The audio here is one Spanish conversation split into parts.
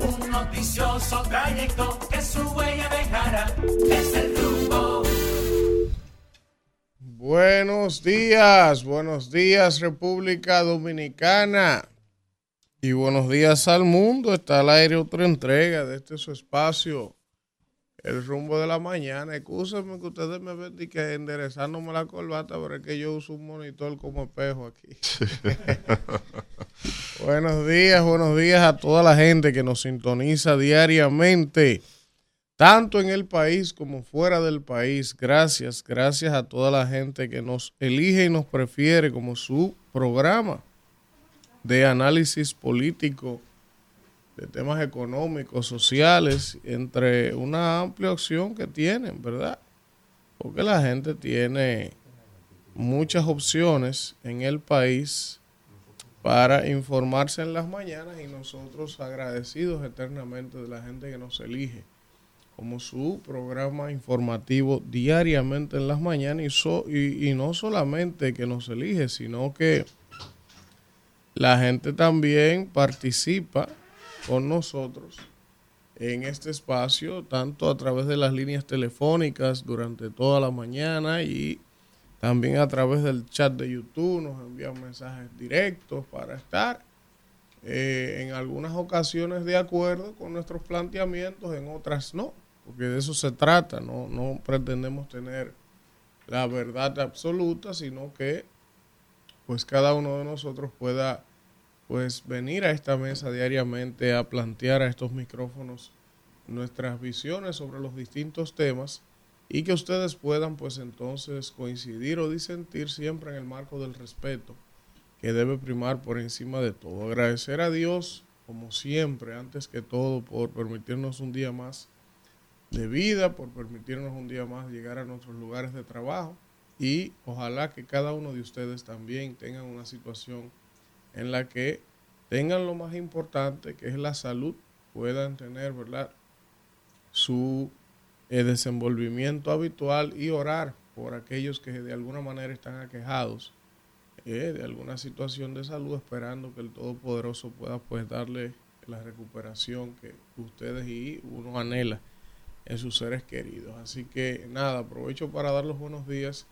un noticioso trayecto que su huella dejará. Es el rumbo. Buenos días, buenos días República Dominicana y buenos días al mundo. Está al aire otra entrega de este su espacio, el rumbo de la mañana. Escúsenme que ustedes me ven y que enderezándome la corbata, pero es que yo uso un monitor como espejo aquí. buenos días, buenos días a toda la gente que nos sintoniza diariamente tanto en el país como fuera del país. Gracias, gracias a toda la gente que nos elige y nos prefiere como su programa de análisis político, de temas económicos, sociales, entre una amplia opción que tienen, ¿verdad? Porque la gente tiene muchas opciones en el país para informarse en las mañanas y nosotros agradecidos eternamente de la gente que nos elige como su programa informativo diariamente en las mañanas y, y, no solamente que nos elige, sino que la gente también participa con nosotros en este espacio, tanto a través de las líneas telefónicas durante toda la mañana y también a través del chat de YouTube, nos envían mensajes directos para estar eh, en algunas ocasiones de acuerdo con nuestros planteamientos, en otras no porque de eso se trata, no, no pretendemos tener la verdad absoluta, sino que pues cada uno de nosotros pueda pues venir a esta mesa diariamente a plantear a estos micrófonos nuestras visiones sobre los distintos temas y que ustedes puedan pues entonces coincidir o disentir siempre en el marco del respeto que debe primar por encima de todo. Agradecer a Dios como siempre, antes que todo, por permitirnos un día más de vida, por permitirnos un día más llegar a nuestros lugares de trabajo y ojalá que cada uno de ustedes también tengan una situación en la que tengan lo más importante que es la salud, puedan tener, ¿verdad? Su eh, desenvolvimiento habitual y orar por aquellos que de alguna manera están aquejados eh, de alguna situación de salud, esperando que el Todopoderoso pueda pues darle la recuperación que ustedes y uno anhela en sus seres queridos. Así que nada, aprovecho para dar los buenos días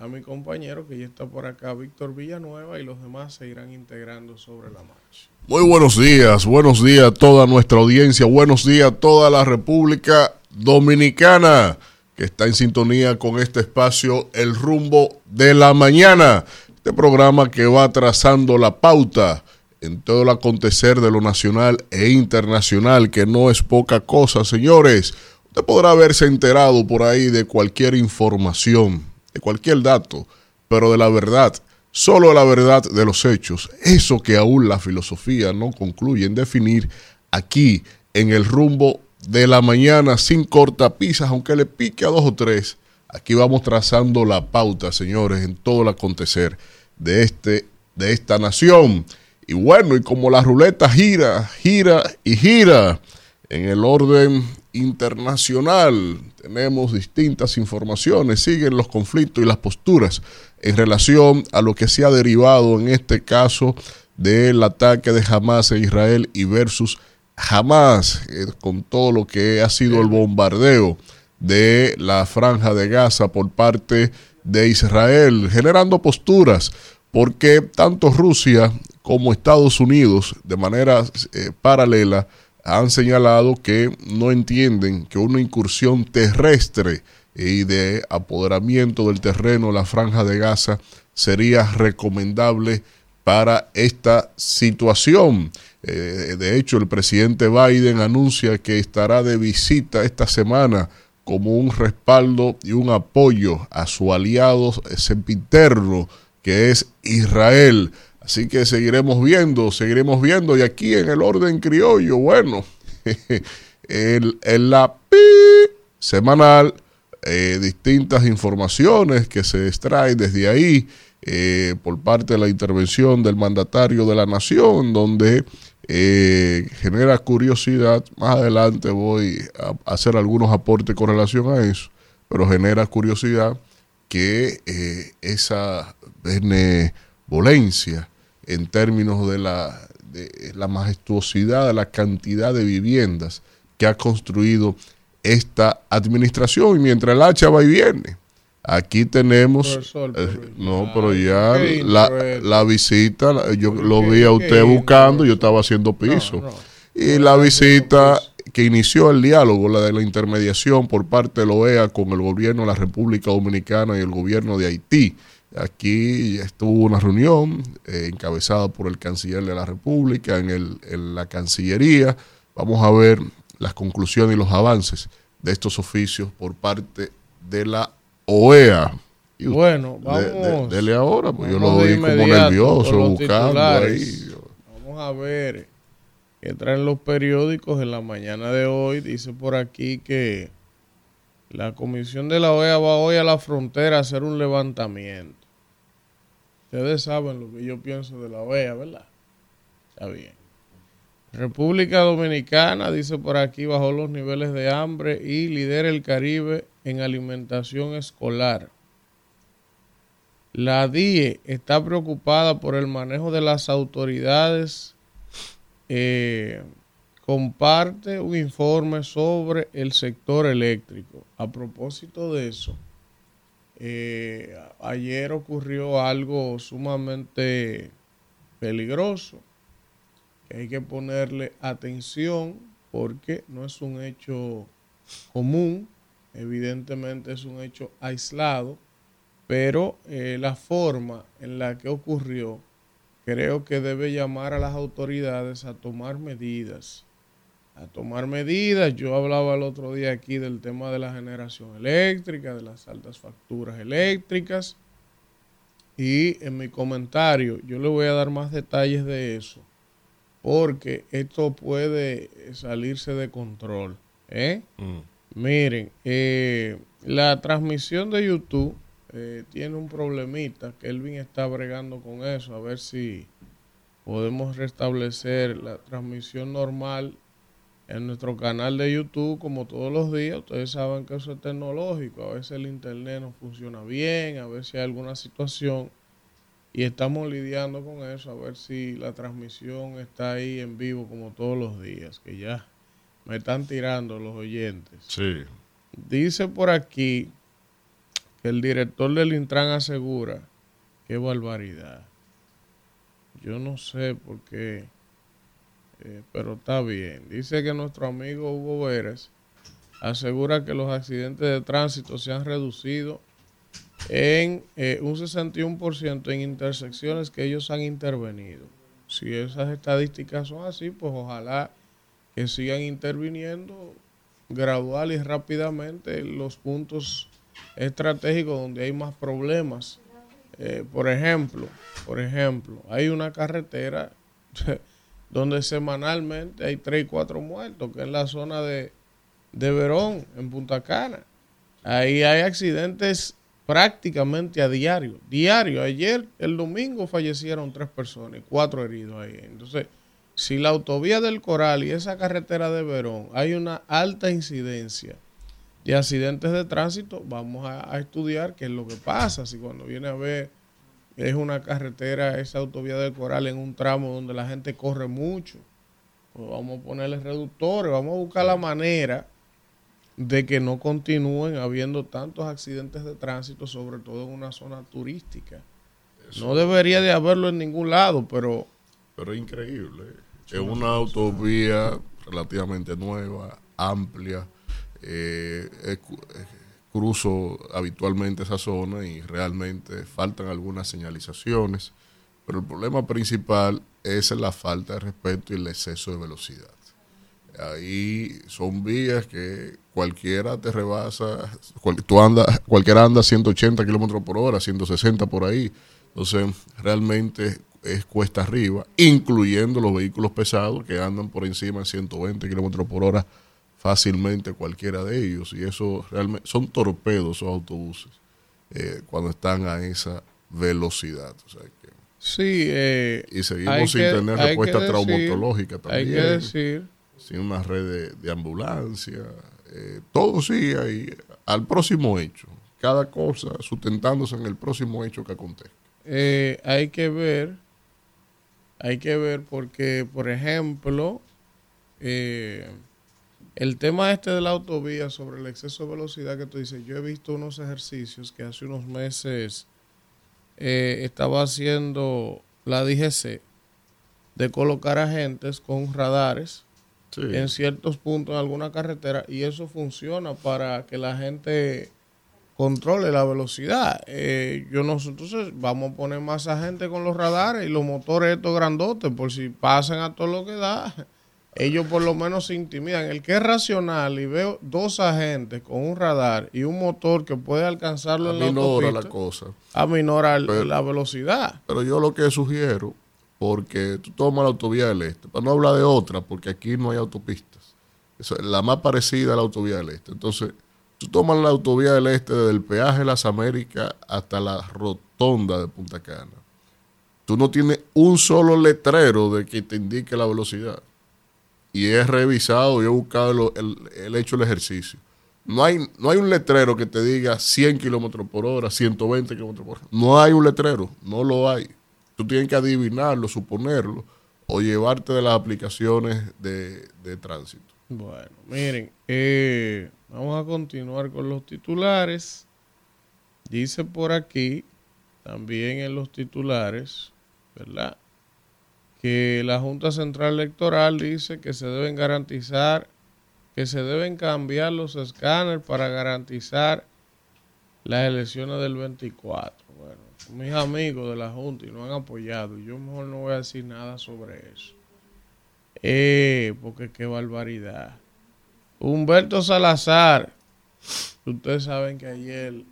a mi compañero que ya está por acá, Víctor Villanueva, y los demás se irán integrando sobre la marcha. Muy buenos días, buenos días a toda nuestra audiencia, buenos días a toda la República Dominicana que está en sintonía con este espacio El rumbo de la mañana, este programa que va trazando la pauta en todo el acontecer de lo nacional e internacional, que no es poca cosa, señores. Usted podrá haberse enterado por ahí de cualquier información, cualquier dato, pero de la verdad, solo la verdad de los hechos, eso que aún la filosofía no concluye en definir aquí en el rumbo de la mañana sin cortapisas, aunque le pique a dos o tres. Aquí vamos trazando la pauta, señores, en todo el acontecer de, este, de esta nación. Y bueno, y como la ruleta gira, gira y gira en el orden internacional. Tenemos distintas informaciones, siguen los conflictos y las posturas en relación a lo que se ha derivado en este caso del ataque de Hamas a Israel y versus Hamas, eh, con todo lo que ha sido el bombardeo de la franja de Gaza por parte de Israel, generando posturas, porque tanto Rusia como Estados Unidos, de manera eh, paralela, han señalado que no entienden que una incursión terrestre y de apoderamiento del terreno, la franja de Gaza, sería recomendable para esta situación. Eh, de hecho, el presidente Biden anuncia que estará de visita esta semana como un respaldo y un apoyo a su aliado sempiterno que es Israel. Así que seguiremos viendo, seguiremos viendo. Y aquí en el orden criollo, bueno, en, la pi semanal, eh, distintas informaciones que se extraen desde ahí eh, por parte de la intervención del mandatario de la nación, donde eh, genera curiosidad. Más adelante voy a hacer algunos aportes con relación a eso, pero genera curiosidad que esa benevolencia en términos de la de la majestuosidad de la cantidad de viviendas que ha construido esta administración y mientras el hacha va y viene. Aquí tenemos, eh, no, pero ya la, la visita, la- yo lo vi a usted buscando, yo estaba haciendo piso. no. Y la visita que inició el diálogo, la de la intermediación por parte de la OEA con el gobierno de la República Dominicana y el gobierno de Haití. Aquí estuvo una reunión eh, encabezada por el canciller de la República en, el, en la Cancillería. Vamos a ver las conclusiones y los avances de estos oficios por parte de la OEA. Y Bueno, de- de- vamos. dele ahora, pues yo vamos lo de vi como nervioso, buscando titulares. ahí. Vamos a ver qué traen los periódicos en la mañana de hoy. Dice por aquí que la comisión de la OEA va hoy a la frontera a hacer un levantamiento. Ustedes saben lo que yo pienso de la OEA, ¿verdad? Está bien. República Dominicana, dice por aquí, bajó los niveles de hambre y lidera el Caribe en alimentación escolar. La DIE está preocupada por el manejo de las autoridades. eh, comparte un informe sobre el sector eléctrico. A propósito de eso, eh, ayer ocurrió algo sumamente peligroso hay que ponerle atención porque no es un hecho común, evidentemente es un hecho aislado, pero eh, la forma en la que ocurrió creo que debe llamar a las autoridades a tomar medidas. A tomar medidas. Yo hablaba el otro día aquí del tema de la generación eléctrica, de las altas facturas eléctricas. Y en mi comentario yo le voy a dar más detalles de eso. Porque esto puede salirse de control. ¿eh? Mm. Miren, eh, la transmisión de YouTube eh, tiene un problemita que Elvin está bregando con eso, a ver si podemos restablecer la transmisión normal en nuestro canal de YouTube como todos los días. Ustedes saben que eso es tecnológico, a veces el internet no funciona bien, a veces hay alguna situación y estamos lidiando con eso, a ver si la transmisión está ahí en vivo como todos los días, que ya me están tirando los oyentes. Sí. Dice por aquí que el director del Intran asegura, qué barbaridad. Yo no sé por qué, eh, pero está bien. Dice que nuestro amigo Hugo Vélez asegura que los accidentes de tránsito se han reducido en eh, un 61% en intersecciones que ellos han intervenido. Si esas estadísticas son así, pues ojalá que sigan interviniendo gradual y rápidamente en los puntos estratégicos donde hay más problemas. Eh, por ejemplo, por ejemplo, hay una carretera donde semanalmente hay 3 y 4 muertos, que es la zona de, de Verón, en Punta Cana. Ahí hay accidentes prácticamente a diario. Diario. Ayer, el domingo, fallecieron tres personas y cuatro heridos ahí. Entonces, si la autovía del Coral y esa carretera de Verón hay una alta incidencia de accidentes de tránsito, vamos a, a estudiar qué es lo que pasa. Si cuando viene a ver es una carretera, esa autovía del Coral en un tramo donde la gente corre mucho, pues vamos a ponerle reductores, vamos a buscar la manera de que no continúen habiendo tantos accidentes de tránsito, sobre todo en una zona turística. No debería de haberlo en ningún lado, pero Pero es increíble. Es una autovía relativamente nueva, amplia. eh, es cruzo habitualmente esa zona y realmente faltan algunas señalizaciones. Pero el problema principal es la falta de respeto y el exceso de velocidad. Ahí son vías que cualquiera te rebasa, cual- tú andas, cualquiera anda 180 kilómetros por hora, 160 por ahí. Entonces, realmente es cuesta arriba, incluyendo los vehículos pesados que andan por encima de 120 kilómetros por hora fácilmente cualquiera de ellos. Y eso realmente son torpedos esos autobuses eh, cuando están a esa velocidad. O sea que- sí. eh, y seguimos hay sin que- tener hay respuesta decir- traumatológica Hay también que decir sin una red de, de ambulancia, eh, todo sí ahí, al próximo hecho, cada cosa sustentándose en el próximo hecho que acontezca. eh, hay que ver Hay que ver porque, por ejemplo, eh, el tema este de la autovía sobre el exceso de velocidad que tú dices, yo he visto unos ejercicios que hace unos meses eh, estaba haciendo la DGC de colocar agentes con radares Sí. en ciertos puntos en alguna carretera y eso funciona para que la gente controle la velocidad. Eh, yo no, entonces vamos a poner más agentes con los radares y los motores estos grandotes por si pasan a todo lo que da. Ellos por lo menos se intimidan. El que es racional y veo dos agentes con un radar y un motor que puede alcanzarlo en la Aminora la cosa. aminora Pero- la velocidad. Pero yo lo que sugiero, porque tú tomas la autovía del Este, para no hablar de otra, porque aquí no hay autopistas. Es la más parecida a la autovía del Este. Entonces, tú tomas la autovía del Este desde el peaje de las Américas hasta la rotonda de Punta Cana. Tú no tienes un solo letrero de que te indique la velocidad. Y he revisado y he buscado el hecho el ejercicio. No hay, no hay un letrero que te diga 100 kilómetros por hora, 120 kilómetros por hora. No hay un letrero, no lo hay. Tú tienes que adivinarlo, suponerlo, o llevarte de las aplicaciones de, de tránsito. Bueno, miren, eh, vamos a continuar con los titulares. Dice por aquí, también en los titulares, ¿verdad? Que la Junta Central Electoral dice que se deben garantizar, que se deben cambiar los escáneres para garantizar las elecciones del 24. Bueno, mis amigos de la Junta y no han apoyado. Yo mejor no voy a decir nada sobre eso. Eh, porque qué barbaridad. Humberto Salazar. Ustedes saben que ayer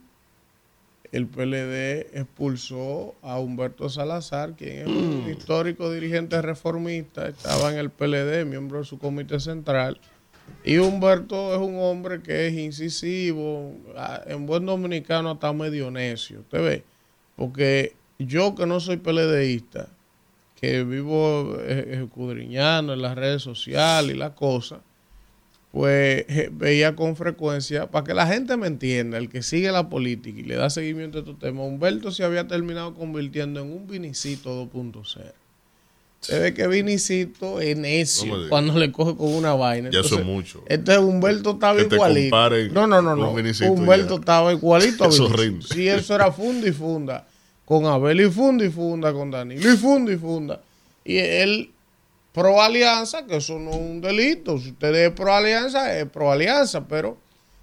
el PLD expulsó a Humberto Salazar, quien es un histórico dirigente reformista, estaba en el PLD, miembro de su comité central. Y Humberto es un hombre que es incisivo, en buen dominicano hasta medio necio. Usted ve, porque yo que no soy PLDista, que vivo eh, escudriñando en las redes sociales y la cosa, pues veía con frecuencia, para que la gente me entienda, el que sigue la política y le da seguimiento a estos temas, Humberto se había terminado convirtiendo en un Vinicito 2.0. Se ve que Vinicito es necio cuando le coge con una vaina. Ya eso Entonces, es mucho. Este Humberto estaba Que igualito. No, no, no, no. Humberto ya. estaba igualito a Eso rinde. Sí, eso era funda y funda. Con Abel y funda y funda, con Danilo y funda y funda. Y él, pro alianza, que eso no es un delito. Si usted es pro alianza, es pro alianza. Pero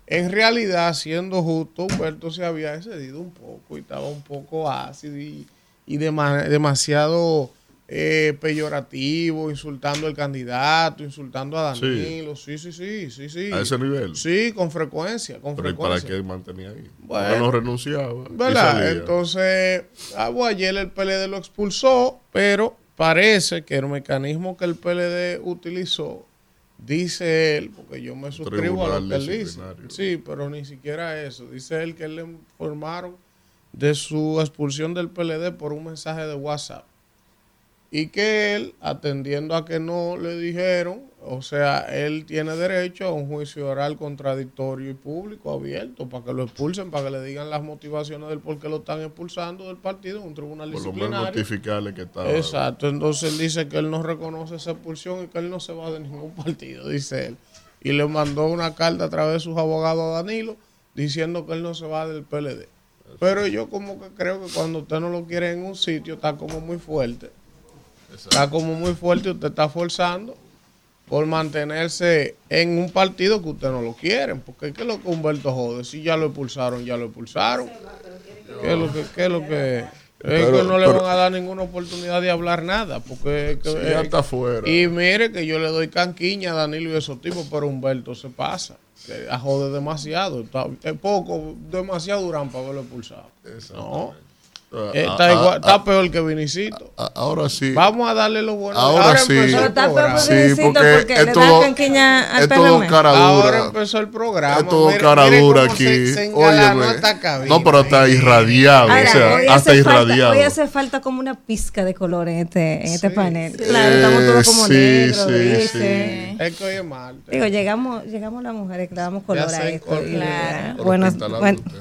en realidad, siendo justo, Humberto se había excedido un poco y estaba un poco ácido y, y dema- demasiado eh, peyorativo, insultando al candidato, insultando a Sí. Danilo. Sí, sí, sí, sí, sí. A ese nivel. Sí, con frecuencia, con Pero ¿y para frecuencia. qué mantenía ahí? Bueno. Porque no renunciaba. ¿Verdad? Entonces, ah, bueno, ayer el PLD lo expulsó, pero parece que el mecanismo que el PLD utilizó, dice él, porque yo me suscribo a lo que él dice. Sí, pero ni siquiera eso. Dice él que le informaron de su expulsión del PLD por un mensaje de WhatsApp. Y que él, atendiendo a que no le dijeron, o sea, él tiene derecho a un juicio oral contradictorio y público abierto para que lo expulsen, para que le digan las motivaciones del por qué lo están expulsando del partido en un tribunal Por lo menos disciplinario. notificarle que estaba. Exacto, entonces él dice que él no reconoce esa expulsión y que él no se va de ningún partido, dice él. Y le mandó una carta a través de sus abogados a Danilo diciendo que él no se va del PLD. Pero yo como que creo que cuando usted no lo quiere en un sitio está como muy fuerte. Está como muy fuerte y usted está forzando por mantenerse en un partido que usted no lo quiere. Porque ¿qué es lo que Humberto jode? Si ya lo expulsaron, ya lo expulsaron. ¿Qué es lo que, qué es lo que es Pero- que no le pero- van a dar ninguna oportunidad de hablar nada? Porque que- eh, está afuera. y mire que yo le doy canquiña a Danilo y esos tipos, pero Humberto se pasa. Que jode demasiado. Está, es poco, demasiado Durán para haberlo expulsado. No. Ah, Está, ah, igual, ah, está peor que Vinicito. ah, ahora sí. Vamos a darle lo bueno. Ahora sí. empezó Pero el está peor programa. Sí, Vinicito, porque porque es le todo, da canquiña al es todo cara Ahora dura. empezó el programa. Es todo Mire- cara mire dura aquí. se- se Óyeme. cabina. No, pero está irradiado. Ahora, o sea, hasta hace falta, irradiado. hoy hace falta como una pizca de color en este, en este Sí. panel. Claro, estamos Eh, todos como sí, negros, sí, sí. Es que hoy es martes. Digo, llegamos, llegamos las mujeres que le damos color Ya a esto. Claro. Buenos,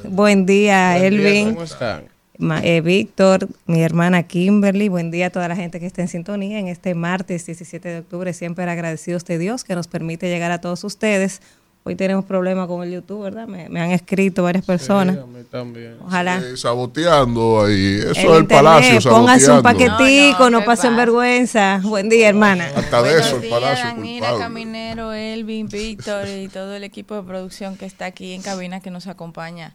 Buen día, Elvin. ¿Cómo están? Eh, Víctor, mi hermana Kimberly, buen día a toda la gente que está en sintonía en este martes 17 de octubre, siempre agradecidos de Dios que nos permite llegar a todos ustedes. Hoy tenemos problemas con el YouTube, ¿verdad? Me, me han escrito varias personas. Sí, a mí también. Ojalá. Eh, saboteando ahí. Eso El es el internet, palacio póngase un paquetico, No, no, no, ¿qué pasen vergüenza. Buen día, hermana. Hasta de eso el días, palacio Danira, culpable. Caminero, Elvin, Víctor y todo el equipo de producción que está aquí en cabina que nos acompaña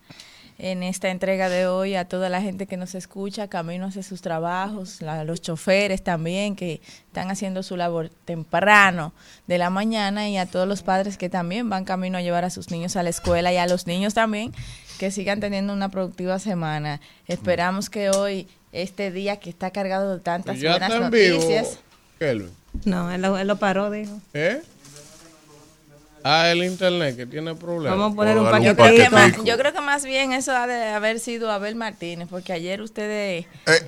en esta entrega de hoy, a toda la gente que nos escucha, camino hacia sus trabajos, a los choferes también que están haciendo su labor temprano de la mañana y a todos los padres que también van camino a llevar a sus niños a la escuela y a los niños también que sigan teniendo una productiva semana. Esperamos que hoy, este día que está cargado de tantas Pues ya buenas vivo, noticias. No, él lo, él lo paró, dijo. ¿Eh? Ah, el internet que tiene problemas. Vamos a poner un un Yo creo, que paquetico. más, yo creo que más bien eso ha de haber sido Abel Martínez, porque ayer ustedes Eh,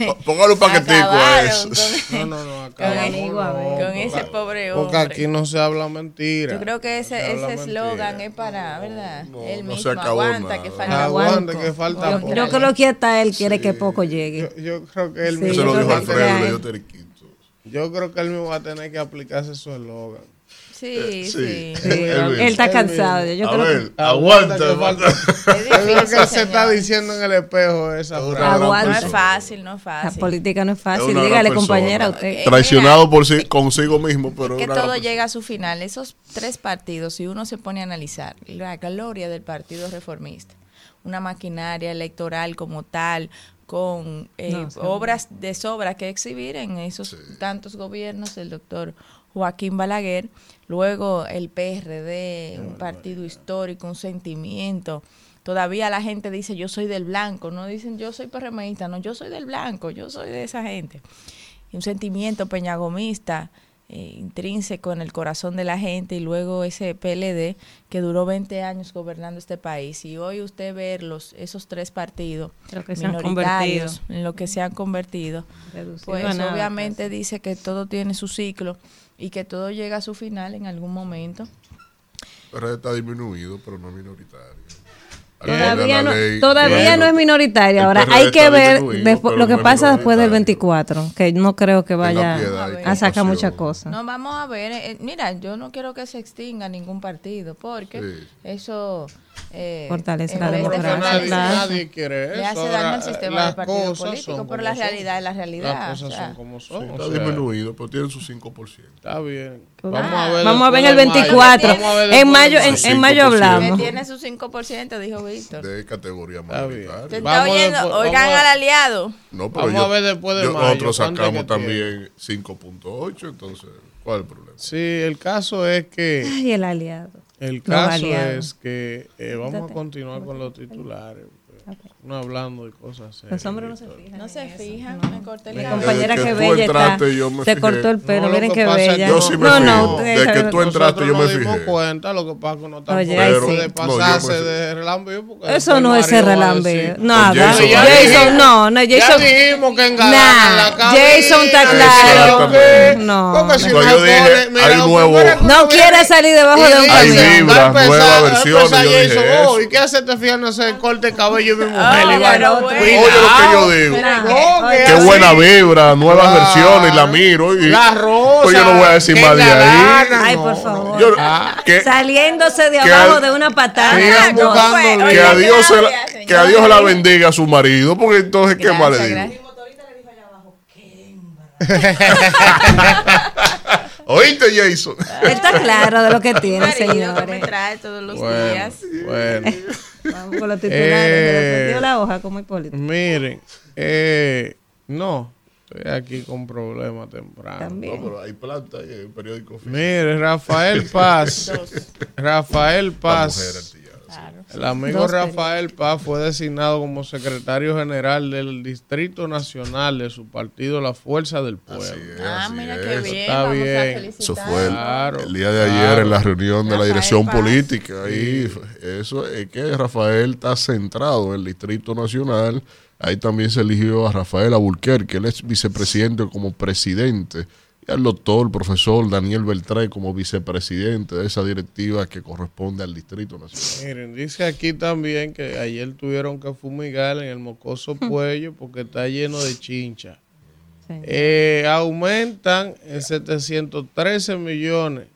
eh, póngale un paquetico a acabaron eso. No, con, no, no, acá con- no, amigo, a no, con porque- ese pobre Porque hombre. aquí no se habla mentira. Yo creo que ese se ese eslogan es para, ¿verdad? no, Él no se mismo acabó aguanta nada. que falta Aguanta que falta Yo, poco. yo creo que hasta él quiere que poco llegue. Yo, yo creo que él Sí, mismo yo lo creo dijo que Alfredo, dio teriquito. Yo creo que él mismo va a tener que aplicarse su eslogan. Sí, Sí. sí. Él está cansado. Yo, a creo que- ver, aguanta. que falta. Es creo que se está diciendo en el espejo esa. Aguanta. No es fácil, no es la fácil. política no es fácil. Dígale, compañera, usted. Eh, Traicionado por sí, consigo mismo, pero que todo llega a su final. Esos tres partidos, si uno se pone a analizar la gloria del Partido Reformista, una maquinaria electoral como tal, con eh, No, sí. obras de sobra que exhibir en esos tantos gobiernos del doctor Joaquín Balaguer, luego el PRD, un partido histórico, un sentimiento. Todavía la gente dice yo soy del blanco, no dicen yo soy PRMista, no, yo soy del blanco, yo soy de esa gente y un sentimiento peñagomista eh, intrínseco en el corazón de la gente y luego ese PLD que duró 20 años gobernando este país. Y hoy usted ver los, esos tres partidos Lo que se han minoritarios en lo que se han convertido Reducido pues nada, obviamente dice que todo tiene su ciclo y que todo llega a su final en algún momento Pero está disminuido, pero no minoritario. Todavía, no, la ley, todavía bueno, no es minoritario. el Ahora hay que ver después, lo que no pasa después del minoritario. 24, que no creo que vaya piedad a sacar muchas cosas. no vamos a ver eh, mira yo no quiero que se extinga ningún partido porque Sí. eso eh, Fortalece la democracia, nadie, nadie quiere eso. le hace daño al sistema las del partido cosas político, pero la son. realidad es la realidad. Las cosas o sea, son como Sí, son. está o sea, disminuido, pero tienen su 5%. Está bien. Ah, Vamos a ver. Vamos a ver el de mayo. 24. Vamos a ver En mayo, en, en mayo 5%. hablamos. tiene su 5%, dijo Víctor. De categoría Está. ¿Te está Vamos oyendo? después- Oigan al aliado. No, pero Vamos yo- a ver después de yo- mayo, Nosotros ¿cuánto sacamos también 5.8, entonces, ¿cuál es el problema? Sí, el caso es que. Ay, el aliado. El caso es que eh, vamos a continuar con los titulares. Uno hablando de cosas serias. Los hombres no se fijan. No se fijan, no. me corté el Mi compañera que que tú bella está. entraste, yo me Se fijé. cortó el pelo, No, lo miren que bella. yo sí me no, no, De que tú entraste, yo me dimos fijé. cuenta, lo que pasa que no tampoco Oye, ay, puede sí. pasarse No, de relambio porque Eso no es decir- Nada. Jason, ya Jason, no, no, Ya Jason. dijimos que engalana Nah, la cabina. Jason está claro. No. Porque si Pues no hay nuevo- No quiere salir debajo de un dice, Hay camión. vibras, va a empezar- nuevas va a versiones, empezar yo dije Jason, eso. oh, ¿Y qué hace este no sé el corte de cabello de mi mujer? Lo que yo digo. Qué buena vibra, nuevas versiones, la miro. Y, La rosa. Pues yo no voy a decir más de ahí. engalana, Ay, no, por no. favor. Yo- Ah. que, Saliéndose de abajo de una patada. Lío. que a Dios, se la, que a. Dios la bendiga a su marido, porque entonces, ¿qué más le digo? ¿Oíste, Jason? Está claro de lo que tiene, que me señores. trae todos los Bueno, días. bueno. Vamos con los titulares. Eh, perdió la hoja como Hipólito. Miren, eh, no, estoy aquí con problemas temprano. También. pero hay planta en el periódico oficial. Mire, Rafael Paz, Rafael La mujer Paz, el amigo Dos Rafael Paz fue designado como secretario general del Distrito Nacional de su partido La Fuerza del Pueblo. Así es, Ah, así mira es. qué bien. Está Vamos bien. a Eso fue el, Claro, el día de ayer en la reunión de la dirección Paz. política. Ahí, eso es que Rafael está centrado en el Distrito Nacional. Ahí también se eligió a Rafael Abulquer, que él es vicepresidente como presidente. El doctor, el profesor Daniel Beltrán como vicepresidente de esa directiva que corresponde al Distrito Nacional. Miren, dice aquí también que ayer tuvieron que fumigar en el mocoso puello porque está lleno de chincha. Sí. Eh, aumentan en 713 millones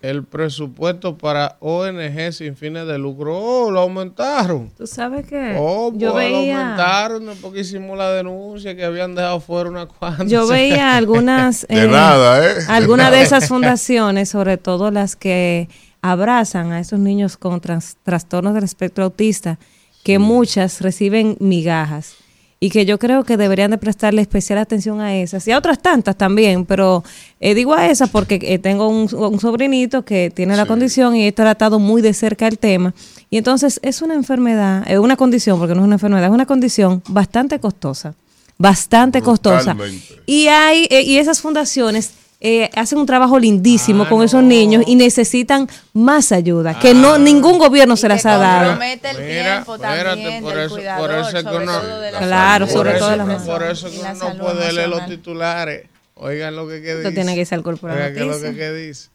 el presupuesto para ONG sin fines de lucro. Oh, lo aumentaron. Tú sabes que Oh, yo pues, lo aumentaron no porque hicimos la denuncia que habían dejado fuera una cuanta. yo veía algunas De eh, nada, ¿eh? Algunas de esas fundaciones, sobre todo las que abrazan a esos niños con tras- trastornos del espectro autista, que muchas reciben migajas y que yo creo que deberían de prestarle especial atención a esas y a otras tantas también, pero eh, digo a esas porque eh, tengo un, un sobrinito que tiene la condición y he tratado muy de cerca el tema. Y entonces es una enfermedad, es una condición, porque no es una enfermedad, es una condición bastante costosa, bastante costosa. Y hay eh, y esas fundaciones eh, hacen un trabajo lindísimo Ah, con esos no. niños y necesitan más ayuda, que no ningún gobierno se Y las que ha dado. el Mira, tiempo espérate, también por del eso- por cuidador, eso es que sobre uno- todo de la Claro, salud sobre por todo eso, las Por eso que uno no puede leer los titulares. Oigan lo que, que dice. Esto tiene que ser por la Oigan qué es lo que, que dice.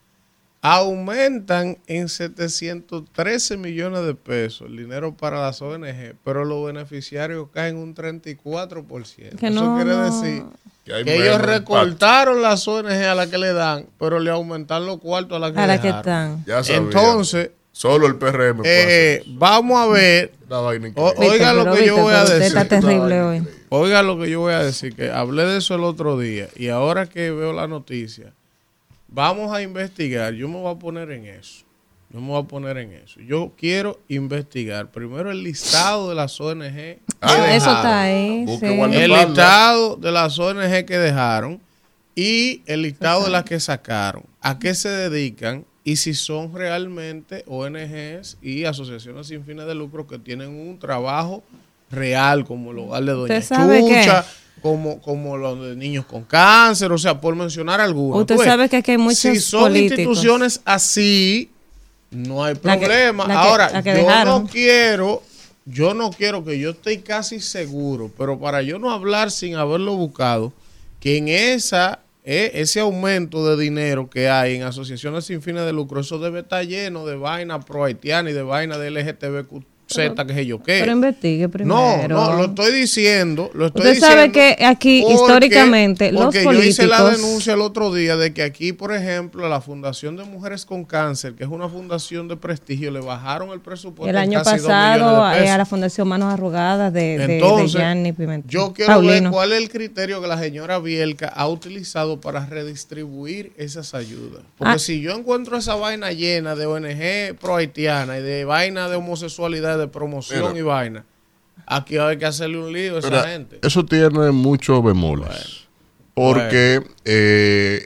Aumentan en 713 millones de pesos el dinero para las ONG, pero los beneficiarios caen un 34%. Que Eso no, quiere no. decir Que hay que ellos impacto. recortaron las ONG a las que le dan, pero le aumentaron los cuartos a las que A la que están. Ya. Entonces, Solo el PRM puede eh, vamos a ver o-. Oiga lo que yo voy a decir. está terrible hoy. Oiga lo que yo voy a decir, que hablé de eso el otro día y ahora que veo la noticia, vamos a investigar, yo me voy a poner en eso, yo me voy a poner en eso. Yo quiero investigar primero el listado de las ONG. que Ah, Eso está ahí. Sí. El listado de las ONG que dejaron y el listado de las que sacaron, a qué se dedican y si son realmente ONGs y asociaciones sin fines de lucro que tienen un trabajo real, como el hogar de Doña. Chucha, como, como los de niños con cáncer, o sea, por mencionar algunos. Usted ves, sabe que aquí hay muchos Si son políticos. instituciones así, no hay La que- problema. la que- Ahora, yo dejaron. no quiero, yo no quiero que yo esté casi seguro, pero para yo no hablar sin haberlo buscado, que en esa eh, ese aumento de dinero que hay en asociaciones sin fines de lucro, eso debe estar lleno de vaina pro haitiana y de vaina de LGTBZ, que sé yo qué. Pero investigue No, primero. no, lo estoy diciendo. Lo estoy Usted diciendo sabe que aquí, porque- históricamente, los porque yo hice la denuncia el otro día de que aquí, por ejemplo, la Fundación de Mujeres con Cáncer, que es una fundación de prestigio, le bajaron el presupuesto. El año casi pasado de eh, pesos. a la Fundación Manos Arrugadas de, de, de Entonces, Gianni Pimentel. yo quiero ver Paulino. cuál es el criterio que la señora Bielka ha utilizado para redistribuir esas ayudas. Porque Ah. si yo encuentro esa vaina llena de ONG pro haitiana y de vaina de homosexualidad, de promoción Mira. y vaina, aquí hay que hacerle un lío a esa Mira, gente. Eso tiene muchos bemoles. porque eh,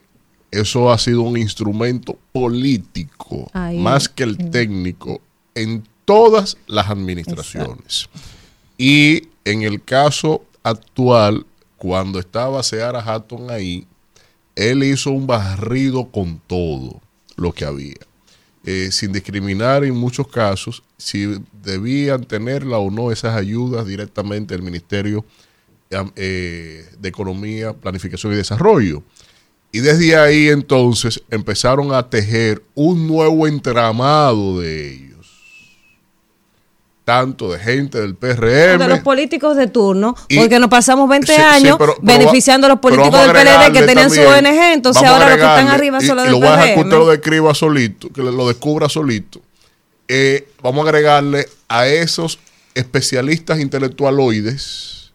eso ha sido un instrumento político, Ahí, más que el técnico, en todas las administraciones. Y en el caso actual, cuando estaba Seara Hatton ahí, él hizo un barrido con todo lo que había. Eh, sin discriminar en muchos casos si debían tenerla o no esas ayudas directamente del Ministerio eh, de Economía, Planificación y Desarrollo. Y desde ahí entonces empezaron a tejer un nuevo entramado de ellos. Tanto de gente del PRM. de los políticos de turno, porque nos pasamos 20 Sí, sí, años pero- pero beneficiando a los políticos del PLD que tenían su ONG, entonces ahora los que están arriba son los y del lo voy a dejar que usted lo PRM. describa solito, que lo descubra solito. Eh, vamos a agregarle a esos especialistas intelectualoides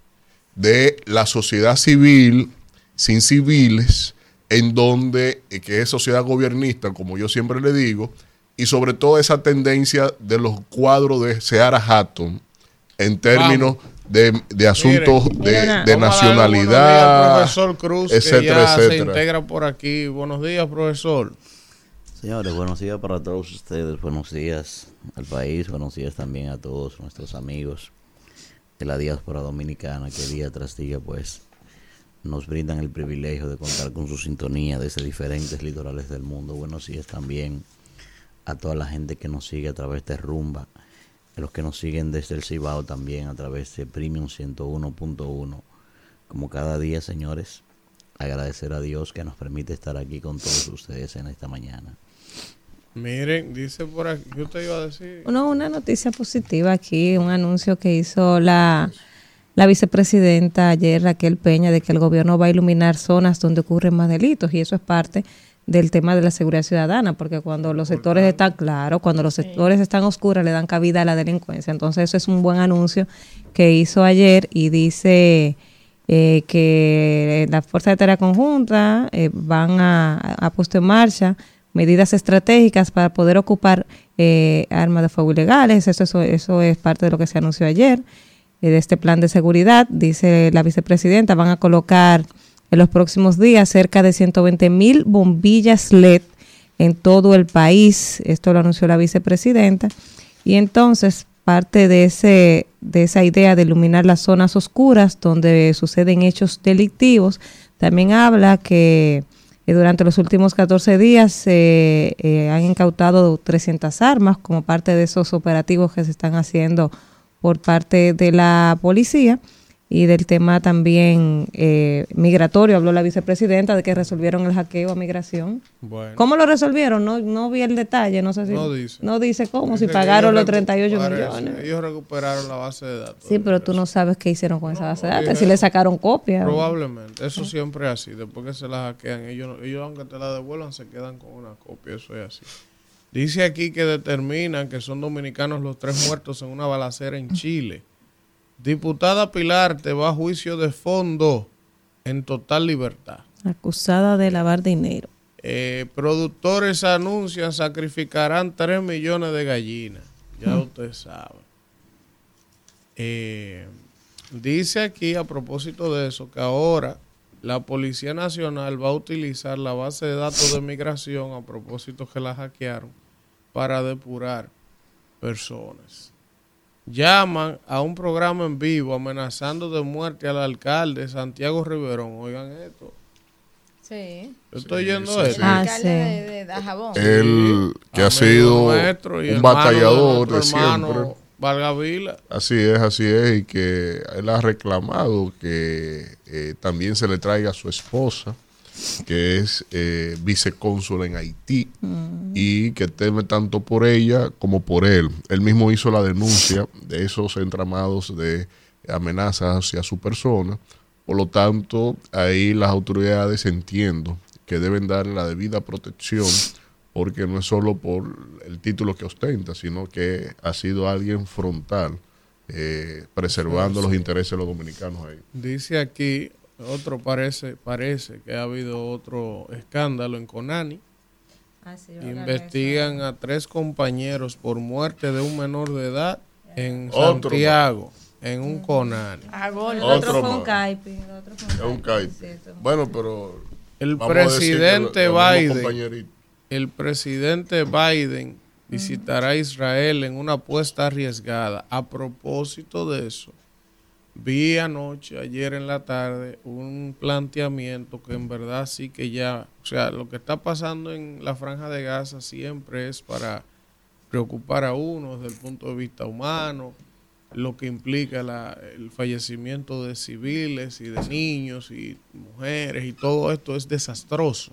de la sociedad civil, sin civiles, en donde, eh, que es sociedad gobernista, como yo siempre le digo, y sobre todo esa tendencia de los cuadros de Seara Hatton en términos de, de asuntos de, Mira, días nacionalidad, al profesor Cruz, que etcétera, se etcétera. integra por aquí. Buenos días, profesor. Señores, buenos días para todos ustedes, buenos días al país, buenos días también a todos nuestros amigos de la diáspora dominicana que día tras día pues nos brindan el privilegio de contar con su sintonía desde diferentes litorales del mundo. Buenos días también a toda la gente que nos sigue a través de Rumba, a los que nos siguen desde el Cibao también a través de Premium 101.1. Como cada día, señores, agradecer a Dios que nos permite estar aquí con todos ustedes en esta mañana. Miren, dice por aquí, ¿qué usted iba a decir? No, una noticia positiva aquí, un anuncio que hizo la, la vicepresidenta ayer, Raquel Peña, de que el gobierno va a iluminar zonas donde ocurren más delitos y eso es parte del tema de la seguridad ciudadana, porque cuando los sectores están claros, cuando los sectores están oscuros, le dan cabida a la delincuencia. Entonces, eso es un buen anuncio que hizo ayer y dice eh, que las fuerzas de tarea conjunta eh, van a, a puesto en marcha medidas estratégicas para poder ocupar eh, armas de fuego ilegales. Eso, eso, eso es parte de lo que se anunció ayer, eh, de este plan de seguridad. Dice la vicepresidenta, van a colocar en los próximos días cerca de 120 mil bombillas LED en todo el país. Esto lo anunció la vicepresidenta. Y entonces, parte de, ese, de esa idea de iluminar las zonas oscuras donde suceden hechos delictivos, también habla que eh, durante los últimos 14 días se eh, han incautado 300 armas como parte de esos operativos que se están haciendo por parte de la policía y del tema también eh, migratorio. Habló la vicepresidenta de que resolvieron el hackeo a migración. Bueno. ¿Cómo lo resolvieron? No, no vi el detalle, no sé si... No dice. No dice cómo, si Dice pagaron los 38 recuperaron- millones. Ellos recuperaron la base de datos. Sí, pero tú no sabes qué hicieron con esa base de datos, si le sacaron copia. Probablemente. Eso siempre es así. Después que se la hackean, ellos, ellos aunque te la devuelvan, se quedan con una copia. Eso es así. Dice aquí que determinan que son dominicanos los tres muertos en una balacera en Chile. Diputada Pilar te va a juicio de fondo en total libertad. Acusada de lavar dinero. Eh, productores anuncian sacrificarán 3 millones de gallinas. Ya usted sabe. Eh, dice aquí a propósito de eso que ahora la Policía Nacional va a utilizar la base de datos de migración a propósito que la hackearon para depurar personas. Llaman a un programa en vivo amenazando de muerte al alcalde Santiago Riverón. Oigan esto. Sí. Yo estoy Sí, yendo sí, esto. sí. El Ah, alcalde sí. de, de Dajabón. Él que ha Amigo sido nuestro y un batallador de hermano siempre. Valga Vila. Así es, así es, y que él ha reclamado que eh, también se le traiga a su esposa, que es eh, vicecónsul en Haití, y que teme tanto por ella como por él. Él mismo hizo la denuncia de esos entramados de amenazas hacia su persona, por lo tanto, ahí las autoridades entiendo que deben darle la debida protección porque no es solo por el título que ostenta, sino que ha sido alguien frontal, eh, preservando los intereses de los dominicanos ahí. Dice aquí, otro parece, parece que ha habido otro escándalo en Conani. Investigan a tres compañeros por muerte de un menor de edad en Otro Santiago, en un Conani. A gol. El Otro otro fue un caipi. otro fue un. Bueno, pero... El presidente lo- Biden, el presidente Biden visitará a Israel en una apuesta arriesgada. A propósito de eso, vi anoche, ayer en la tarde, un planteamiento que en verdad sí que ya, o sea, lo que está pasando en la franja de Gaza siempre es para preocupar a uno desde el punto de vista humano, lo que implica el fallecimiento de civiles y de niños y mujeres y todo esto es desastroso.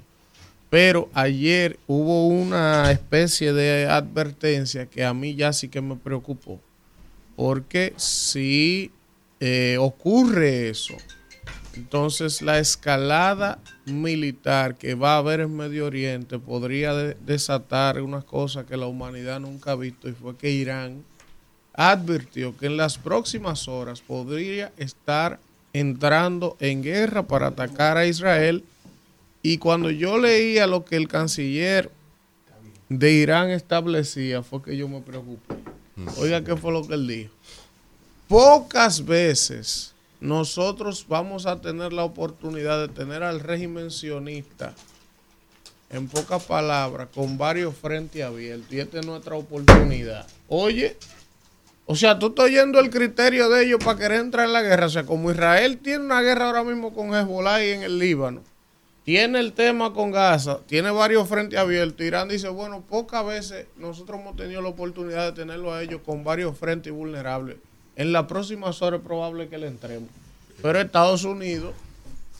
Pero ayer hubo una especie de advertencia que a mí ya sí que me preocupó. Porque si eh, ocurre eso, entonces la escalada militar que va a haber en Medio Oriente podría de- desatar una cosa que la humanidad nunca ha visto y fue que Irán advirtió que en las próximas horas podría estar entrando en guerra para atacar a Israel y cuando yo leía lo que el canciller de Irán establecía, fue que yo me preocupé. Oiga, ¿qué fue lo que él dijo? Pocas veces nosotros vamos a tener la oportunidad de tener al régimen sionista, en pocas palabras, con varios frentes abiertos. Y esta es nuestra oportunidad. Oye, o sea, tú estás oyendo el criterio de ellos para querer entrar en la guerra. O sea, como Israel tiene una guerra ahora mismo con Hezbollah y en el Líbano, tiene el tema con Gaza, tiene varios frentes abiertos. Irán dice, bueno, pocas veces nosotros hemos tenido la oportunidad de tenerlo a ellos con varios frentes vulnerables. En las próximas horas es probable que le entremos. Pero Estados Unidos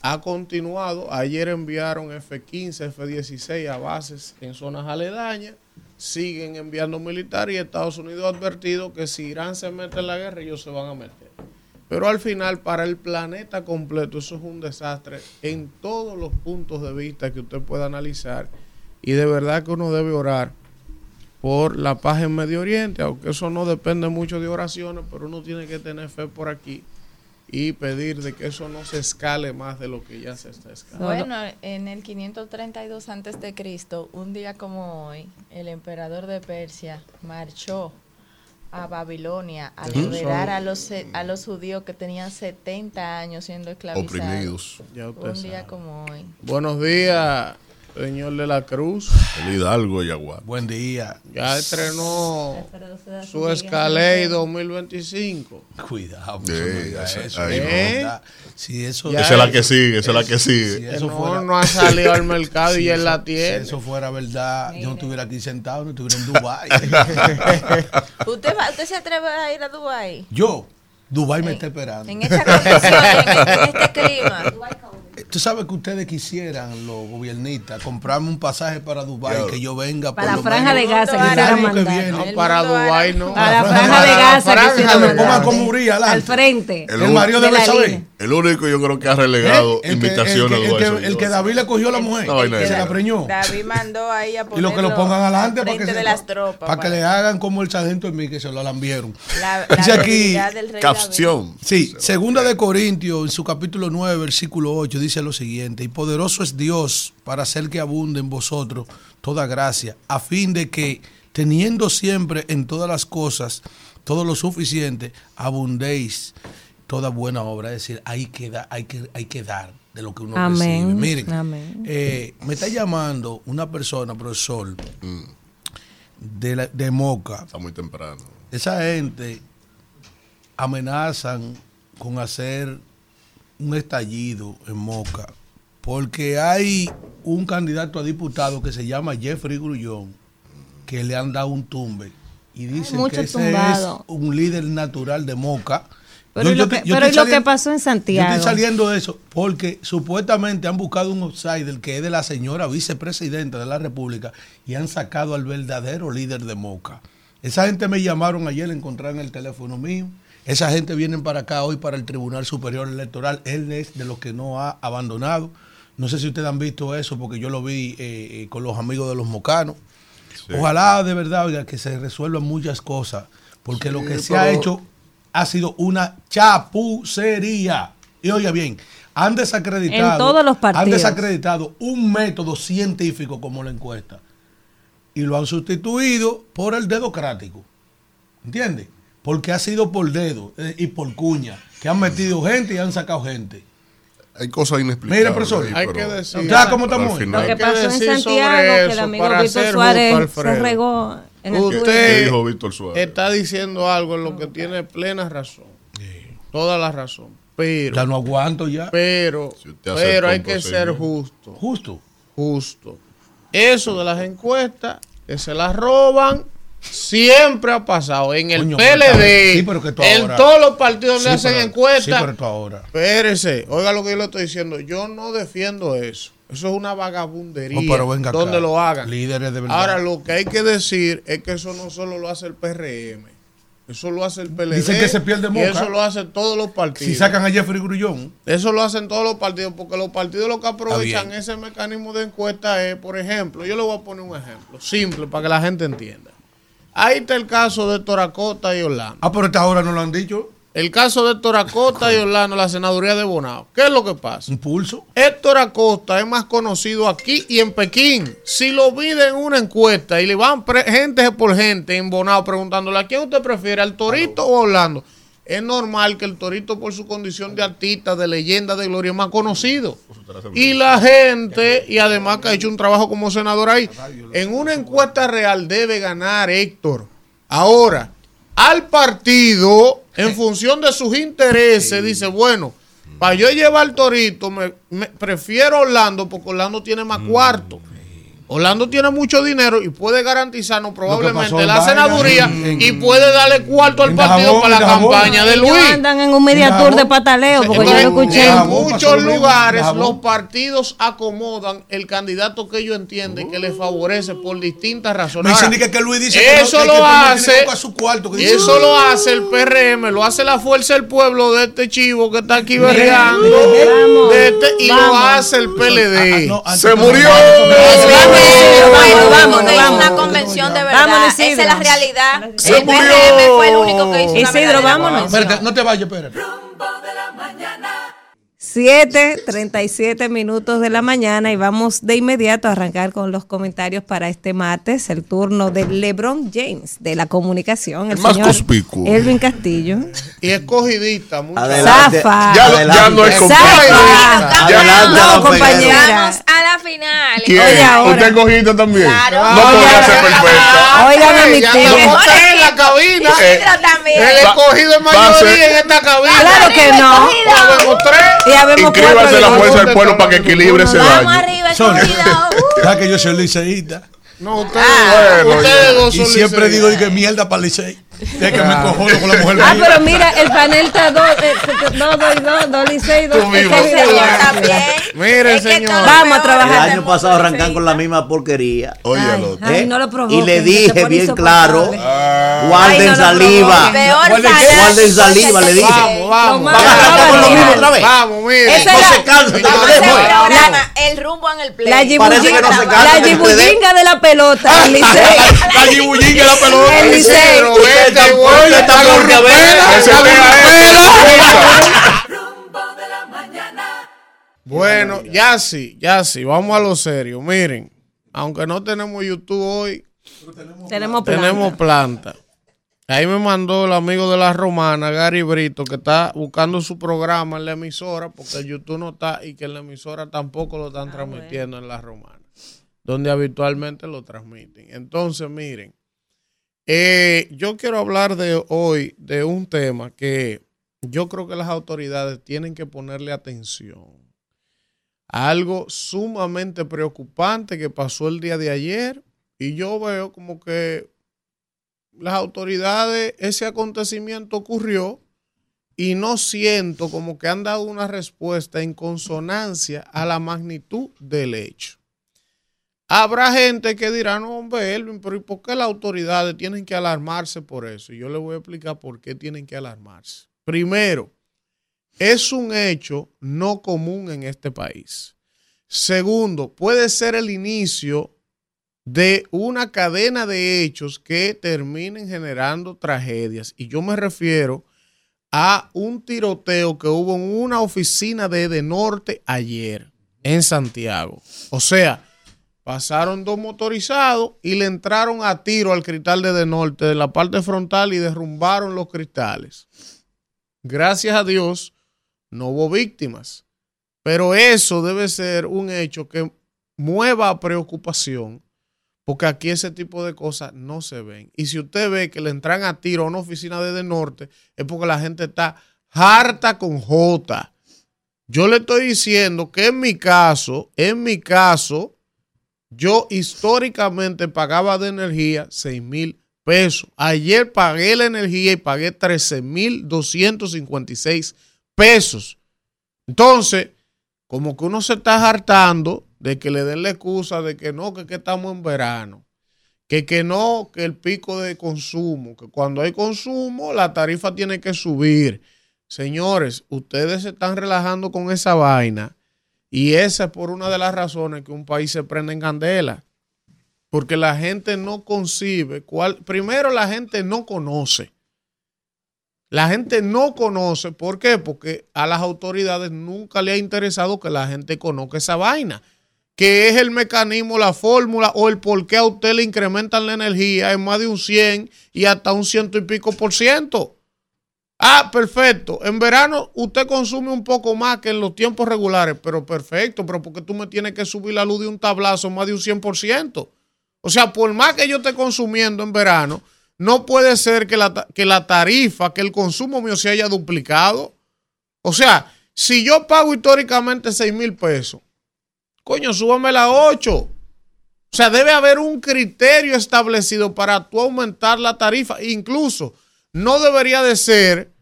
ha continuado. Ayer enviaron F-15, F-16 a bases en zonas aledañas. Siguen enviando militares y Estados Unidos ha advertido que si Irán se mete en la guerra, ellos se van a meter. Pero al final, para el planeta completo, eso es un desastre en todos los puntos de vista que usted pueda analizar. Y de verdad que uno debe orar por la paz en Medio Oriente, aunque eso no depende mucho de oraciones, pero uno tiene que tener fe por aquí y pedir de que eso no se escale más de lo que ya se está escalando. Bueno, en el 532 antes de Cristo, un día como hoy, el emperador de Persia marchó a Babilonia a liberar a los a los judíos que tenían 70 años siendo esclavizados. Oprimidos. Ya usted Un día sabe. como hoy. Buenos días, señor de la Cruz. El Hidalgo Yaguar. Buen día. Ya estrenó su. Escalade 2025. Cuidado, Sí, esa- eso. ahí no, no. ¿verdad? Si eso, Esa es la que sigue, esa es la que si sigue. eso no, fuera, no ha salido al mercado y si él eso- la tiene. Si eso fuera verdad, yo no estuviera aquí sentado, no estuviera en Dubái. ¿Usted, va- ¿Usted se atreve a ir a Dubái? yo, Dubái me está esperando. En esta condición, en, en este clima. Tú sabes que ustedes quisieran, los gobiernistas, comprarme un pasaje para Dubái, Claro. que yo venga Para la franja de Gaza El quisiera año que mandar. viene. No, para árabe. no. A la Para franja de Gaza quisiera de me pongan como Uri adelante. Al frente. El El marido debe saber. El único yo creo que ha relegado ¿Eh? El que- invitación el, a que, el, que, el que David le cogió a la mujer, No, que se la preñó. David mandó ahí a Y ponerlo lo que lo pongan adelante para que, se- de las tropas. para que le hagan como el sargento en mí, que se lo lambieron. la, la Dice aquí, debilidad del rey David. Capción. Sí, segunda de Corintios, en su capítulo 9, versículo 8, dice lo siguiente, y poderoso es Dios para hacer que abunde en vosotros toda gracia, a fin de que, teniendo siempre en todas las cosas todo lo suficiente, abundéis toda buena obra. Es decir, hay que, da- hay que, hay que dar de lo que uno Amén, recibe. Miren, amén. eh, me está llamando una persona, profesor, de, la- de Moca, Está muy temprano. esa gente amenazan con hacer un estallido en Moca porque hay un candidato a diputado que se llama Jeffrey Grullón que le han dado un tumbe y dicen mucho que ese tumbado. es un líder natural de Moca. Pero ¿y lo que- pero estoy ¿y lo que saliendo- pasó en Santiago? Yo estoy saliendo de eso porque supuestamente han buscado un outsider que es de la señora vicepresidenta de la República y han sacado al verdadero líder de Moca. Esa gente me llamaron ayer, encontraron el teléfono mío. Esa gente viene para acá hoy para el Tribunal Superior Electoral. Él es de los que no ha abandonado. No sé si ustedes han visto eso porque yo lo vi eh, eh, con los amigos de los mocanos. Ojalá de verdad, oiga, que se resuelvan muchas cosas, porque lo que se ha hecho ha sido una chapucería. Y oiga bien, han desacreditado, En todos los partidos. han desacreditado un método científico como la encuesta y lo han sustituido por el dedocrático. ¿Entiendes? Porque ha sido por dedo eh, y por cuña, que han metido gente y han sacado gente. Hay cosas inexplicables. Mira, profesor, ahí, hay que decir- ¿Sabes cómo estamos Lo que pasó en Santiago, que el amigo Víctor Suárez se regó en el ¿Qué Usted dijo Víctor Suárez? está diciendo algo en lo que tiene plena razón. Toda la razón. Pero, Ya no aguanto ya. pero, Si pero hay que ser justo. Justo. Justo. Eso de las encuestas, que se las roban, siempre ha pasado. En el Coño, PLD, sí, pero que tú en ahora- todos los partidos Sí, donde hacen pero- encuestas. Sí, pero esto ahora. Espérese, oiga lo que yo le estoy diciendo. Yo no defiendo eso. Eso es una vagabundería. No, pero venga acá. donde lo hagan. Líderes de verdad. Ahora, lo que hay que decir es que eso no solo lo hace el PRM. Eso lo hace el PLD. Dicen que se pierde y Moca. eso lo hacen todos los partidos. Si sacan a Jeffrey Grullón, Eso lo hacen todos los partidos, porque los partidos lo que aprovechan ese mecanismo de encuesta es, por ejemplo, yo le voy a poner un ejemplo simple para que la gente entienda. Ahí está el caso de Toracota y Orlando. ah, pero esta hora no lo han dicho. El caso de Toracota y Orlando, la senaduría de Bonao. ¿Qué es lo que pasa? Un pulso. Héctor Acosta es más conocido aquí y en Pekín. Si lo pide en una encuesta y le van gente por gente en Bonao preguntándole a quién usted prefiere, al Torito o Orlando, es normal que el Torito por su condición de artista, de leyenda, de gloria, es más conocido. Y la gente, y además que ha hecho un trabajo como senador ahí, en una encuesta real debe ganar Héctor. Ahora, al partido, en función de sus intereses, dice, bueno, para yo llevar Torito, me, me- prefiero Orlando porque Orlando tiene más cuarto. Orlando tiene mucho dinero y puede garantizarnos probablemente la senaduría en- y puede darle cuarto al partido para la campaña de Ellos Luis. andan en un media tour de pataleo, porque yo lo Entonces, escuché. en muchos lo lugares los partidos acomodan el candidato que ellos entienden que les favorece por distintas razones. Me dicen que, Luis dice que, no- eso que, lo que no tienes hace su cuarto. Que dice, eso lo hace el PRM, lo hace la fuerza del pueblo de este chivo que está aquí berreando. Este- y lo hace el PLD. Ah, no, ¡Se murió! Vamos, Bueno, vamos, no una convención de verdad. Vámonos, Esa es Isidro. la realidad. Se el murió. PRM fue el único que hizo Isidro, vámonos. Espérate, no te vayas, espérate. 7:37 minutos de la mañana y vamos de inmediato a arrancar con los comentarios para este martes, el turno de LeBron James de la comunicación, el, El más señor conspicuo. Elvin Castillo. Y escogidista. mucho. Adelante. Zafa. Ya, Adelante. ya no es. Adelante, No, compañera. Vamos a la final. ¿Quién? Oye, ahora. ¿Usted cogiste también? Claro. No podría Oye, ser perfecta. Óigame, mi ya tío. en la cabina. También. El escogido es mayoría en esta cabina. Claro que no. Tres. Y Inscríbase a la fuerza del pueblo para que equilibre ese Vamos daño. arriba. Uh. ¿Sabes que yo soy liceísta? No, ustedes, bueno, ustedes dos Y siempre digo que mierda para Licey. Es que me cojono con la mujer Ah, mía. pero mira, el panel está dos, eh, dos, dos, y dos, dos y seis, dos. Tú mismo. este video. Señor, también. Mire, Es que señor. Vamos a trabajar. El año pasado arrancan con la misma porquería. Oye, ¿eh? no lo provoquen, y le dije bien claro, Ah. guarden Ay, no saliva. Guarden- saliva, le dije. Vamos, vamos. Lo Van a arrancar con lo mismo otra vez. Vamos, mire. No se cansa, Vamos el rumbo en el play. La Parece que no se yibullinga, cansa la del yibullinga de la pelota. La yibullinga la pelota. El Licey. Rumbo de la mañana. Bueno, ya sí, ya sí, vamos a lo serio. Miren, aunque no tenemos YouTube hoy, Tenemos plan. tenemos planta. Ahí me mandó el amigo de la romana, Gary Brito, que está buscando su programa en la emisora, porque el YouTube no está y que en la emisora tampoco lo están transmitiendo en la romana, donde habitualmente lo transmiten. Entonces, miren, eh, yo quiero hablar de hoy de un tema que yo creo que las autoridades tienen que ponerle atención. Algo sumamente preocupante que pasó el día de ayer y yo veo como que las autoridades, ese acontecimiento ocurrió y no siento como que han dado una respuesta en consonancia a la magnitud del hecho. Habrá gente que dirá, no, hombre, Elvin, pero ¿y por qué las autoridades tienen que alarmarse por eso? Y yo le voy a explicar por qué tienen que alarmarse. Primero, es un hecho no común en este país. Segundo, puede ser el inicio de una cadena de hechos que terminen generando tragedias. Y yo me refiero a un tiroteo que hubo en una oficina de De Norte ayer en Santiago. O sea, pasaron dos motorizados y le entraron a tiro al cristal de De Norte de la parte frontal y derrumbaron los cristales. Gracias a Dios no hubo víctimas. Pero eso debe ser un hecho que mueva preocupación, porque aquí ese tipo de cosas no se ven. Y si usted ve que le entran a tiro a una oficina de, de norte, es porque la gente está harta con J. Yo le estoy diciendo que en mi caso, en mi caso, yo históricamente pagaba de energía 6 mil pesos. Ayer pagué la energía y pagué 13 mil 256 pesos. Entonces, como que uno se está hartando de que le den la excusa de que no, que, que estamos en verano, que que no, que el pico de consumo, que cuando hay consumo la tarifa tiene que subir. Señores, ustedes se están relajando con esa vaina y esa es por una de las razones que un país se prende en candela. Porque la gente no concibe cuál. Primero, la gente no conoce. La gente no conoce. ¿Por qué? Porque a las autoridades nunca le ha interesado que la gente conozca esa vaina. Que es el mecanismo, la fórmula o el por qué a usted le incrementan la energía en más de un 100 y hasta un ciento y pico por ciento. Ah, perfecto. En verano usted consume un poco más que en los tiempos regulares, pero perfecto, pero porque tú me tienes que subir la luz de un tablazo más de un 100%. O sea, por más que yo esté consumiendo en verano, no puede ser que la, que la tarifa, que el consumo mío se haya duplicado. O sea, si yo pago históricamente 6 mil pesos, coño, súbamela a 8. O sea, debe haber un criterio establecido para tú aumentar la tarifa. Incluso no debería de ser,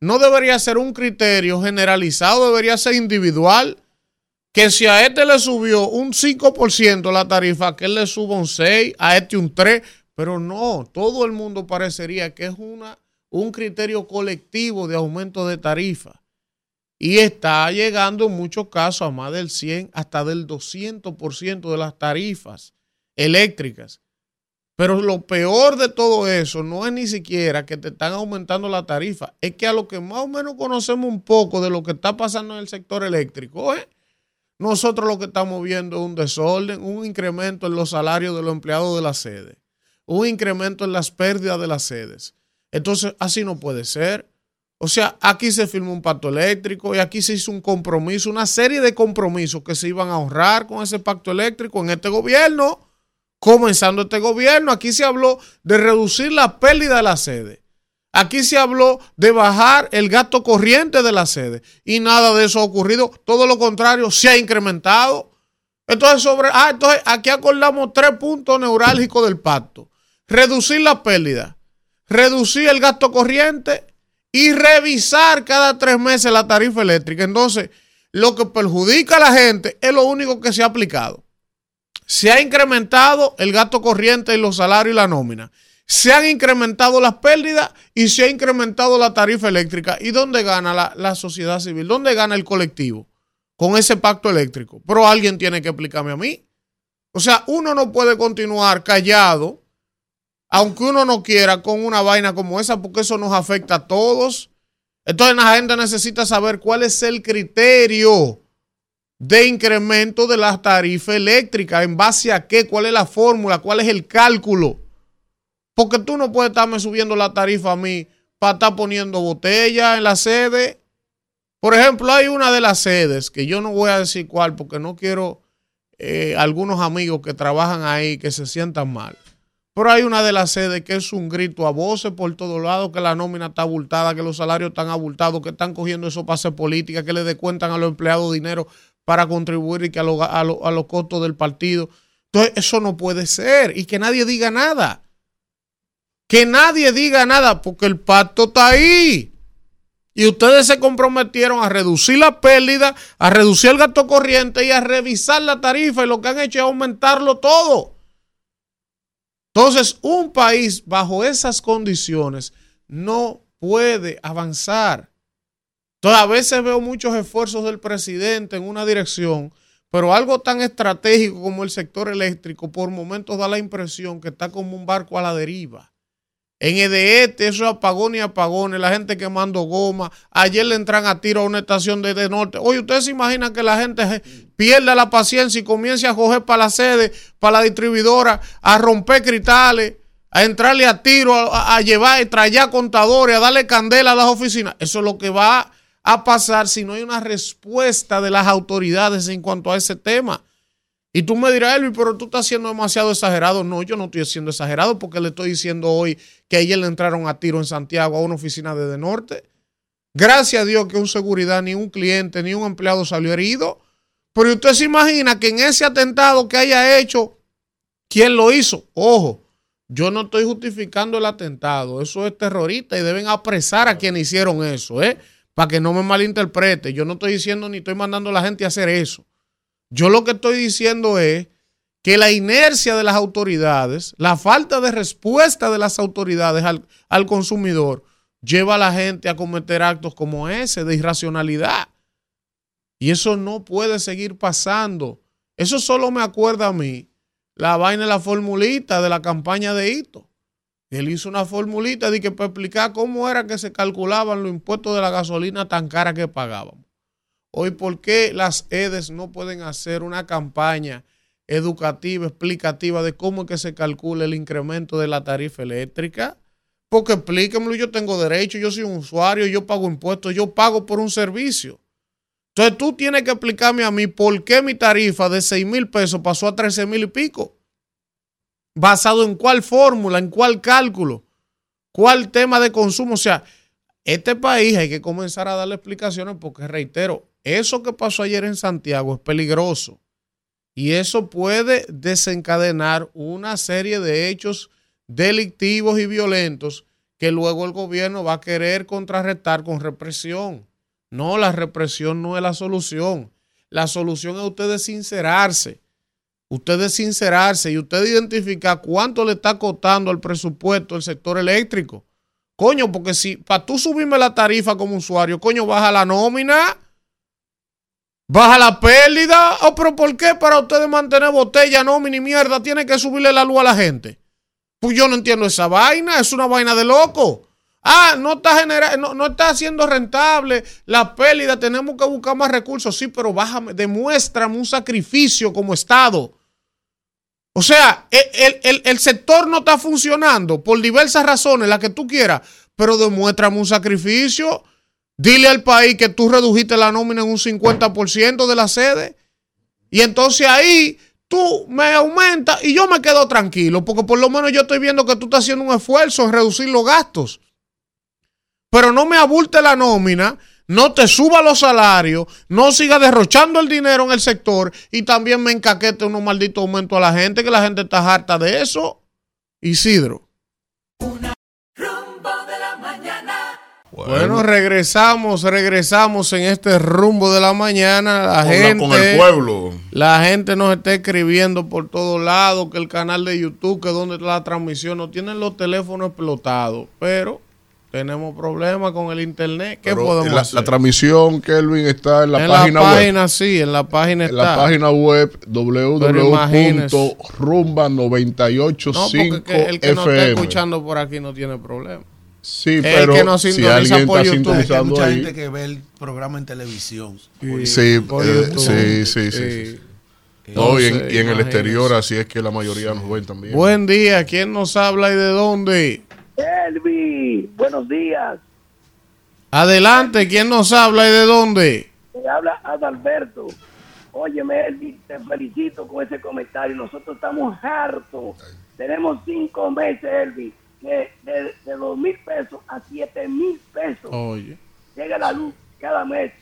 no debería ser un criterio generalizado, debería ser individual. Que si a este le subió un 5% la tarifa, que él le suba un 6, a este un 3, pero no, todo el mundo parecería que es una, un criterio colectivo de aumento de tarifa. Y está llegando en muchos casos a más del 100, hasta del 200% de las tarifas eléctricas. Pero lo peor de todo eso no es ni siquiera que te están aumentando la tarifa, es que a lo que más o menos conocemos un poco de lo que está pasando en el sector eléctrico, ¿eh? nosotros lo que estamos viendo es un desorden, un incremento en los salarios de los empleados de la sede, un incremento en las pérdidas de las sedes. Entonces, así no puede ser. O sea, aquí se firmó un pacto eléctrico y aquí se hizo un compromiso, una serie de compromisos que se iban a ahorrar con ese pacto eléctrico en este gobierno comenzando este gobierno. Aquí se habló de reducir la pérdida de la sede. Aquí se habló de bajar el gasto corriente de la sede. Y nada de eso ha ocurrido. Todo lo contrario, se ha incrementado. Entonces, sobre, ah, entonces aquí acordamos tres puntos neurálgicos del pacto. Reducir la pérdida, reducir el gasto corriente y revisar cada tres meses la tarifa eléctrica. Entonces, lo que perjudica a la gente es lo único que se ha aplicado. Se ha incrementado el gasto corriente y los salarios y la nómina. Se han incrementado las pérdidas y se ha incrementado la tarifa eléctrica. ¿Y dónde gana la, sociedad civil? ¿Dónde gana el colectivo con ese pacto eléctrico? Pero alguien tiene que explicarme a mí. O sea, uno no puede continuar callado, aunque uno no quiera, con una vaina como esa, porque eso nos afecta a todos. Entonces la gente necesita saber cuál es el criterio de incremento de la tarifa eléctrica. ¿En base a qué? ¿Cuál es la fórmula? ¿Cuál es el cálculo? Porque tú no puedes estarme subiendo la tarifa a mí para estar poniendo botella en la sede. Por ejemplo, hay una de las sedes, que yo no voy a decir cuál porque no quiero eh, algunos amigos que trabajan ahí que se sientan mal. Pero hay una de las sedes que es un grito a voces por todos lados, que la nómina está abultada, que los salarios están abultados, que están cogiendo eso para hacer política, que le descuentan a los empleados dinero para contribuir y que a, los costos del partido. Entonces, eso no puede ser y que nadie diga nada. Que nadie diga nada porque el pacto está ahí. Y ustedes se comprometieron a reducir la pérdida, a reducir el gasto corriente y a revisar la tarifa y lo que han hecho es aumentarlo todo. Entonces, un país bajo esas condiciones no puede avanzar. Entonces, a veces veo muchos esfuerzos del presidente en una dirección, pero algo tan estratégico como el sector eléctrico, por momentos da la impresión que está como un barco a la deriva. En EDET, eso es apagón y apagones, la gente quemando goma. Ayer le entran a tiro a una estación de, de norte. Oye, ¿ustedes se imaginan que la gente pierda la paciencia y comience a coger para la sede, para la distribuidora, a romper cristales, a entrarle a tiro, a, llevar, a traer contadores, a darle candela a las oficinas? Eso es lo que va a pasar si no hay una respuesta de las autoridades en cuanto a ese tema. Y tú me dirás, Elvi, pero tú estás siendo demasiado exagerado. No, yo no estoy siendo exagerado porque le estoy diciendo hoy que ayer le entraron a tiro en Santiago a una oficina de, de Norte. Gracias a Dios que un seguridad, ni un cliente, ni un empleado salió herido. Pero usted se imagina que en ese atentado que haya hecho, ¿quién lo hizo? Ojo, yo no estoy justificando el atentado. Eso es terrorista y deben apresar a quienes hicieron eso, ¿eh? Para que no me malinterprete. Yo no estoy diciendo ni estoy mandando a la gente a hacer eso. Yo lo que estoy diciendo es que la inercia de las autoridades, la falta de respuesta de las autoridades al, al consumidor, lleva a la gente a cometer actos como ese de irracionalidad. Y eso no puede seguir pasando. Eso solo me acuerda a mí la vaina de la formulita de la campaña de Hito. Él hizo una formulita de que para explicar cómo era que se calculaban los impuestos de la gasolina tan cara que pagábamos. Hoy, ¿por qué las EDES no pueden hacer una campaña educativa, explicativa de cómo es que se calcula el incremento de la tarifa eléctrica? Porque explíquemelo, yo tengo derecho, yo soy un usuario, yo pago impuestos, yo pago por un servicio. Entonces tú tienes que explicarme a mí por qué mi tarifa de 6 mil pesos pasó a 13 mil y pico basado en cuál fórmula, en cuál cálculo, cuál tema de consumo. O sea, este país hay que comenzar a darle explicaciones porque, reitero, eso que pasó ayer en Santiago es peligroso. Y eso puede desencadenar una serie de hechos delictivos y violentos que luego el gobierno va a querer contrarrestar con represión. No, la represión no es la solución. La solución es ustedes sincerarse. Ustedes sincerarse y usted identificar cuánto le está costando al presupuesto el sector eléctrico. Coño, porque si para tú subirme la tarifa como usuario, coño, baja la nómina, baja la pérdida. ¿O pero por qué para ustedes mantener botella, nómina y mierda tiene que subirle la luz a la gente? Pues yo no entiendo esa vaina, es una vaina de loco. Ah, no está generando, no, está haciendo rentable la pérdida, tenemos que buscar más recursos. Sí, pero bájame, demuéstrame un sacrificio como Estado. O sea, el, el, sector no está funcionando por diversas razones, las que tú quieras, pero demuéstrame un sacrificio. Dile al país que tú redujiste la nómina en un 50% de la sede. Y entonces ahí tú me aumentas y yo me quedo tranquilo, porque por lo menos yo estoy viendo que tú estás haciendo un esfuerzo en reducir los gastos. Pero no me abulte la nómina, no te suba los salarios, no siga derrochando el dinero en el sector y también me encaquete unos malditos aumentos a la gente, que la gente está harta de eso. Isidro. Bueno, regresamos, regresamos en este rumbo de la mañana. La gente, con el pueblo. La gente nos está escribiendo por todos lados que el canal de YouTube, que donde está la transmisión, no tienen los teléfonos explotados, pero tenemos problemas con el internet. ¿Qué podemos la, hacer? La transmisión, Kelvin, está en la en página la página, sí, en la página en está. la página web www.rumba985 no, porque el que nos está escuchando por aquí no tiene problema. Sí, pero que nos si alguien por está YouTube. Hay mucha ahí. gente que ve el programa en televisión. Sí, eh, sí, sí, sí, sí. No, y en, y en el exterior así es que la mayoría nos ven también. Buen día, ¿quién nos habla y de dónde? Elvi, buenos días. Adelante, ¿quién nos habla y de dónde? Te habla Adalberto. Óyeme, Elvi, te felicito con ese comentario. Nosotros estamos hartos. Tenemos cinco meses, Elvi, de, de, de dos mil pesos a siete mil pesos. Oye. Llega la luz cada mes.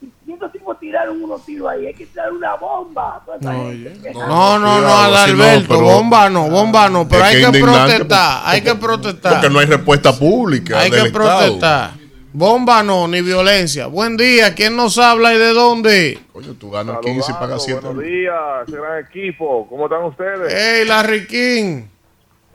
Y estos tipos tiraron unos tiros ahí. Hay que tirar una bomba. gente. No, no, no, no, Adalberto, bomba no, bomba no, pero hay que protestar, porque- hay que protestar. Porque no hay respuesta pública. Hay del que Estado. protestar. Bomba no, ni violencia. Buen día, ¿quién nos habla y de dónde? Coño, tú ganas 15 y pagas 7. Buenos días, ese gran equipo. ¿Cómo están ustedes? Hey, Larry King.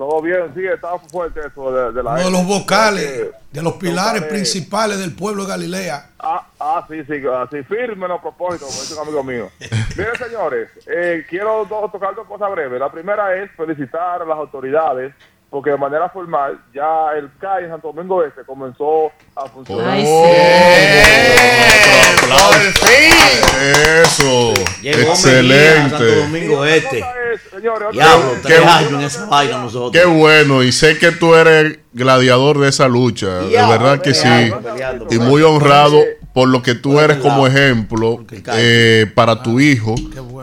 Todo bien, sí, está fuerte eso de, de la Uno de los vocales, de los pilares principales del pueblo de Galilea. Ah, ah, sí, sí, así firme los propósitos, como dice un amigo mío. Miren, señores, eh, quiero do- tocar dos cosas breves. La primera es felicitar a las autoridades, porque de manera formal ya el CAI en Santo Domingo Este comenzó a funcionar. Ay, Por Eso. Llegó a Santo Excelente. Domingo Este. Diablo, tres qué- años en esa vaina nosotros. Qué bueno. Y sé que tú eres gladiador de esa lucha. De verdad que sí. Y muy honrado por lo que tú eres como ejemplo eh, para tu hijo.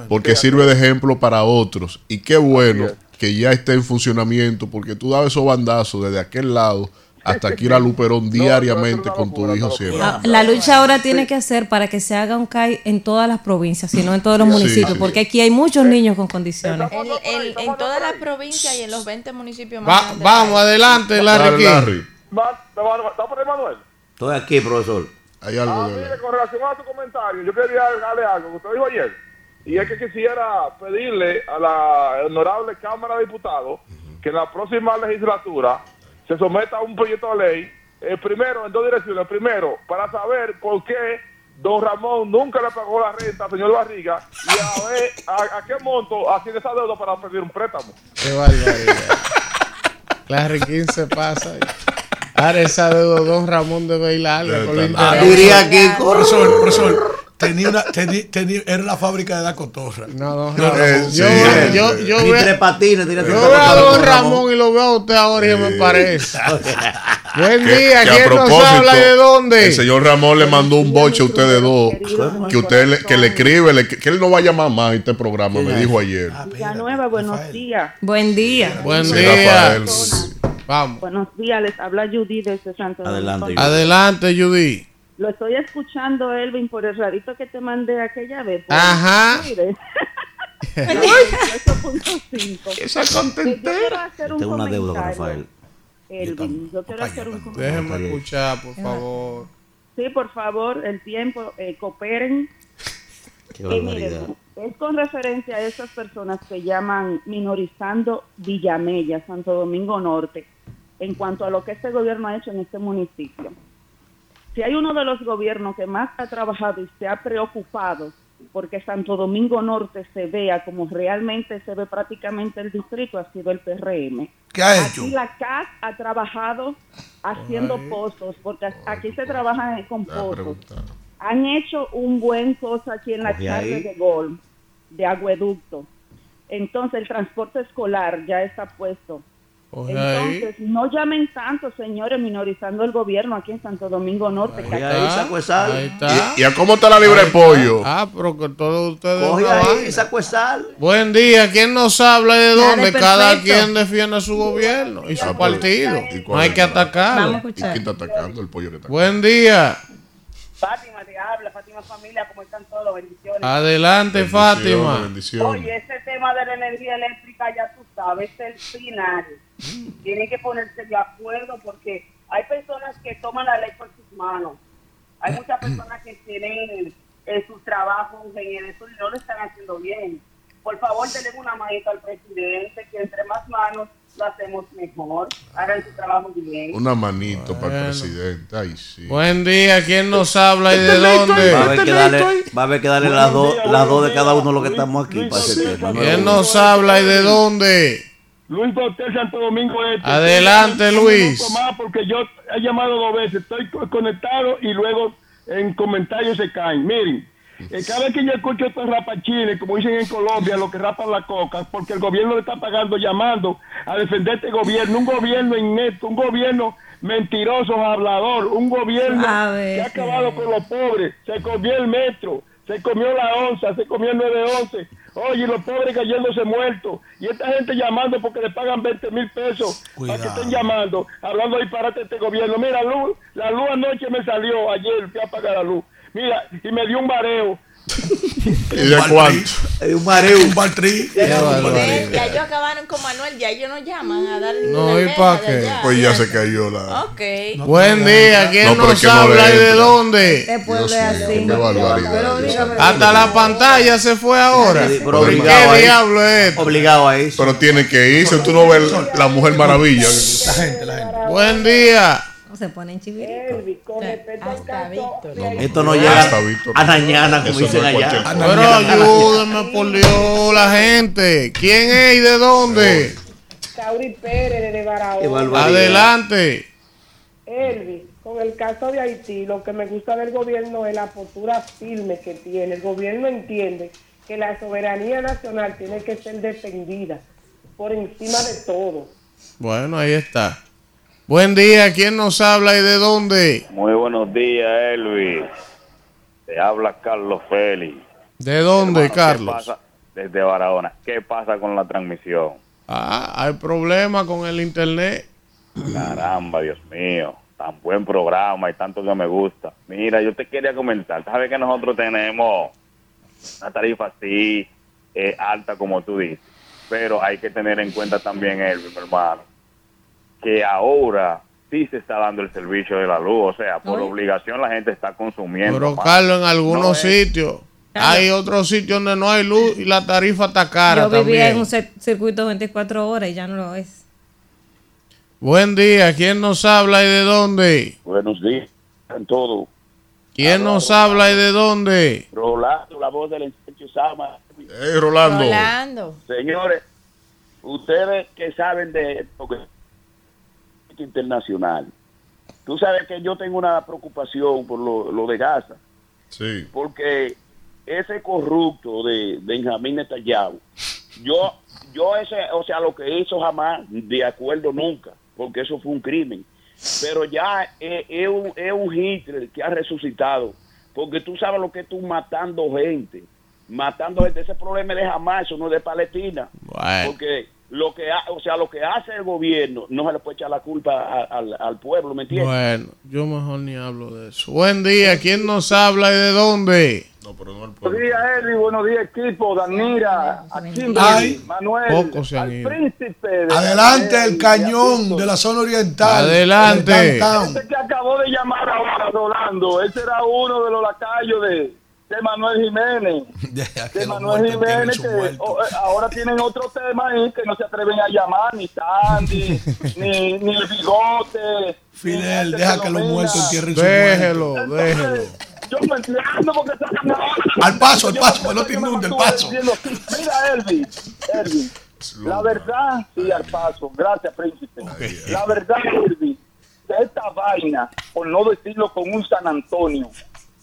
Porque sirve de ejemplo para otros. Y qué bueno que ya esté en funcionamiento. Porque tú dabas esos bandazos desde aquel lado hasta aquí a Luperón diariamente con tu hijo siempre. La lucha ahora tiene que ser para que se haga un CAI en todas las provincias, sino en todos los municipios, sí. porque aquí hay muchos niños con condiciones. El- el- en todas las provincias y en los 20 municipios más Va- vamos, adelante, Larry. Larry. Ma- ¿Te va ¿Está por ahí, Manuel? Estoy aquí, profesor. Hay algo Ah, mire, con relación a su comentario, yo quería darle algo que usted dijo ayer. Y es que quisiera pedirle a la honorable Cámara de Diputados que en la próxima legislatura se someta a un proyecto de ley, eh, primero, en dos direcciones. Primero, para saber por qué don Ramón nunca le pagó la renta al señor Barriga y a ver a, qué monto asciende esa deuda para pedir un préstamo. Qué barbaridad. Larry King se pasa. Ahora esa de Don Ramón de la Ah. Diría aquí, Profesor, profesor, tenía una, tenía, tenía- era la fábrica de la cotorra. No, Don No, Ramón. eh, yo, sí. yo, yo, veo- tres patines, yo veo a Don Ramón y lo veo a usted ahora y me parece. Buen día, que a ¿quién nos habla y de dónde? el señor Ramón le mandó un boche a ustedes dos que usted le, que le escribe le- que él no va a llamar más a este programa me dijo ayer Villanueva, buenos días. Buen día. Buen Sí, día. Rafael. Vamos. Buenos días, les habla Judy desde Santo Domingo. Adelante, Judy. Adelante, Judy. Lo estoy escuchando, Elvin, por el radito que te mandé aquella vez. Ajá. Mire, Esa un Tengo una deuda. Rafael. Elvin, yo quiero hacer un comentario. Déjenme escuchar, por favor. Sí, por favor, el tiempo, eh, cooperen. Qué Eh, miren, barbaridad. es con referencia a esas personas que llaman minorizando Villamella, Santo Domingo Norte, en cuanto a lo que este gobierno ha hecho en este municipio. Si hay uno de los gobiernos que más ha trabajado y se ha preocupado porque Santo Domingo Norte se vea como realmente se ve prácticamente el distrito, ha sido el PRM. ¿Qué ha hecho? Aquí la CAS ha trabajado haciendo pozos, porque aquí se trabaja con pozos han hecho un buen cosa aquí en la ahí. de gol, de acueducto. Entonces el transporte escolar ya está puesto. Ahí. Entonces no llamen tanto, señores, minorizando el gobierno aquí en Santo Domingo Norte. ahí, saco de sal. Ahí está. ¿Y, y a cómo está la libre de pollo? Ah, pero que todos ustedes. Coge ahí, sal. Buen día, ¿quién nos habla y de dónde? Cada quien defiende su gobierno y su Ah, partido. ¿y No hay que el problema? atacarlo. Vamos a ¿Y escuchar. quién está atacando? El pollo que está Buen día. Fátima te habla, Fátima familia, ¿cómo están todos? Bendiciones. Adelante, Bendiciones, Fátima. bendiciones. Oye, ese tema de la energía eléctrica, ya tú sabes, es el final. Tienen que ponerse de acuerdo porque hay personas que toman la ley por sus manos. Hay muchas personas que tienen eh, sus trabajos en eso y no lo están haciendo bien. Por favor, denle una manita al presidente, que entre más manos lo hacemos mejor. Hagan su trabajo bien. Una manito para el presidente. Ay, sí. Buen día, ¿quién nos habla y de Va a dónde? haber que darle, va a haber que darle las dos las dos de cada uno lo que estamos aquí para ese tema. ¿no? ¿Quién nos habla y de dónde? Luis Cortés, Santo Domingo Este. Adelante, Un Luis. más porque yo he llamado dos veces. Estoy co- conectado y luego en comentarios se caen. Miren, cada vez que yo escucho estos rapachines, como dicen en Colombia, los que rapan la coca, porque el gobierno le está pagando llamando a defender este gobierno, un gobierno inepto, un gobierno mentiroso, hablador, un gobierno que ha acabado con los pobres, se comió el metro, se comió la onza, se comió el 911. Oye, los pobres cayéndose muertos. Y esta gente llamando porque le pagan 20 mil pesos para que estén llamando, hablando disparate de este gobierno. Mira, luz, la luz anoche me salió, ayer fui a pagar la luz. Mira, y me dio un mareo. ¿Y de cuánto? Un mareo. Un baltrí. Ya ellos acabaron con Manuel, ya ellos no llaman a dar No, ¿y letra pa' de qué? allá. Pues ya se cayó la. Ok. Buen día, ¿quién No, pero es nos que no habla y de dónde? Después Dios de mío, así. Hasta la pantalla se fue ahora. Sí, pero ¿Por obligado qué ahí. diablo es esto? Obligado a eso. Pero tiene que irse. Tú no ves la Mujer Maravilla. La gente, la gente. Buen día. Se ponen chiviritos. Elvis, con respecto al caso Esto no llega a mañana, como dicen no es allá. Pero ayúdenme por Dios, la gente. ¿Quién es y de dónde? Tauri Pérez de Barahona. Adelante. Elvis, con el caso de Haití, lo que me gusta del gobierno es la postura firme que tiene. El gobierno entiende que la soberanía nacional tiene que ser defendida por encima de todo. Bueno, ahí está. Buen día, ¿quién nos habla y de dónde? Muy buenos días, Elvis. Te habla Carlos Félix. ¿De dónde, Hermano, ¿qué Carlos? pasa? Desde Barahona. ¿Qué pasa con la transmisión? Ah, hay problema con el internet. Caramba, Dios mío. Tan buen programa y tanto que me gusta. Mira, yo te quería comentar. Sabes que nosotros tenemos una tarifa así eh, alta como tú dices. Pero hay que tener en cuenta también, Elvis, mi hermano, que ahora sí se está dando el servicio de la luz. O sea, por obligación la gente está consumiendo. Pero más. Carlos, en algunos No sitios hay otros sitios donde no hay luz y la tarifa está cara Yo vivía también. en un cir- circuito 24 horas y ya no lo es. Buen día, ¿quién nos habla y de dónde? Buenos días, en todo. ¿Quién nos habla y de dónde? Rolando, la voz del ensanche Sama. Hey, Rolando. Rolando. Señores, ustedes que saben de lo internacional, tú sabes que yo tengo una preocupación por lo, lo de Gaza, Sí. porque ese corrupto de Benjamín Netanyahu, yo, yo ese, o sea, lo que hizo jamás, de acuerdo nunca, porque eso fue un crimen. Pero ya es, es un, es un Hitler que ha resucitado, porque tú sabes lo que es tú matando gente, matando gente. Ese problema es de jamás, eso no es de Palestina. Bueno, Porque lo que ha- o sea, lo que hace el gobierno no se le puede echar la culpa a- al, al pueblo, ¿me entiendes? Bueno, yo mejor ni hablo de eso. Buen día, ¿quién nos habla y de dónde? Buenos días, Eli. Buenos días, equipo. Danira, a Kimberly. Manuel, Pocos se han al ido. príncipe. de- Adelante de- el cañón de la zona oriental. Adelante. Ese que acabó de llamar ahora, Rolando, ese era uno de los lacayos de, de Manuel Jiménez. Que De Manuel Jiménez, que oh, eh, ahora tienen otro tema ahí que no se atreven a llamar, ni Sandy, ni, ni el bigote. Fidel, ni deja este que los muertos entierren Déjelo, muertos. déjelo. Yo me entiendo porque sacan ahora. Al paso, al paso, que no te inunde, el mantuve paso. diciendo, Mira, Elvi, Elvi, la verdad, sí, al paso. Gracias, príncipe. La verdad, Elvi, que esta vaina, por no decirlo con un San Antonio,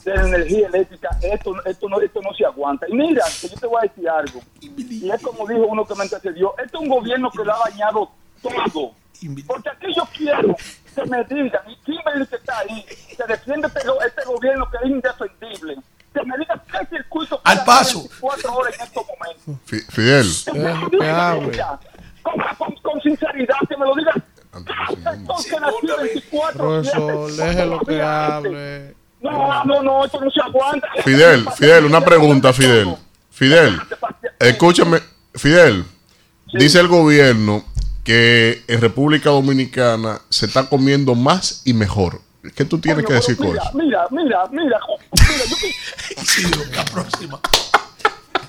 de la energía eléctrica, esto, esto, no, esto no se aguanta. Y mira, que yo te voy a decir algo. Y es como dijo uno que me antecedió, esto es un gobierno que lo ha dañado todo. Porque aquí yo quiero que me digan, y Kimberly que está ahí, que defiende este, este gobierno que es indefendible, que me diga qué circuito Al paso. 24 horas en estos momentos. Fi- Fidel, Que me lo diga con, con, con sinceridad, que me lo diga. Entonces nació 24 Profesor, siete, déjelo que hable. No, no, no, esto no se aguanta. Fidel, Fidel, una pregunta, Fidel. Fidel, escúchame, Fidel. Dice el gobierno que en República Dominicana se está comiendo más y mejor. ¿Qué tú tienes que decir con Mira, eso? mira, mira, mira, mira, yo la próxima.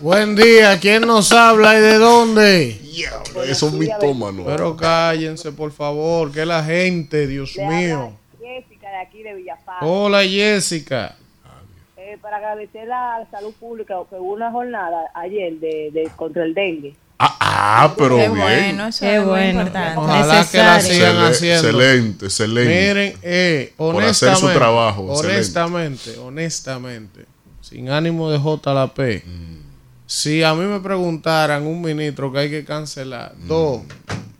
Buen día, ¿quién nos habla y de dónde? Eso es mitómano. Pero cállense, por favor, que la gente, Dios mío. De aquí de Villafaro. Hola, Jessica. Eh, para agradecer a la salud pública que hubo una jornada ayer de, de contra el dengue. Ah, pero Qué bien. bueno, eso Qué es bueno. importante. Ojalá que la Necesario. sigan haciendo. Excelente, excelente. Miren, eh, Por honestamente, hacer su trabajo, excelente. honestamente, honestamente, sin ánimo de J la P, Mm. si a mí me preguntaran un ministro que hay que cancelar, Mm. dos,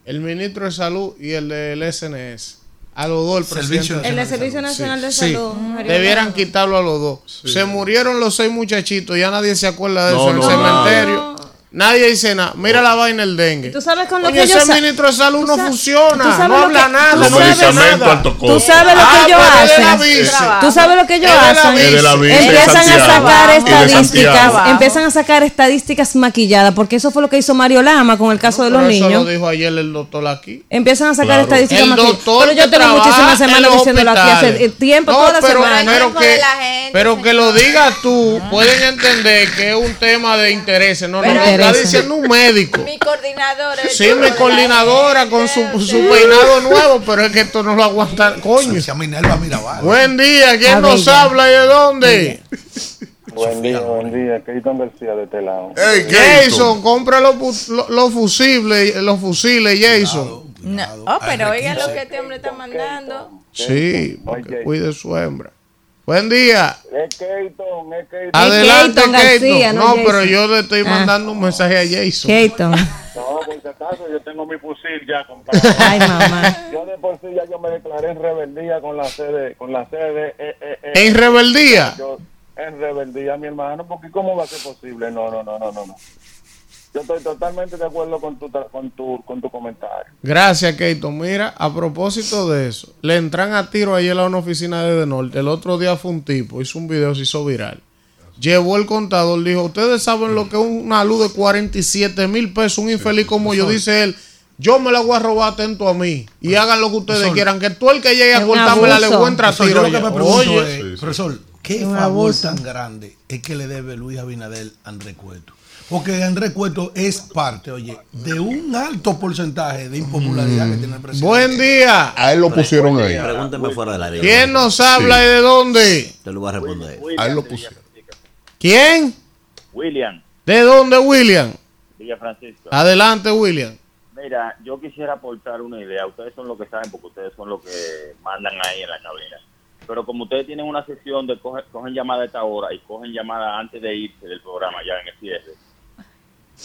el ministro de salud y el del SNS, a los dos el Servicio presidente. El de Servicio Nacional de Sí, Salud. Mario debieran quitarlo a los dos. Se murieron los seis muchachitos, ya nadie se acuerda de No, eso en no, el no. Nadie dice nada. Mira la vaina el dengue. Tú sabes con lo Oye, que ese ministro de salud no funciona, no habla que- nada, tú no dice nada. alto costo. Tú sabes lo que Ah, ellos pues es de la hacen. Tú sabes lo que ellos la hacen. La Empiezan a sacar estadísticas, empiezan a sacar estadísticas maquilladas, porque eso fue lo que hizo Mario Lama con el caso de los Pero eso niños. lo dijo ayer el doctor aquí. Empiezan a sacar Claro. estadísticas El maquilladas. doctor Pero yo tengo muchísimas semanas diciéndolo aquí hace tiempo, No, toda la pero, semana. pero que, de la gente, pero que lo digas tú, pueden entender que es un tema de intereses. No, no, está diciendo un médico. Mi coordinador es Sí, mi coordinadora con su, su peinado nuevo, pero es que esto no lo aguanta. Coño. Minerva Mirabal. Buen día, ¿quién nos habla y de dónde? Buen día, buen día. Keaton García de este lado. Hey, Jason, compra los, los, los fusibles, los fusiles, Jason. No, oh, pero oiga lo que este hombre está mandando. Sí, porque Oye. cuide su hembra. Buen día. Es Keaton, es Keaton. Adelante, García, Keaton. no pero yo le estoy Ah. mandando un mensaje a Jason. Keaton. No, por si acaso, yo tengo mi fusil ya comprado. Ay, mamá. Yo de por sí ya yo me declaré en rebeldía con la sede, con la sede. eh, eh, eh. ¿En rebeldía? Yo, en rebeldía, mi hermano, porque ¿cómo va a ser posible? No, no, no, no, no. Yo estoy totalmente de acuerdo con tu, con tu, con tu comentario. Gracias, Keaton. Mira, a propósito de eso, le entran a tiro ayer a una oficina de De Norte. El otro día fue un tipo, hizo un video, se hizo viral. Llevó el contador, dijo, ustedes saben lo que es una luz de 47 mil pesos, un infeliz como yo, dice él. Yo me la voy a robar atento a mí. Y hagan lo que ustedes Profesor. quieran. Que tú el que llegue a cortármela le abuso. voy a entrar a Profesor, tiro. yo lo que allá. me pregunto Oye, es, sí. profesor, ¿qué favor tan grande es que le debe Luis Abinader a Andrés Cueto? Porque Andrés Cueto es parte, oye, de un alto porcentaje de impopularidad que tiene el presidente. buen día. A él lo pusieron ahí. Pregúnteme fuera del área. ¿Quién nos habla y de dónde? Yo le voy a responder. A él lo pusieron. ¿Quién? William, ¿De dónde, William? Villa Francisco. Adelante, William. Mira, yo quisiera aportar una idea. Ustedes son los que saben porque ustedes son los que mandan ahí en la cabina. Pero como ustedes tienen una sesión de coge- cogen llamada a esta hora y cogen llamada antes de irse del programa ya en el cierre,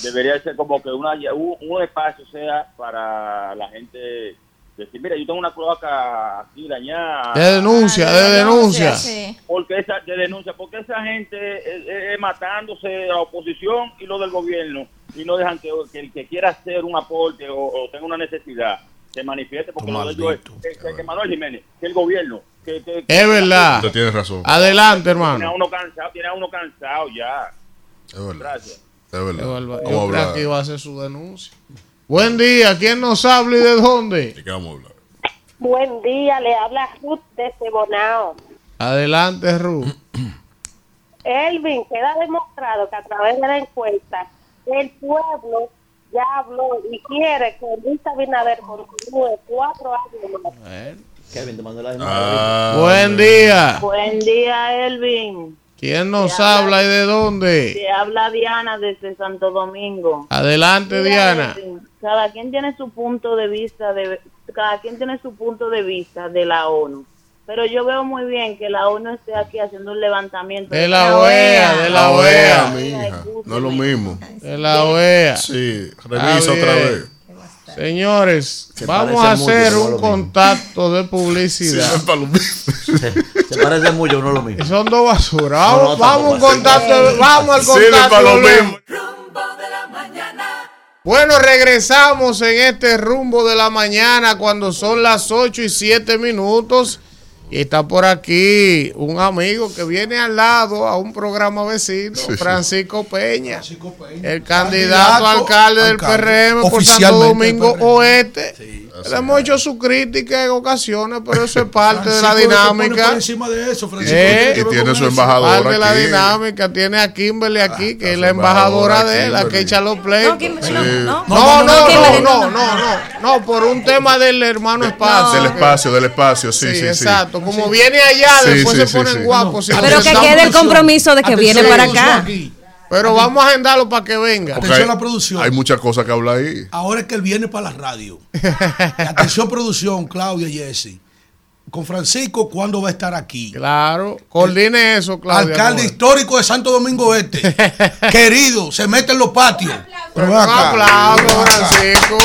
debería ser como que una, un, un espacio sea para la gente decir, mira, yo tengo una cloaca aquí dañada. De denuncia, Ah, de denuncia. Sí. Porque esa de denuncia, porque esa gente es, es- es matándose a la oposición y lo del gobierno, y no dejan que, que el que quiera hacer un aporte o, o tenga una necesidad se manifieste, porque lo de ellos es que, que Manuel Jiménez, que el gobierno, que, que- que- Es verdad. Usted tiene razón. Adelante, Tiene a hermano. uno cansado, tiene a uno cansado ya. Es verdad. Gracias. Es verdad. Vamos Yo creo hablar. que iba a hacer su denuncia. Buen día, ¿quién nos habla y de dónde? ¿De qué vamos a hablar? Buen día, le habla Ruth de Cebonao. Adelante, Ruth. Elvin, queda demostrado que a través de la encuesta el pueblo ya habló y quiere que Luis Abinader continúe cuatro años más. Kevin, te mandó la Ah, Buen día. Buen día, Elvin. ¿Quién nos Te habla- habla y de dónde? Te habla Diana desde Santo Domingo. Adelante, Mira, Diana. Cada quien tiene su punto de vista de cada quien tiene su punto de vista de la ONU. Pero yo veo muy bien que la ONU esté aquí haciendo un levantamiento De la OEA, de la La OEA, OEA. mi hija. No es lo mismo. De la OEA. Sí, revisa otra vez. Señores, Se vamos a hacer un contacto de publicidad. Sí. Se parece mucho, no lo mismo. Son dos basuras. No, Vamos, no, vamos un contacto. de- Vamos al contacto. para lo mismo. Bueno, regresamos en este rumbo de la mañana cuando son las 8 y 7 minutos. Y está por aquí un amigo que viene al lado a un programa vecino, Sí, sí. Francisco Peña, Francisco Peña. el candidato a alcalde del PRM por Santo Domingo. Oeste. Le hemos hecho su crítica en ocasiones, pero eso es parte de la dinámica. por encima de eso, Francisco, Eh, tiene que Y tiene su embajadora Parte de la aquí. dinámica. Tiene a Kimberly aquí, que es la embajadora de él, la que echa los pleitos. No, no, no. No, no, no, no, no, no, no, por un tema del hermano espacio. Del espacio, del espacio, sí, Sí, sí, Como viene allá, Sí, después sí, se sí, ponen sí. guapos. y No, Pero que quede el compromiso de que Atención, viene para acá. aquí. Pero vamos a agendarlo para que venga. Atención a la producción. Hay muchas cosas que hablar ahí. Ahora es que él viene para la radio. Atención, producción, Claudia y Jesse. Con Francisco, ¿cuándo va a estar aquí? Claro, coordine eso, Claudia. Alcalde amor. histórico de Santo Domingo Este. Querido, se mete en los patios. Pero Un aplauso. Francisco.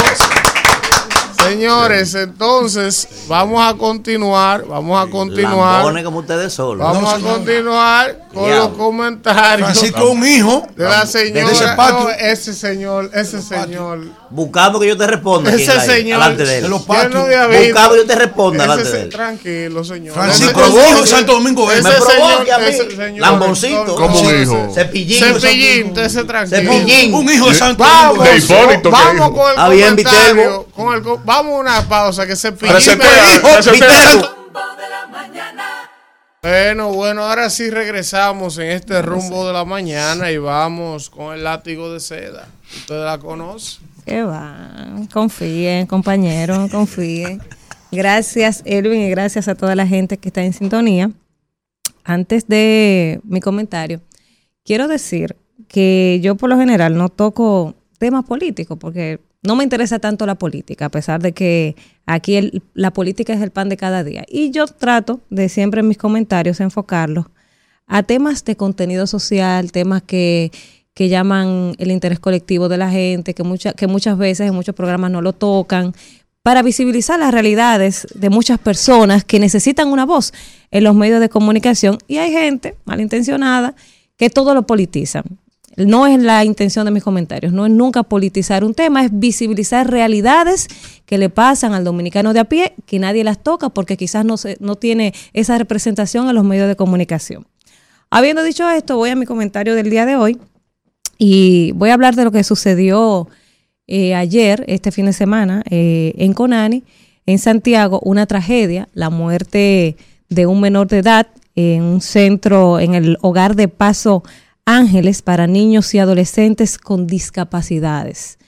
Señores, entonces vamos a continuar, vamos a continuar. Lambones como ustedes solos. Vamos No, a continuar con Diablo. los comentarios Francisco es un hijo de la de ese señora. patio. No, ese señor, ese señor. Buscamos que yo te responda. Ese señor. Delante de de él. los Yo patios. no. Buscamos que yo te responda Ese delante se- de él. Tranquilo, señor. Francisco Ese- es un hijo de ese- Santo Domingo ese. Me a mí. ese señor. Lamboncito. Como un hijo. Cepillín. Cepillín, ese tranquilo. Cepillín. Un hijo de Santo Domingo De vamos con el comentario. Con el, vamos a una pausa que se pega. Bueno, bueno, ahora sí regresamos en este rumbo de la mañana y vamos con el látigo de seda. Ustedes la conocen. Que va. Confíen, compañeros, confíen. Gracias, Elvin, y gracias a toda la gente que está en sintonía. Antes de mi comentario, quiero decir que yo por lo general no toco temas políticos porque no me interesa tanto la política, a pesar de que aquí la política es el pan de cada día. Y yo trato de siempre en mis comentarios enfocarlos a temas de contenido social, temas que, que llaman el interés colectivo de la gente, que, mucha- que muchas veces en muchos programas no lo tocan, para visibilizar las realidades de muchas personas que necesitan una voz en los medios de comunicación. Y hay gente malintencionada que todo lo politizan. No es la intención de mis comentarios, no es nunca politizar un tema, es visibilizar realidades que le pasan al dominicano de a pie, que nadie las toca porque quizás no, se, no tiene esa representación en los medios de comunicación. Habiendo dicho esto, voy a mi comentario del día de hoy y voy a hablar de lo que sucedió eh, ayer, este fin de semana, eh, en Conani, en Santiago, una tragedia, la muerte de un menor de edad en un centro, en el hogar de Paso Ángeles para niños y adolescentes con discapacidades.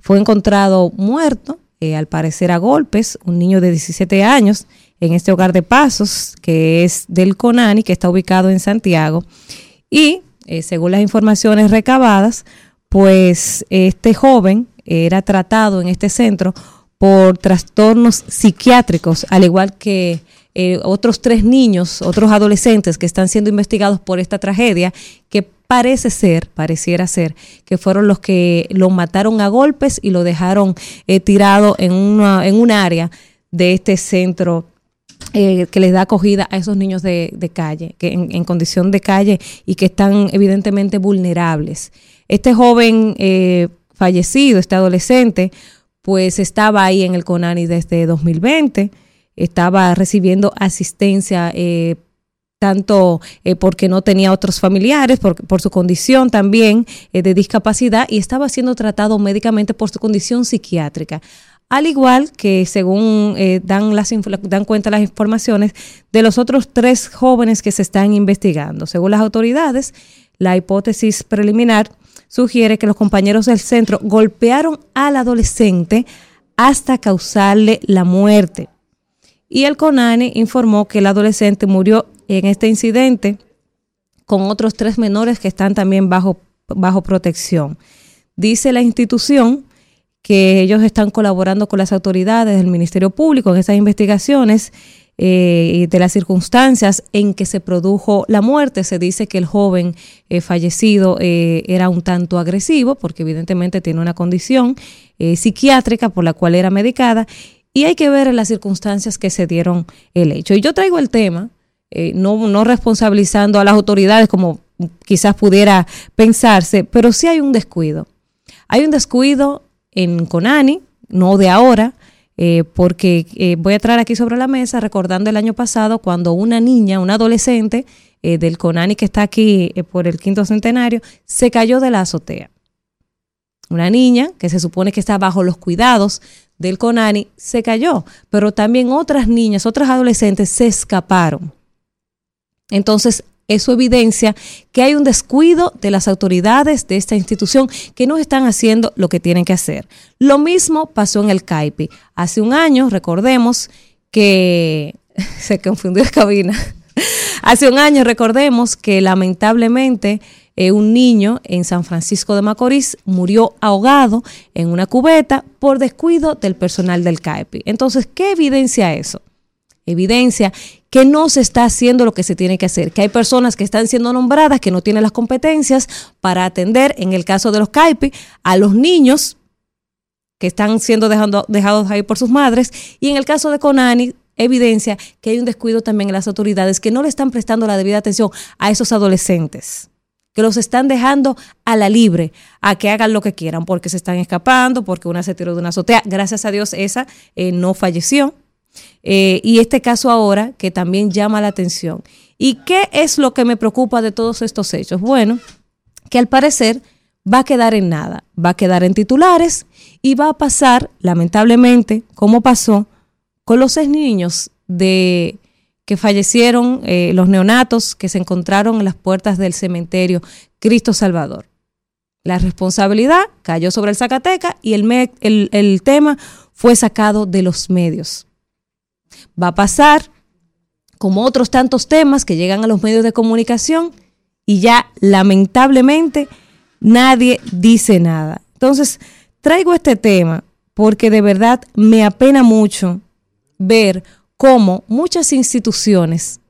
Fue encontrado muerto, eh, al parecer a golpes, un niño de 17 años en este hogar de Pasos, que es del Conani, que está ubicado en Santiago. Y eh, según las informaciones recabadas, pues este joven era tratado en este centro por trastornos psiquiátricos, al igual que eh, otros tres niños, otros adolescentes que están siendo investigados por esta tragedia, que parece ser, pareciera ser, que fueron los que lo mataron a golpes y lo dejaron eh, tirado en una, en un área de este centro eh, que les da acogida a esos niños de, calle, que en, en condición de calle y que están evidentemente vulnerables. Este joven eh, fallecido, este adolescente, pues estaba ahí en el CONANI desde 2020, estaba recibiendo asistencia eh, tanto eh, porque no tenía otros familiares, por, por su condición también eh, de discapacidad y estaba siendo tratado médicamente por su condición psiquiátrica. Al igual que según eh, dan, las, dan cuenta las informaciones de los otros tres jóvenes que se están investigando. Según las autoridades, la hipótesis preliminar sugiere que los compañeros del centro golpearon al adolescente hasta causarle la muerte. Y el CONANI informó que el adolescente murió en este incidente con otros tres menores que están también bajo, bajo protección. Dice la institución que ellos están colaborando con las autoridades del Ministerio Público en esas investigaciones eh, de las circunstancias en que se produjo la muerte. Se dice que el joven eh, fallecido eh, era un tanto agresivo porque evidentemente tiene una condición psiquiátrica por la cual era medicada y hay que ver las circunstancias que se dieron el hecho. Y yo traigo el tema, eh, no, no responsabilizando a las autoridades como quizás pudiera pensarse, pero sí hay un descuido. Hay un descuido en Conani, no de ahora, eh, porque eh, voy a traer aquí sobre la mesa recordando el año pasado cuando una niña, una adolescente eh, del Conani que está aquí por el quinto centenario, se cayó de la azotea. Una niña que se supone que está bajo los cuidados del Conani se cayó, pero también otras niñas, otras adolescentes se escaparon. Entonces, eso evidencia que hay un descuido de las autoridades de esta institución que no están haciendo lo que tienen que hacer. Lo mismo pasó en el CAIPI. Hace un año, recordemos que se confundió la cabina. Hace un año recordemos que lamentablemente eh, un niño en San Francisco de Macorís murió ahogado en una cubeta por descuido del personal del CAEPI. Entonces, ¿qué evidencia eso? Evidencia que no se está haciendo lo que se tiene que hacer, que hay personas que están siendo nombradas que no tienen las competencias para atender, en el caso de los CAIPI, a los niños que están siendo dejados ahí por sus madres, y en el caso de Conani, evidencia que hay un descuido también en las autoridades que no le están prestando la debida atención a esos adolescentes que los están dejando a la libre, a que hagan lo que quieran, porque se están escapando, porque una se tiró de una azotea. Gracias a Dios esa eh, no falleció. Eh, y este caso ahora que también llama la atención. ¿Y qué es lo que me preocupa de todos estos hechos? Bueno, que al parecer va a quedar en nada, va a quedar en titulares y va a pasar, lamentablemente, como pasó con los seis niños de que fallecieron, eh, los neonatos que se encontraron en las puertas del cementerio Cristo Salvador. La responsabilidad cayó sobre el Zacateca y el, el, el tema fue sacado de los medios. Va a pasar como otros tantos temas que llegan a los medios de comunicación y ya lamentablemente nadie dice nada. Entonces, traigo este tema porque de verdad me apena mucho ver cómo muchas instituciones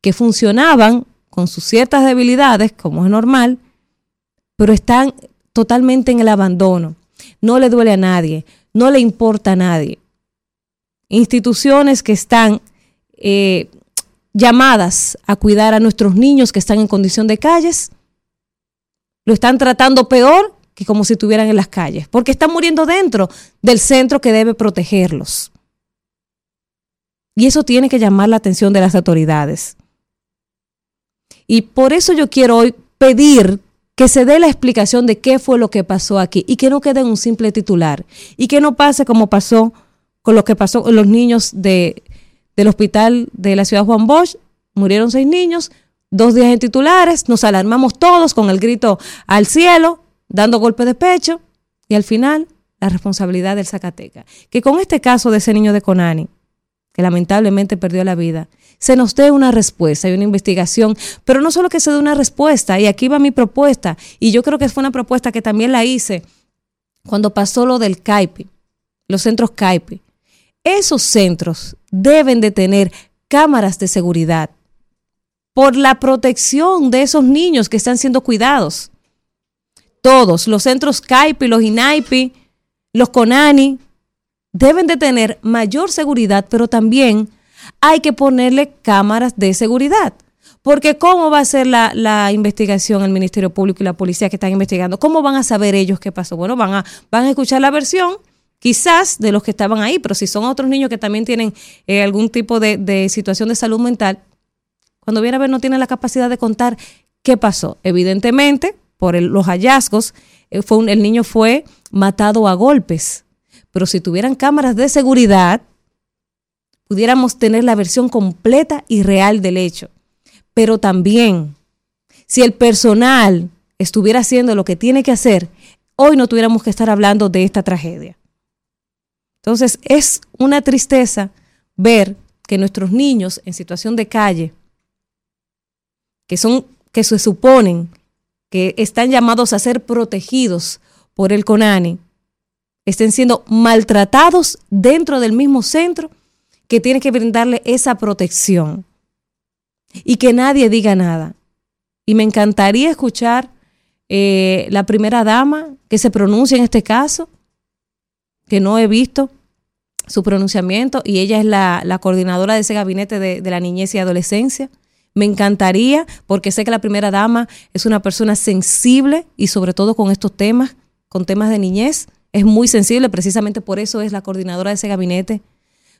que funcionaban con sus ciertas debilidades, como es normal, pero están totalmente en el abandono. No le duele a nadie, no le importa a nadie. Instituciones que están eh, llamadas a cuidar a nuestros niños que están en condición de calles, lo están tratando peor que como si estuvieran en las calles, porque están muriendo dentro del centro que debe protegerlos. Y eso tiene que llamar la atención de las autoridades. Y por eso yo quiero hoy pedir que se dé la explicación de qué fue lo que pasó aquí y que no quede en un simple titular y que no pase como pasó con lo que pasó con los niños de, del hospital de la ciudad Juan Bosch. Murieron seis niños, dos días en titulares, nos alarmamos todos con el grito al cielo, dando golpes de pecho y al final la responsabilidad del Zacateca. Que con este caso de ese niño de Conani, que lamentablemente perdió la vida, se nos dé una respuesta y una investigación, pero no solo que se dé una respuesta, y aquí va mi propuesta, y yo creo que fue una propuesta que también la hice cuando pasó lo del CAIPI, los centros CAIPI. Esos centros deben de tener cámaras de seguridad por la protección de esos niños que están siendo cuidados. Todos, los centros CAIPI, los INAIPI, los CONANI, deben de tener mayor seguridad, pero también hay que ponerle cámaras de seguridad. Porque ¿cómo va a ser la, la investigación el Ministerio Público y la policía que están investigando? ¿Cómo van a saber ellos qué pasó? Bueno, van a, van a escuchar la versión quizás de los que estaban ahí, pero si son otros niños que también tienen eh, algún tipo de, de situación de salud mental, cuando viene a ver no tienen la capacidad de contar qué pasó. Evidentemente, por los hallazgos, eh, fue un- el niño fue matado a golpes. Pero si tuvieran cámaras de seguridad, pudiéramos tener la versión completa y real del hecho. Pero también, si el personal estuviera haciendo lo que tiene que hacer, hoy no tuviéramos que estar hablando de esta tragedia. Entonces, es una tristeza ver que nuestros niños en situación de calle, que son, que se suponen que están llamados a ser protegidos por el CONANI, estén siendo maltratados dentro del mismo centro que tiene que brindarle esa protección y que nadie diga nada. Y me encantaría escuchar eh, la primera dama que se pronuncia en este caso, que no he visto su pronunciamiento y ella es la, la coordinadora de ese gabinete de, de la niñez y adolescencia. Me encantaría porque sé que la primera dama es una persona sensible y sobre todo con estos temas, con temas de niñez, es muy sensible, precisamente por eso es la coordinadora de ese gabinete.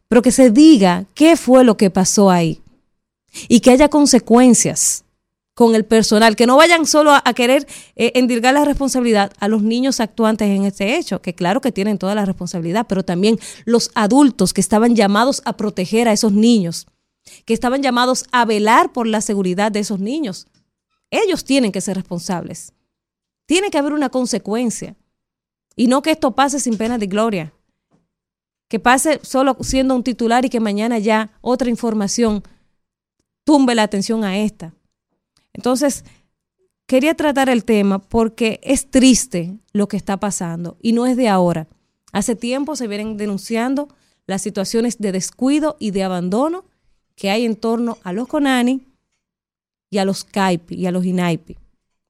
Pero que se diga qué fue lo que pasó ahí y que haya consecuencias con el personal, que no vayan solo a, querer eh, endilgar la responsabilidad a los niños actuantes en este hecho, que claro que tienen toda la responsabilidad, pero también los adultos que estaban llamados a proteger a esos niños, que estaban llamados a velar por la seguridad de esos niños. Ellos tienen que ser responsables. Tiene que haber una consecuencia. Y no que esto pase sin pena de gloria. Que pase solo siendo un titular y que mañana ya otra información tumbe la atención a esta. Entonces, quería tratar el tema porque es triste lo que está pasando y no es de ahora. Hace tiempo se vienen denunciando las situaciones de descuido y de abandono que hay en torno a los CONANI y a los CAIPI y a los INAIPI.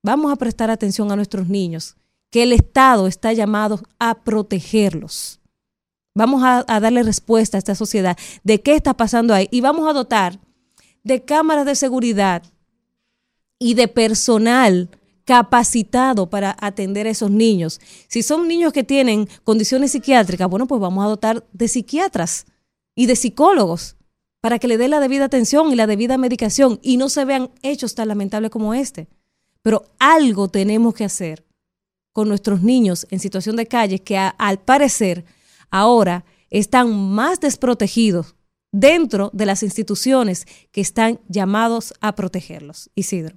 Vamos a prestar atención a nuestros niños, que el Estado está llamado a protegerlos. Vamos a, darle respuesta a esta sociedad de qué está pasando ahí y vamos a dotar de cámaras de seguridad y de personal capacitado para atender a esos niños. Si son niños que tienen condiciones psiquiátricas, bueno, pues vamos a dotar de psiquiatras y de psicólogos para que le den la debida atención y la debida medicación y no se vean hechos tan lamentables como este. Pero algo tenemos que hacer con nuestros niños en situación de calle que a- al parecer ahora están más desprotegidos dentro de las instituciones que están llamados a protegerlos. Isidro.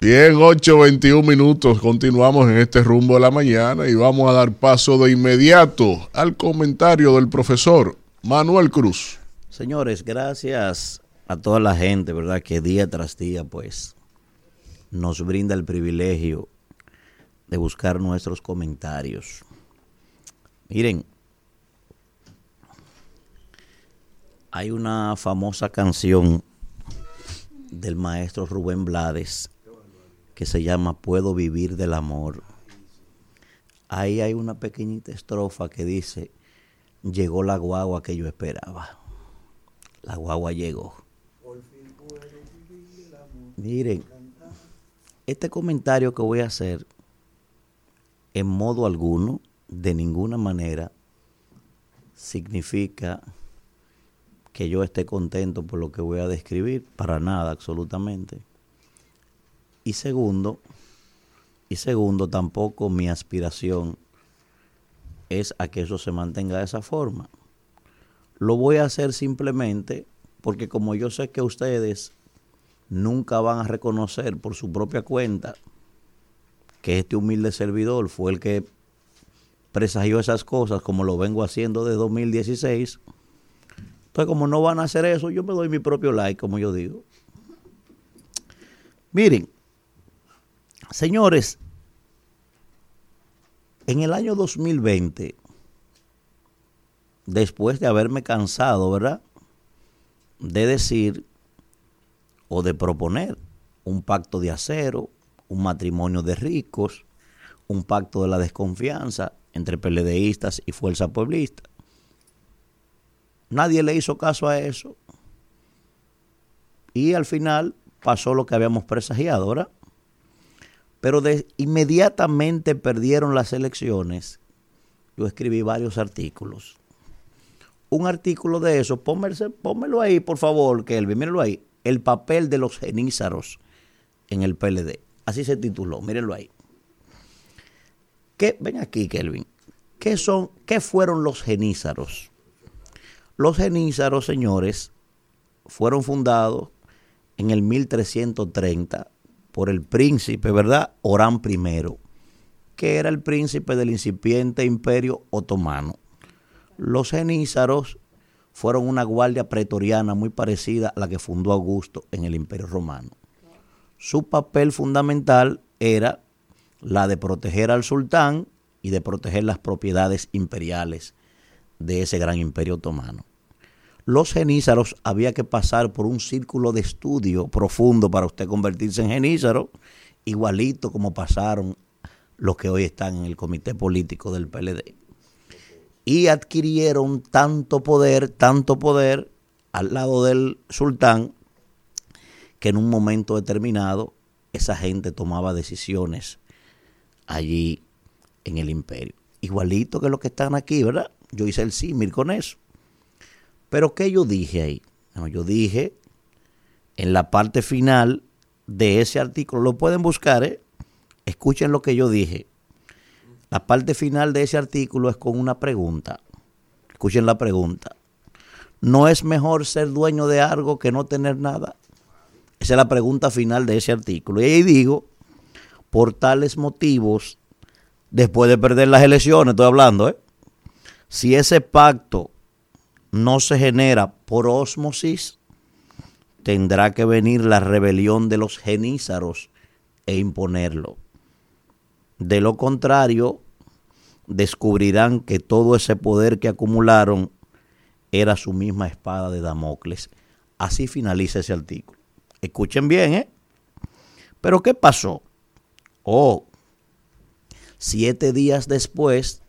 Bien, 8, 21 minutos. Continuamos en este rumbo de la mañana y vamos a dar paso de inmediato al comentario del profesor Manuel Cruz. Señores, gracias a toda la gente, ¿verdad? Que día tras día, pues, nos brinda el privilegio de buscar nuestros comentarios. Miren, hay una famosa canción del maestro Rubén Blades que se llama Puedo vivir del amor. Ahí hay una pequeñita estrofa que dice, llegó la guagua que yo esperaba. La guagua llegó. Miren, este comentario que voy a hacer, en modo alguno, de ninguna manera, significa que yo esté contento por lo que voy a describir, para nada, absolutamente. Y segundo, y segundo, tampoco mi aspiración es a que eso se mantenga de esa forma. Lo voy a hacer simplemente porque como yo sé que ustedes nunca van a reconocer por su propia cuenta que este humilde servidor fue el que presagió esas cosas como lo vengo haciendo de 2016. Entonces, como no van a hacer eso, yo me doy mi propio like, como yo digo. Miren, señores, en el año 2020, después de haberme cansado, ¿verdad? De decir o de proponer un pacto de acero, un matrimonio de ricos, un pacto de la desconfianza entre PLDistas y Fuerza Pueblista. Nadie le hizo caso a eso. Y al final pasó lo que habíamos presagiado, ¿verdad? Pero de, inmediatamente perdieron las elecciones. Yo escribí varios artículos. Un artículo de eso, pónmelo, pónmelo ahí, por favor, Kelvin, mírenlo ahí. El papel de los genízaros en el PLD. Así se tituló, mírenlo ahí. ¿Qué, ven aquí, Kelvin. ¿Qué, son, ¿Qué fueron los genízaros? Los genízaros, señores, fueron fundados en el 1330 por el príncipe, ¿verdad? Orán I, que era el príncipe del incipiente imperio otomano. Los genízaros fueron una guardia pretoriana muy parecida a la que fundó Augusto en el imperio romano. Su papel fundamental era la de proteger al sultán y de proteger las propiedades imperiales de ese gran imperio otomano. Los genízaros había que pasar por un círculo de estudio profundo para usted convertirse en genízaro, igualito como pasaron los que hoy están en el comité político del PLD. Y adquirieron tanto poder, tanto poder al lado del sultán, que en un momento determinado esa gente tomaba decisiones allí en el imperio. Igualito que los que están aquí, ¿verdad? Yo hice el símil con eso. Pero ¿qué yo dije ahí? yo dije en la parte final de ese artículo, lo pueden buscar, ¿eh? escuchen lo que yo dije. La parte final de ese artículo es con una pregunta. Escuchen la pregunta. ¿No es mejor ser dueño de algo que no tener nada? Esa es la pregunta final de ese artículo. Y ahí digo, por tales motivos, después de perder las elecciones, estoy hablando, ¿eh? si ese pacto no se genera por osmosis, tendrá que venir la rebelión de los genízaros e imponerlo. De lo contrario, descubrirán que todo ese poder que acumularon era su misma espada de Damocles. Así finaliza ese artículo. Escuchen bien, ¿eh? Pero ¿qué pasó? Oh, siete días después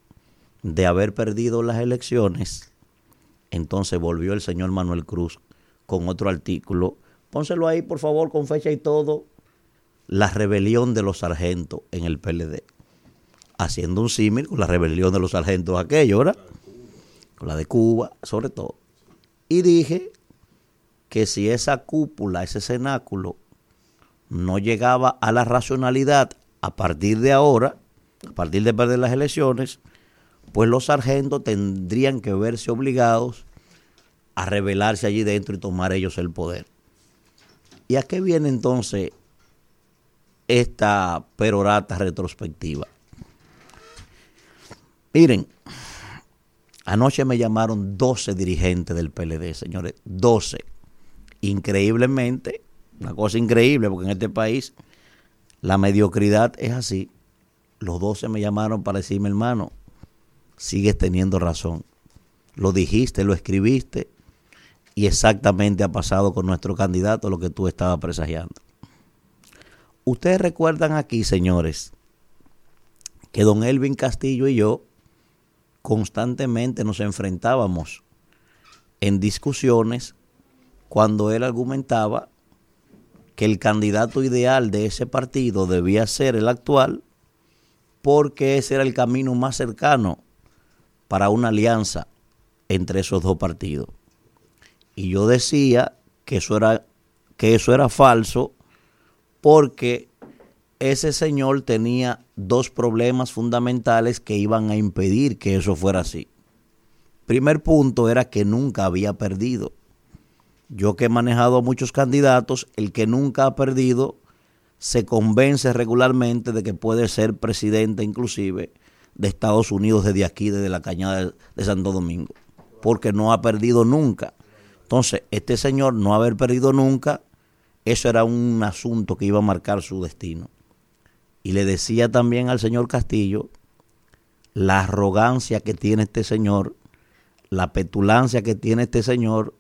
de haber perdido las elecciones, entonces volvió el señor Manuel Cruz con otro artículo. Pónselo ahí, por favor, con fecha y todo. La rebelión de los sargentos en el PLD. Haciendo un símil con la rebelión de los sargentos aquello, ¿verdad? Con la de Cuba, sobre todo. Y dije que si esa cúpula, ese cenáculo, no llegaba a la racionalidad a partir de ahora, a partir de perder las elecciones, pues los sargentos tendrían que verse obligados a rebelarse allí dentro y tomar ellos el poder. ¿Y a qué viene entonces esta perorata retrospectiva? Miren, anoche me llamaron 12 dirigentes del PLD, señores, 12. Increíblemente, una cosa increíble, porque en este país la mediocridad es así. Los 12 me llamaron para decirme, hermano, sigues teniendo razón. Lo dijiste, lo escribiste y exactamente ha pasado con nuestro candidato lo que tú estabas presagiando. Ustedes recuerdan aquí, señores, que don Elvin Castillo y yo constantemente nos enfrentábamos en discusiones cuando él argumentaba que el candidato ideal de ese partido debía ser el actual porque ese era el camino más cercano para una alianza entre esos dos partidos. Y yo decía que eso era, que eso era falso porque ese señor tenía dos problemas fundamentales que iban a impedir que eso fuera así. Primer punto era que nunca había perdido. Yo que he manejado a muchos candidatos, el que nunca ha perdido se convence regularmente de que puede ser presidente inclusive de Estados Unidos desde aquí, desde la cañada de Santo Domingo, porque no ha perdido nunca. Entonces, este señor no haber perdido nunca, eso era un asunto que iba a marcar su destino. Y le decía también al señor Castillo la arrogancia que tiene este señor, la petulancia que tiene este señor,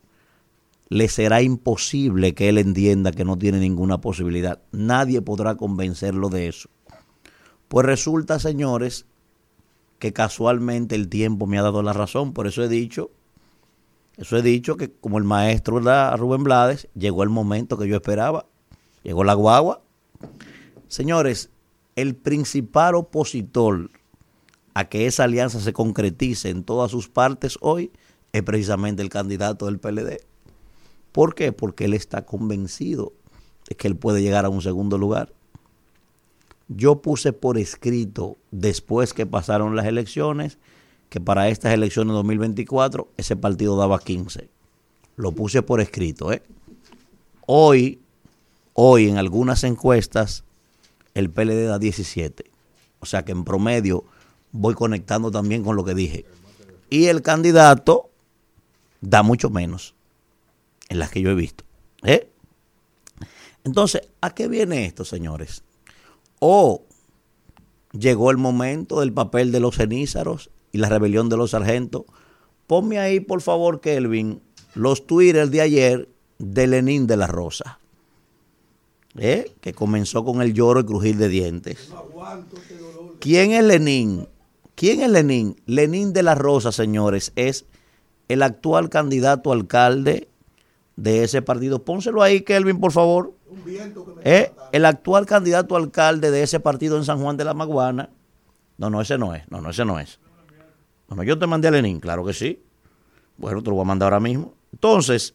le será imposible que él entienda que no tiene ninguna posibilidad. Nadie podrá convencerlo de eso. Pues resulta, señores, que casualmente el tiempo me ha dado la razón. Por eso he dicho Eso he dicho que como el maestro ¿verdad? Rubén Blades, llegó el momento que yo esperaba. Llegó la guagua. Señores, el principal opositor a que esa alianza se concretice en todas sus partes hoy es precisamente el candidato del PLD. ¿Por qué? Porque él está convencido de que él puede llegar a un segundo lugar. Yo puse por escrito, después que pasaron las elecciones, que para estas elecciones 2024 ese partido daba 15. Lo puse por escrito. ¿eh? Hoy, hoy en algunas encuestas, el PLD da 17. O sea que en promedio voy conectando también con lo que dije. Y el candidato da mucho menos en las que yo he visto. ¿eh? Entonces, ¿a qué viene esto, señores? O llegó el momento del papel de los cenízaros y la rebelión de los sargentos. Ponme ahí, por favor, Kelvin, los twitters de ayer de Lenín de la Rosa, ¿eh? que comenzó con el lloro y crujir de dientes. ¿Quién es Lenín? ¿Quién es Lenín? Lenín de la Rosa, señores, es el actual candidato alcalde de ese partido. Pónselo ahí, Kelvin, por favor. ¿Eh? El actual candidato alcalde de ese partido en San Juan de la Maguana. No, no, ese no es. No, no, ese no es. No, no, yo te mandé a Lenín, claro que sí. Bueno, te lo voy a mandar ahora mismo. Entonces,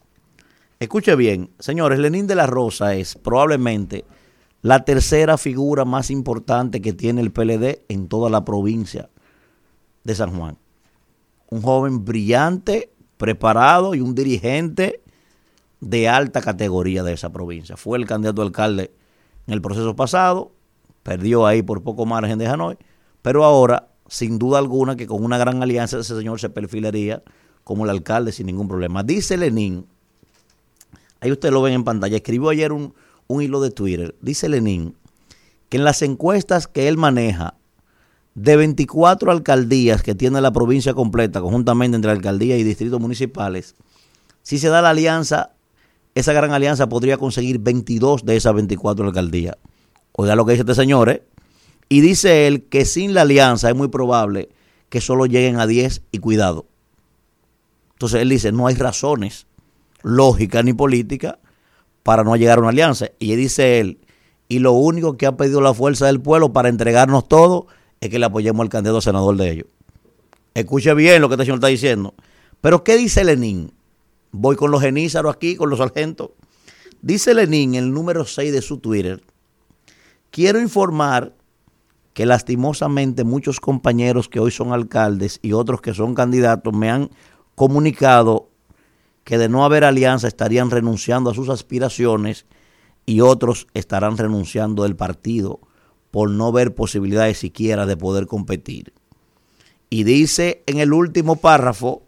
escuche bien, señores, Lenín de la Rosa es probablemente la tercera figura más importante que tiene el PLD en toda la provincia de San Juan. Un joven brillante, preparado y un dirigente de alta categoría de esa provincia. Fue el candidato alcalde en el proceso pasado, perdió ahí por poco margen de Hanoi, pero ahora, sin duda alguna, que con una gran alianza ese señor se perfilaría como el alcalde sin ningún problema. Dice Lenín, ahí ustedes lo ven en pantalla, escribió ayer un, un hilo de Twitter, dice Lenín, que en las encuestas que él maneja, de 24 alcaldías que tiene la provincia completa, conjuntamente entre alcaldías y distritos municipales, si se da la alianza, esa gran alianza podría conseguir 22 de esas 24 alcaldías. Oiga lo que dice este señor, ¿eh? Y dice él que sin la alianza es muy probable que solo lleguen a 10 y cuidado. Entonces él dice, no hay razones lógicas ni políticas para no llegar a una alianza. Y dice él, y lo único que ha pedido la fuerza del pueblo para entregarnos todo es que le apoyemos al candidato senador de ellos. Escuche bien lo que este señor está diciendo. Pero ¿qué dice Lenín? Voy con los genízaros aquí, con los sargentos. Dice Lenín, el número 6 de su Twitter, quiero informar que lastimosamente muchos compañeros que hoy son alcaldes y otros que son candidatos me han comunicado que de no haber alianza estarían renunciando a sus aspiraciones y otros estarán renunciando del partido por no ver posibilidades siquiera de poder competir. Y dice en el último párrafo,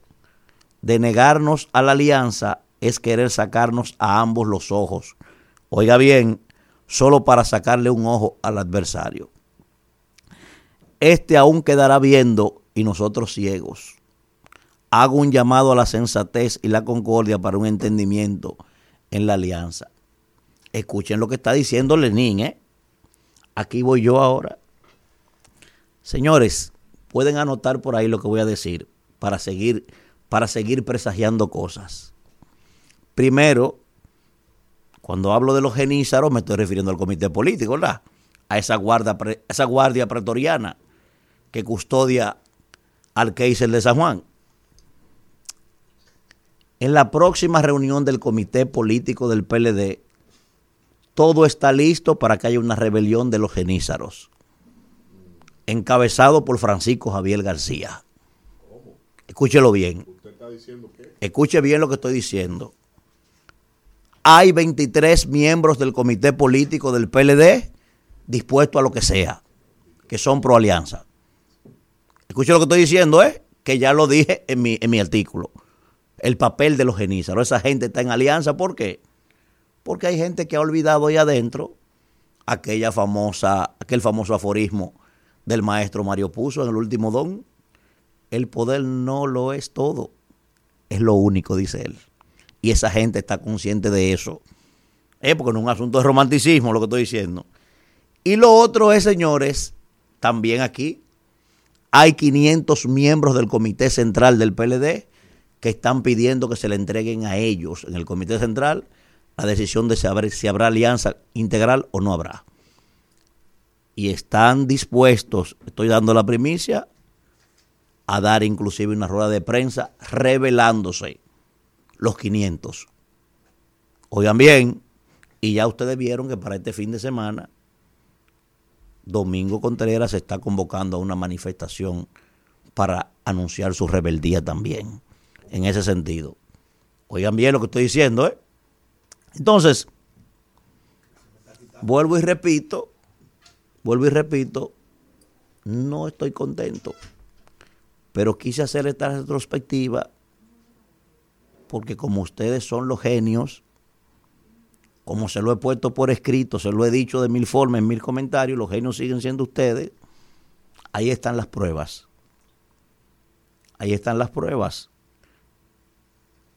de negarnos a la alianza es querer sacarnos a ambos los ojos. Oiga bien, solo para sacarle un ojo al adversario. Este aún quedará viendo y nosotros ciegos. Hago un llamado a la sensatez y la concordia para un entendimiento en la alianza. Escuchen lo que está diciendo Lenín, ¿eh? Aquí voy yo ahora. Señores, pueden anotar por ahí lo que voy a decir para seguir, para seguir presagiando cosas. Primero, cuando hablo de los genízaros, me estoy refiriendo al comité político, ¿verdad? A esa guardia, esa guardia pretoriana que custodia al Kaiser de San Juan. En la próxima reunión del comité político del PLD, todo está listo para que haya una rebelión de los genízaros, encabezado por Francisco Javier García. Escúchelo bien. Escuche bien lo que estoy diciendo. Hay 23 miembros del comité político del PLD dispuestos a lo que sea, que son pro alianza. Escuche lo que estoy diciendo, ¿eh? que ya lo dije en mi, en mi artículo. El papel de los genízaros. Esa gente está en alianza, ¿por qué? Porque hay gente que ha olvidado ahí adentro aquella famosa, aquel famoso aforismo del maestro Mario Puzo en el último don. El poder no lo es todo, es lo único, dice él. Y esa gente está consciente de eso. Eh, porque no es un asunto de romanticismo lo que estoy diciendo. Y lo otro es, señores, también aquí hay 500 miembros del Comité Central del PLD que están pidiendo que se le entreguen a ellos en el Comité Central la decisión de saber si habrá alianza integral o no habrá. Y están dispuestos, estoy dando la primicia, a dar inclusive una rueda de prensa revelándose los 500. Oigan bien, y ya ustedes vieron que para este fin de semana, Domingo Contreras se está convocando a una manifestación para anunciar su rebeldía también, en ese sentido. Oigan bien lo que estoy diciendo, ¿eh? Entonces, vuelvo y repito, vuelvo y repito, no estoy contento, pero quise hacer esta retrospectiva porque como ustedes son los genios, como se lo he puesto por escrito, se lo he dicho de mil formas, en mil comentarios, los genios siguen siendo ustedes, ahí están las pruebas. Ahí están las pruebas.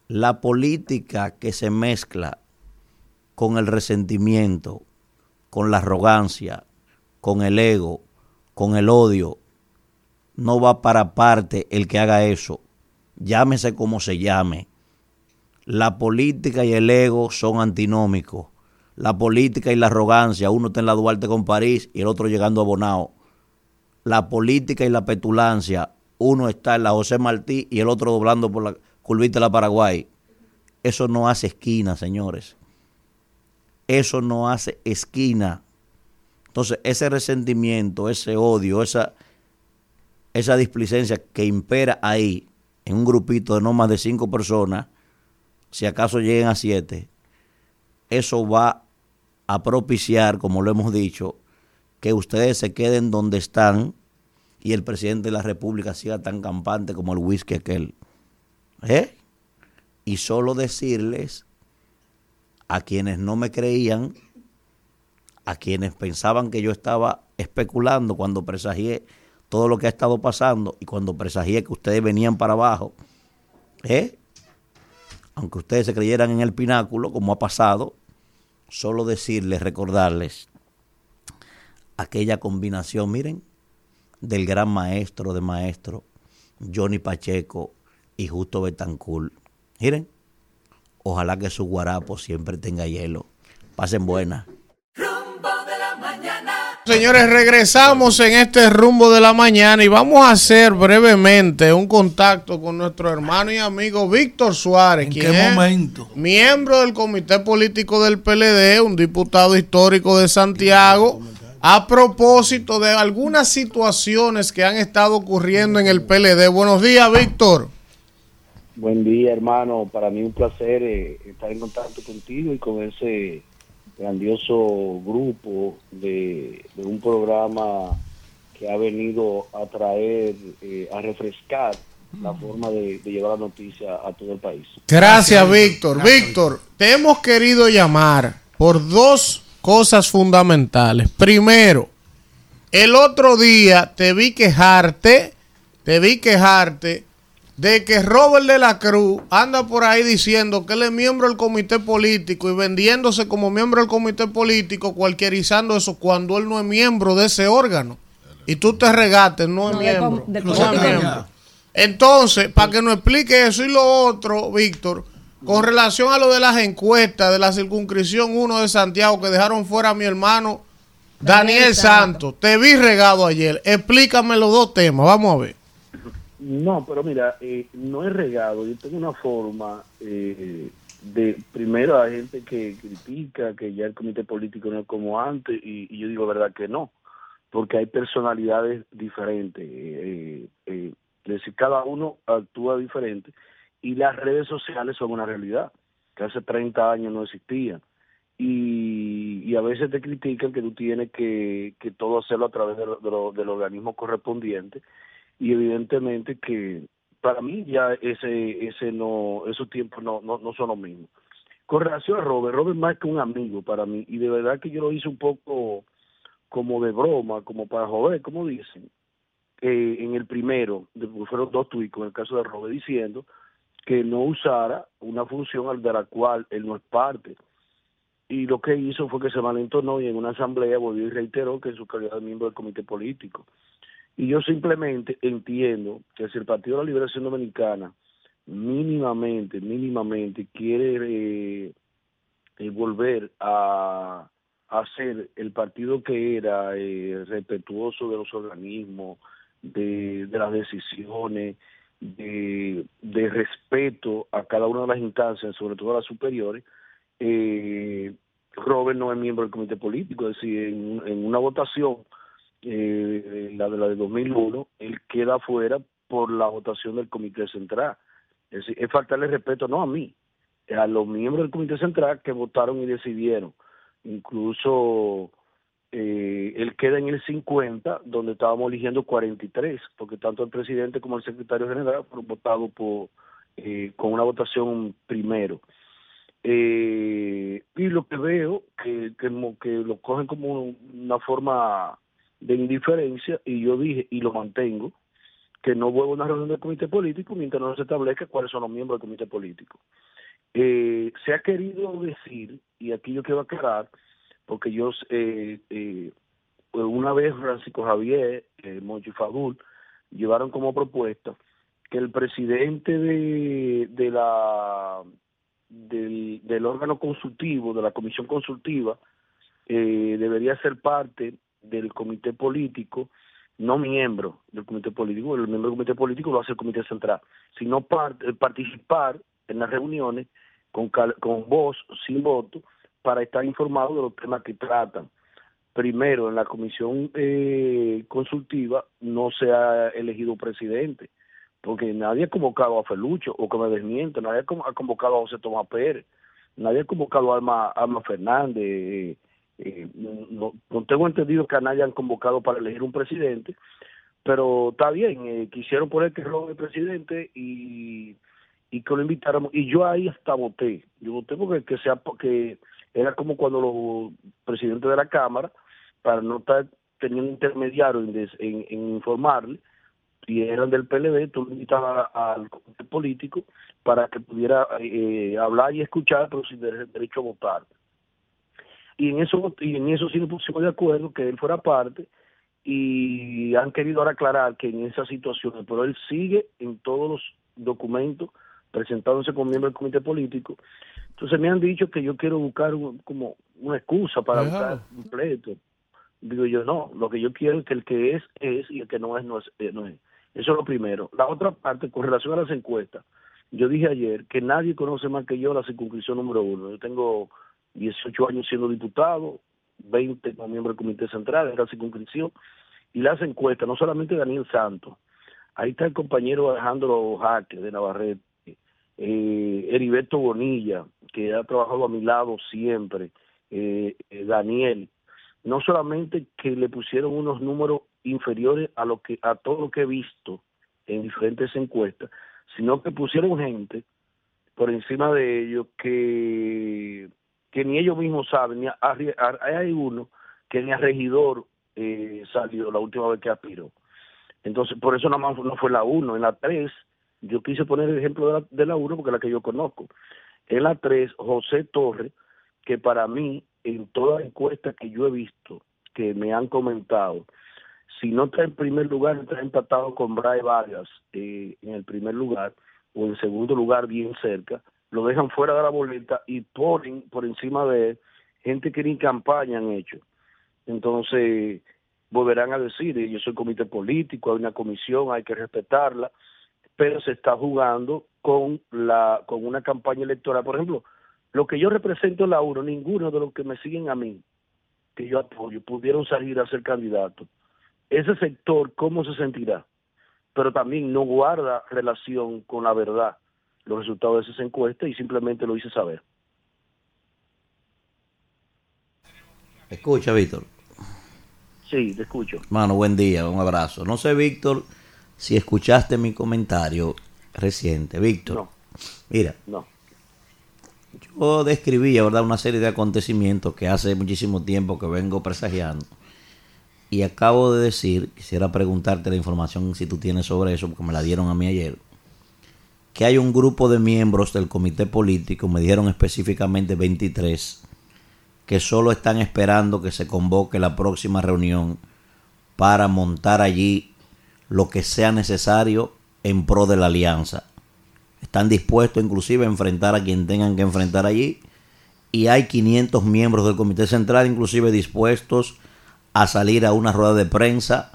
La política que se mezcla con el resentimiento, con la arrogancia, con el ego, con el odio, no va para parte el que haga eso. Llámese como se llame. La política y el ego son antinómicos. La política y la arrogancia, uno está en la Duarte con París y el otro llegando a Bonao. La política y la petulancia, uno está en la José Martí y el otro doblando por la curvita de la Paraguay. Eso no hace esquina, señores. Eso no hace esquina. Entonces, ese resentimiento, ese odio, esa, esa displicencia que impera ahí, en un grupito de no más de cinco personas, si acaso lleguen a siete, eso va a propiciar, como lo hemos dicho, que ustedes se queden donde están y el presidente de la República siga tan campante como el whisky aquel. ¿Eh? Y solo decirles a quienes no me creían, a quienes pensaban que yo estaba especulando cuando presagié todo lo que ha estado pasando y cuando presagié que ustedes venían para abajo, ¿eh? aunque ustedes se creyeran en el pináculo, como ha pasado, solo decirles, recordarles aquella combinación, miren, del gran maestro de maestro, Johnny Pacheco y Justo Betancourt. Miren, ojalá que su guarapo siempre tenga hielo. Pasen buena. Señores, regresamos en este rumbo de la mañana y vamos a hacer brevemente un contacto con nuestro hermano y amigo Víctor Suárez. ¿En quien qué es momento? Miembro del Comité Político del PLD, un diputado histórico de Santiago, a propósito de algunas situaciones que han estado ocurriendo en el PLD. Buenos días, Víctor. Buen día, hermano. Para mí un placer eh, estar en contacto contigo y con ese grandioso grupo de, de un programa que ha venido a traer, eh, a refrescar la forma de, de llevar la noticia a todo el país. Gracias, Víctor. Víctor, te hemos querido llamar por dos cosas fundamentales. Primero, el otro día te vi quejarte, te vi quejarte de que Robert de la Cruz anda por ahí diciendo que él es miembro del comité político y vendiéndose como miembro del comité político, cualquierizando eso cuando él no es miembro de ese órgano. Y tú te regates, no es No, miembro. No es miembro. Entonces, para que nos explique eso y lo otro, Víctor, con relación a lo de las encuestas de la circunscripción 1 de Santiago que dejaron fuera a mi hermano Daniel, Daniel Santos. Te vi regado ayer. Explícame los dos temas. Vamos a ver. No, pero mira, eh, no es regado. Yo tengo una forma eh, de, primero, hay gente que critica que ya el comité político no es como antes, y, yo digo, verdad que no, porque hay personalidades diferentes. eh, eh, es decir, cada uno actúa diferente, y las redes sociales son una realidad, que hace 30 años no existían. Y, y a veces te critican que tú tienes que, que todo hacerlo a través de lo- de del organismo correspondiente y evidentemente que para mí ya ese ese no esos tiempos no no, no son los mismos. Con relación a Robert Robert más que un amigo para mí y de verdad que yo lo hice un poco como de broma como para joder como dicen eh, en el primero fueron dos tweets con el caso de Robert diciendo que no usara una función al de la cual él no es parte. Y lo que hizo fue que se malentonó y en una asamblea volvió y reiteró que en su calidad de miembro del comité político y yo simplemente entiendo que si el Partido de la Liberación Dominicana mínimamente, mínimamente quiere eh, eh, volver a, a ser el partido que era eh, respetuoso de los organismos, de, las decisiones, de, respeto a cada una de las instancias, sobre todo a las superiores, eh, Robert no es miembro del comité político, es decir, en una votación, eh, la de la de 2001, él queda fuera por la votación del comité central. Es decir, es faltarle respeto no a mí, a los miembros del comité central que votaron y decidieron. Incluso eh, él queda en el 50, donde estábamos eligiendo 43, porque tanto el presidente como el secretario general fueron votados por, eh, con una votación primero. Eh, y lo que veo que, que, que lo cogen como una forma de indiferencia y yo dije y lo mantengo que no vuelvo a una reunión del comité político mientras no se establezca cuáles son los miembros del comité político. Eh, se ha querido decir, y aquí yo quiero aclarar, porque yo, eh, eh, una vez Francisco Javier, eh, Monchi Fadul, llevaron como propuesta que el presidente de, de la del, órgano consultivo, de la comisión consultiva, eh, debería ser parte del comité político, no miembro del comité político, el miembro del comité político lo hace el comité central, sino par- eh, participar en las reuniones con, con voz, sin voto, para estar informado de los temas que tratan. Primero, en la comisión eh, consultiva no se ha elegido presidente, porque nadie ha convocado a Felucho, o que me desmiente, nadie ha con- ha convocado a José Tomás Pérez, nadie ha convocado a Alma, Alma Fernández, eh, eh, no, no tengo entendido que a nadie han convocado para elegir un presidente, pero está bien, eh, quisieron poner que Ron es presidente y, que lo invitáramos, y yo ahí hasta voté, yo voté porque que sea porque era como cuando los presidentes de la Cámara, para no estar teniendo intermediario en, des- en, informarle, y eran del PLD, tú lo invitabas al político para que pudiera eh, hablar y escuchar, pero sin derecho a votar y en eso y en eso sí nos pusimos de acuerdo que él fuera parte y han querido ahora aclarar que en esas situaciones pero él sigue en todos los documentos presentándose como miembro del comité político entonces me han dicho que yo quiero buscar un- como una excusa para Déjalo. buscar un pleito digo yo no lo que yo quiero es que el que es es y el que no es no es, eh, no es. eso es lo primero la otra parte con relación a las encuestas yo dije ayer que nadie conoce más que yo la circunscripción número uno yo tengo 18 años siendo diputado, 20 como miembro del Comité Central de la circunscripción, y las encuestas, no solamente Daniel Santos, ahí está el compañero Alejandro Jaque de Navarrete, eh, Heriberto Bonilla, que ha trabajado a mi lado siempre, eh, eh, Daniel, no solamente que le pusieron unos números inferiores a lo que a todo lo que he visto en diferentes encuestas, sino que pusieron gente por encima de ellos que que ni ellos mismos saben, ni a- hay uno que ni a regidor eh, salió la última vez que aspiró. Entonces, por eso nada más no fue la 1, en la 3, yo quise poner el ejemplo de la, de la 1 porque es la que yo conozco. En la 3, José Torres, que para mí, en toda encuesta que yo he visto, que me han comentado, si no está en primer lugar, está empatado con Bray Vargas eh, en el primer lugar, o en segundo lugar, bien cerca, lo dejan fuera de la boleta y ponen por encima de gente que ni campaña han hecho. Entonces, volverán a decir, yo soy comité político, hay una comisión, hay que respetarla, pero se está jugando con la con una campaña electoral. Por ejemplo, lo que yo represento en la UNO, ninguno de los que me siguen a mí, que yo apoyo, pudieron salir a ser candidatos. Ese sector, ¿cómo se sentirá? Pero también no guarda relación con la verdad los resultados de esas encuestas y simplemente lo hice saber. Escucha, Víctor. Sí, te escucho. Mano, buen día, un abrazo. No sé, Víctor, si escuchaste mi comentario reciente. Víctor, mira, No. yo describía, ¿verdad?, una serie de acontecimientos que hace muchísimo tiempo que vengo presagiando. Y acabo de decir, quisiera preguntarte la información si tú tienes sobre eso, porque me la dieron a mí ayer, que hay un grupo de miembros del comité político, me dijeron específicamente 23, que solo están esperando que se convoque la próxima reunión para montar allí lo que sea necesario en pro de la alianza. están dispuestos inclusive a enfrentar a quien tengan que enfrentar allí y hay 500 miembros del Comité Central inclusive dispuestos a salir a una rueda de prensa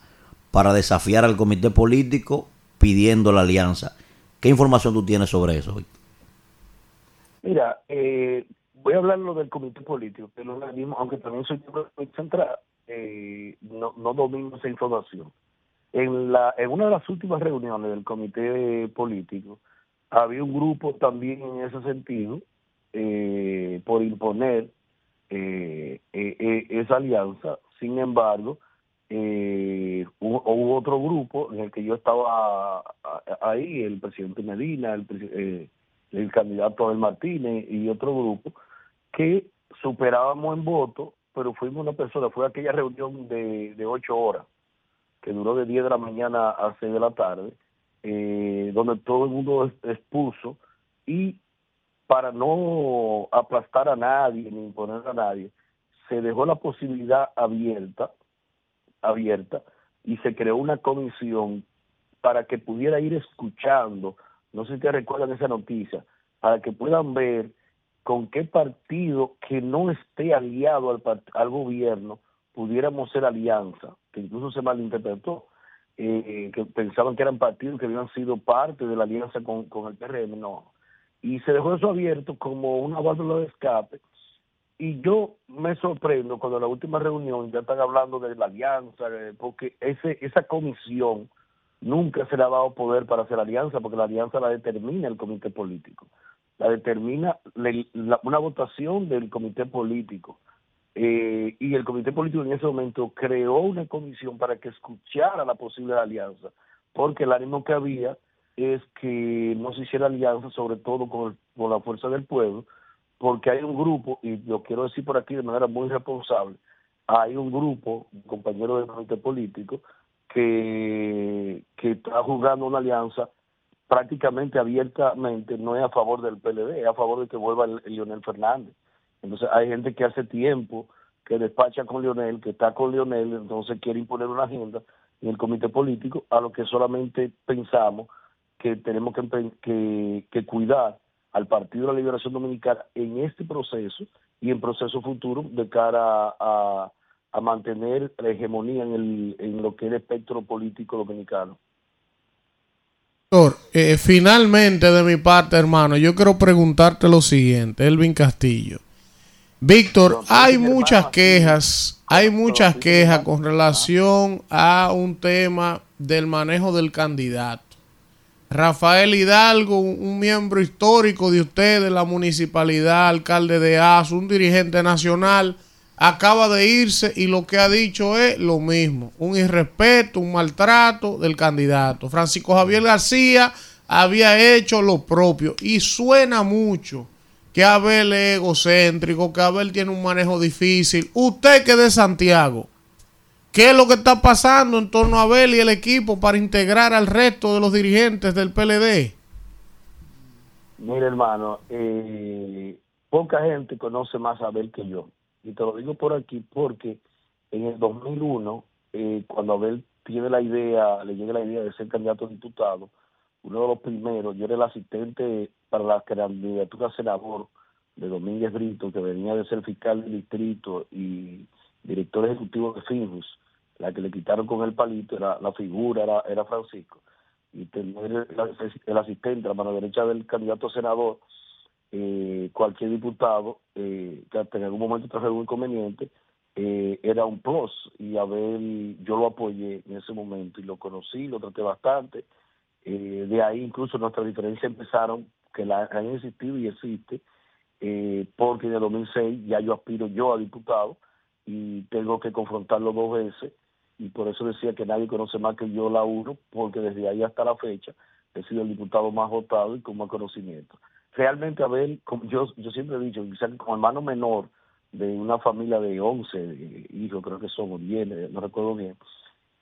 para desafiar al comité político pidiendo la alianza. ¿Qué información tú tienes sobre eso? Mira, eh, voy a hablar lo del comité político, que lo mismo, aunque también soy del central, eh, no, no domino esa información. En, la, en una de las últimas reuniones del comité político, había un grupo también en ese sentido, eh, por imponer eh, eh, eh, esa alianza. Sin embargo, eh, hubo, otro grupo en el que yo estaba ahí, el presidente Medina, eh, el candidato Abel Martínez y otro grupo, que superábamos en voto, pero fuimos una persona, fue aquella reunión de, ocho horas, que duró de 10 de la mañana a 6 de la tarde, eh, donde todo el mundo expuso y para no aplastar a nadie ni imponer a nadie, se dejó la posibilidad abierta, abierta y se creó una comisión para que pudiera ir escuchando, no sé si te recuerdan esa noticia, para que puedan ver con qué partido que no esté aliado al, al gobierno pudiéramos ser alianza, que incluso se malinterpretó, eh, que pensaban que eran partidos que habían sido parte de la alianza con, con el PRM, no. Y se dejó eso abierto como una válvula de escape. Y yo me sorprendo cuando en la última reunión ya están hablando de la alianza, porque ese esa comisión nunca se le ha dado poder para hacer alianza, porque la alianza la determina el comité político, la determina la- una votación del comité político. Eh, y el comité político en ese momento creó una comisión para que escuchara la posible alianza, porque el ánimo que había es que no se hiciera alianza, sobre todo con, el- con la fuerza del pueblo, porque hay un grupo, y lo quiero decir por aquí de manera muy responsable, hay un grupo, compañeros del comité político, que, que está jugando una alianza prácticamente abiertamente, no es a favor del PLD, es a favor de que vuelva el, el Leonel Fernández. Entonces hay gente que hace tiempo que despacha con Leonel, que está con Leonel, entonces quiere imponer una agenda en el comité político, a lo que solamente pensamos que tenemos que, que cuidar al Partido de la Liberación Dominicana en este proceso y en proceso futuro de cara a, a mantener la hegemonía en, el, en lo que es el espectro político dominicano. Doctor, eh, finalmente de mi parte, hermano, yo quiero preguntarte lo siguiente, Elvin Castillo. Víctor, hay muchas quejas, hay muchas quejas con relación a un tema del manejo del candidato. Rafael Hidalgo, un miembro histórico de ustedes, la municipalidad, alcalde de ASO, un dirigente nacional, acaba de irse y lo que ha dicho es lo mismo, un irrespeto, un maltrato del candidato. Francisco Javier García había hecho lo propio y suena mucho que Abel es egocéntrico, que Abel tiene un manejo difícil. Usted que de Santiago, ¿qué es lo que está pasando en torno a Abel y el equipo para integrar al resto de los dirigentes del PLD? Mire, hermano, eh, poca gente conoce más a Abel que yo. Y te lo digo por aquí porque en el 2001, eh, cuando Abel tiene la idea, le llega la idea de ser candidato a diputado, uno de los primeros, yo era el asistente para la candidatura a senador de Domínguez Brito, que venía de ser fiscal del distrito y director ejecutivo de Finjus, la que le quitaron con el palito, era, la figura era, era Francisco y tener el, asistente, la mano derecha del candidato a senador, eh, cualquier diputado eh, que hasta en algún momento trajo algún inconveniente, eh, era un plus y a ver, yo lo apoyé en ese momento y lo conocí, lo traté bastante. Eh, de ahí incluso nuestras diferencias empezaron, que la, han existido y existe, porque en el 2006 ya yo aspiro yo a diputado y tengo que confrontarlo dos veces y por eso decía que nadie conoce más que yo la uno, porque desde ahí hasta la fecha he sido el diputado más votado y con más conocimiento. Realmente, a ver, como yo, yo siempre he dicho, quizás como hermano menor de una familia de 11 eh, hijos, creo que somos 10, eh, no recuerdo bien,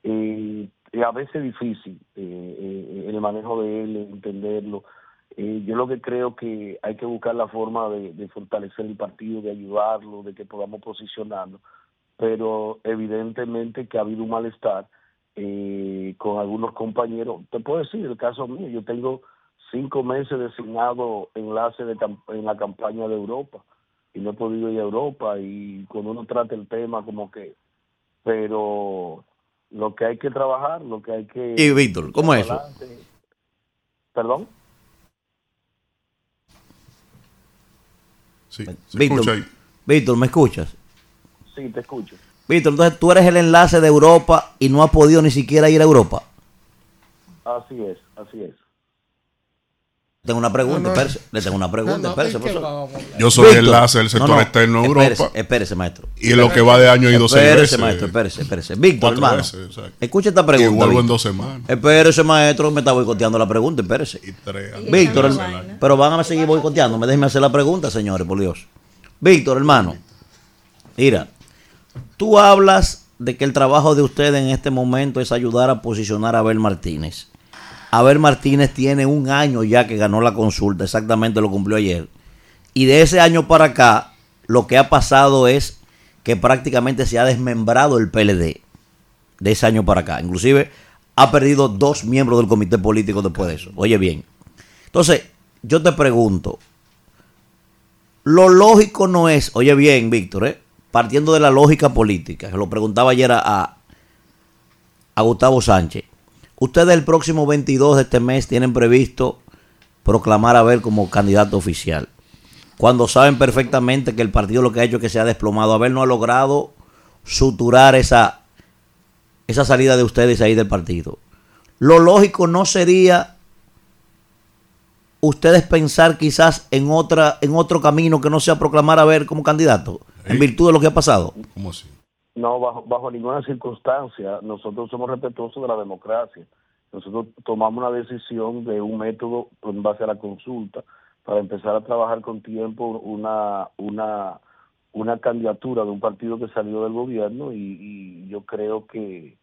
eh, eh, a veces es difícil eh, el manejo de él, entenderlo. Eh, yo lo que creo que hay que buscar la forma de, de fortalecer el partido, de ayudarlo, de que podamos posicionarnos, pero evidentemente que ha habido un malestar eh, con algunos compañeros. Te puedo decir, el caso mío, yo tengo cinco meses designado enlace de en la campaña de Europa y no he podido ir a Europa y cuando uno trata el tema como que, pero lo que hay que trabajar, lo que hay que... Y Víctor, ¿cómo es eso? adelante. ¿Perdón? Sí, se Víctor, escucha ahí. Víctor, ¿me escuchas? Sí, te escucho. Víctor, entonces tú eres el enlace de Europa y no has podido ni siquiera ir a Europa. Así es, así es. Tengo una pregunta, No, no. espérese. Le tengo una pregunta, No, no, espérese, ¿y profesor. Yo soy enlace del sector externo de Europa. Espérese, maestro. Y en lo que va de año he ido seis Espérese, veces. maestro, espérese, espérese. Víctor, Cuatro hermano. veces, exacto. Escucha esta pregunta. Y vuelvo en Víctor. dos semanas. Espérese, maestro, me está boicoteando la pregunta, espérese. tres. Víctor, Y pero van a seguir boicoteándome. Déjenme hacer la pregunta, señores, por Dios. Víctor, hermano. Mira, tú hablas de que el trabajo de usted en este momento es ayudar a posicionar a Abel Martínez. Abel Martínez tiene un año ya que ganó la consulta, exactamente lo cumplió ayer. Y de ese año para acá, lo que ha pasado es que prácticamente se ha desmembrado el PLD de ese año para acá. Inclusive ha perdido dos miembros del comité político después de eso. Oye bien. Entonces, yo te pregunto, lo lógico no es, oye bien, Víctor, ¿eh? partiendo de la lógica política, se lo preguntaba ayer a, a- Gustavo Sánchez. Ustedes el próximo 22 de este mes tienen previsto proclamar a Abel como candidato oficial. Cuando saben perfectamente que el partido lo que ha hecho es que se ha desplomado. Abel no ha logrado suturar esa, esa salida de ustedes ahí del partido. Lo lógico no sería ustedes pensar quizás en otra en otro camino que no sea proclamar a Abel como candidato, en virtud de lo que ha pasado. ¿Cómo así? No, bajo, bajo ninguna circunstancia. Nosotros somos respetuosos de la democracia. Nosotros tomamos una decisión de un método en base a la consulta para empezar a trabajar con tiempo una una una candidatura de un partido que salió del gobierno y, y yo creo que,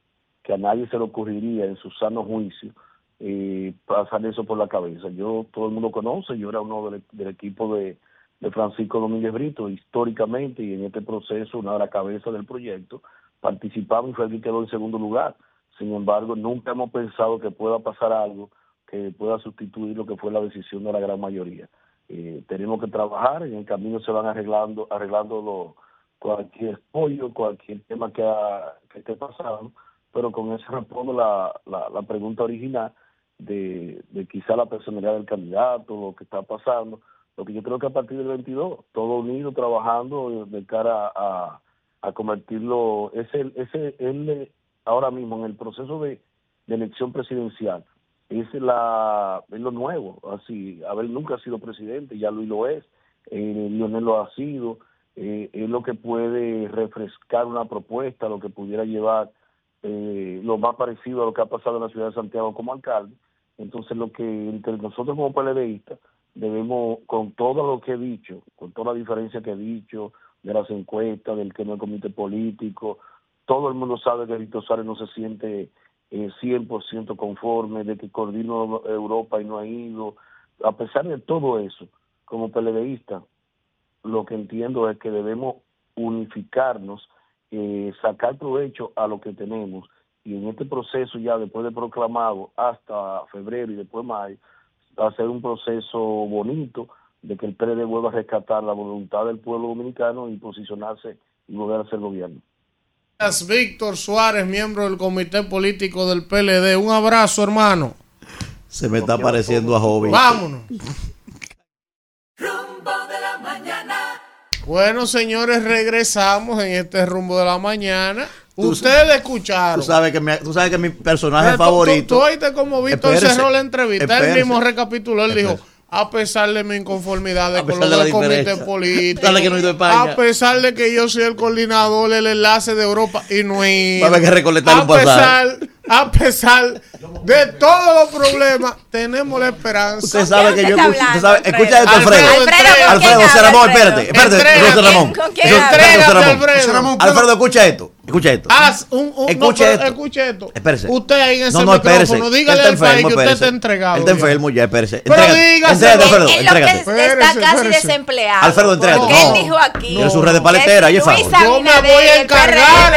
que a nadie se le ocurriría en su sano juicio eh, pasar eso por la cabeza. Yo, todo el mundo conoce, yo era uno del, del equipo de, de Francisco Domínguez Brito, históricamente, y en este proceso, una de las cabezas del proyecto, participamos y fue el que quedó en segundo lugar. Sin embargo, nunca hemos pensado que pueda pasar algo que pueda sustituir lo que fue la decisión de la gran mayoría. Eh, tenemos que trabajar, en el camino se van arreglando, arreglando lo- cualquier pollo, cualquier tema que, ha- que esté pasando, pero con eso respondo la, la, la pregunta original de, de quizá la personalidad del candidato, lo que está pasando, lo que yo creo que a partir del 22, todo unido, trabajando de cara a, a convertirlo, ese, ese, él ahora mismo en el proceso de, de elección presidencial, es la es lo nuevo, así, Abel nunca sido presidente, ya Luis lo es, eh, Lionel lo ha sido, eh, es lo que puede refrescar una propuesta, lo que pudiera llevar eh, lo más parecido a lo que ha pasado en la ciudad de Santiago como alcalde. Entonces, lo que entre nosotros como PLDistas debemos, con todo lo que he dicho, con toda la diferencia que he dicho, de las encuestas, del que no comité político, todo el mundo sabe que Víctor Suárez no se siente eh, 100% conforme, de que coordinó Europa y no ha ido. A pesar de todo eso, como PLDista, lo que entiendo es que debemos unificarnos, eh, sacar provecho a lo que tenemos y en este proceso ya después de proclamado hasta febrero y después mayo, hacer un proceso bonito de que el PLD vuelva a rescatar la voluntad del pueblo dominicano y posicionarse y volver a ser gobierno. Gracias, Víctor Suárez, miembro del comité político del PLD. Un abrazo, hermano. Se me está pareciendo a Joven. Vámonos. Rumbo de la mañana. Bueno, señores, regresamos en este rumbo de la mañana. Ustedes escucharon. Tú sabes que mi, tú sabes que mi personaje Pero tú- favorito. Tú, tú oíste como Víctor cerró la entrevista. Él mismo recapituló. Él dijo. A pesar de mi inconformidad con de la del comité diferencia. político, Dale que no he ido a pesar de que yo soy el coordinador, el enlace de Europa y no ido. Va a haber que recolectar a un pesar, a pesar de todos los problemas, tenemos la esperanza. Usted sabe que yo escucho, usted sabe, escucha esto, Alfredo, Alfredo. Alfredo, Alfredo, José Ramón, espérate, espérate, Entrégate. José Ramón. José Ramón. Alfredo. Alfredo, escucha esto. Escuche esto. Haz un, un- Escuche no, esto. escuche esto. Espérese. Usted ahí en ese No, no, espérese. micrófono, dígale al país que usted está entregado. Él está enfermo ya, espérese. Pero entrégate, Alfredo, Él lo que entrégate. está casi espérese. desempleado. Alfredo, entrégate. Porque No. él dijo aquí. Tiene su red de paletera. Yo me voy a encargar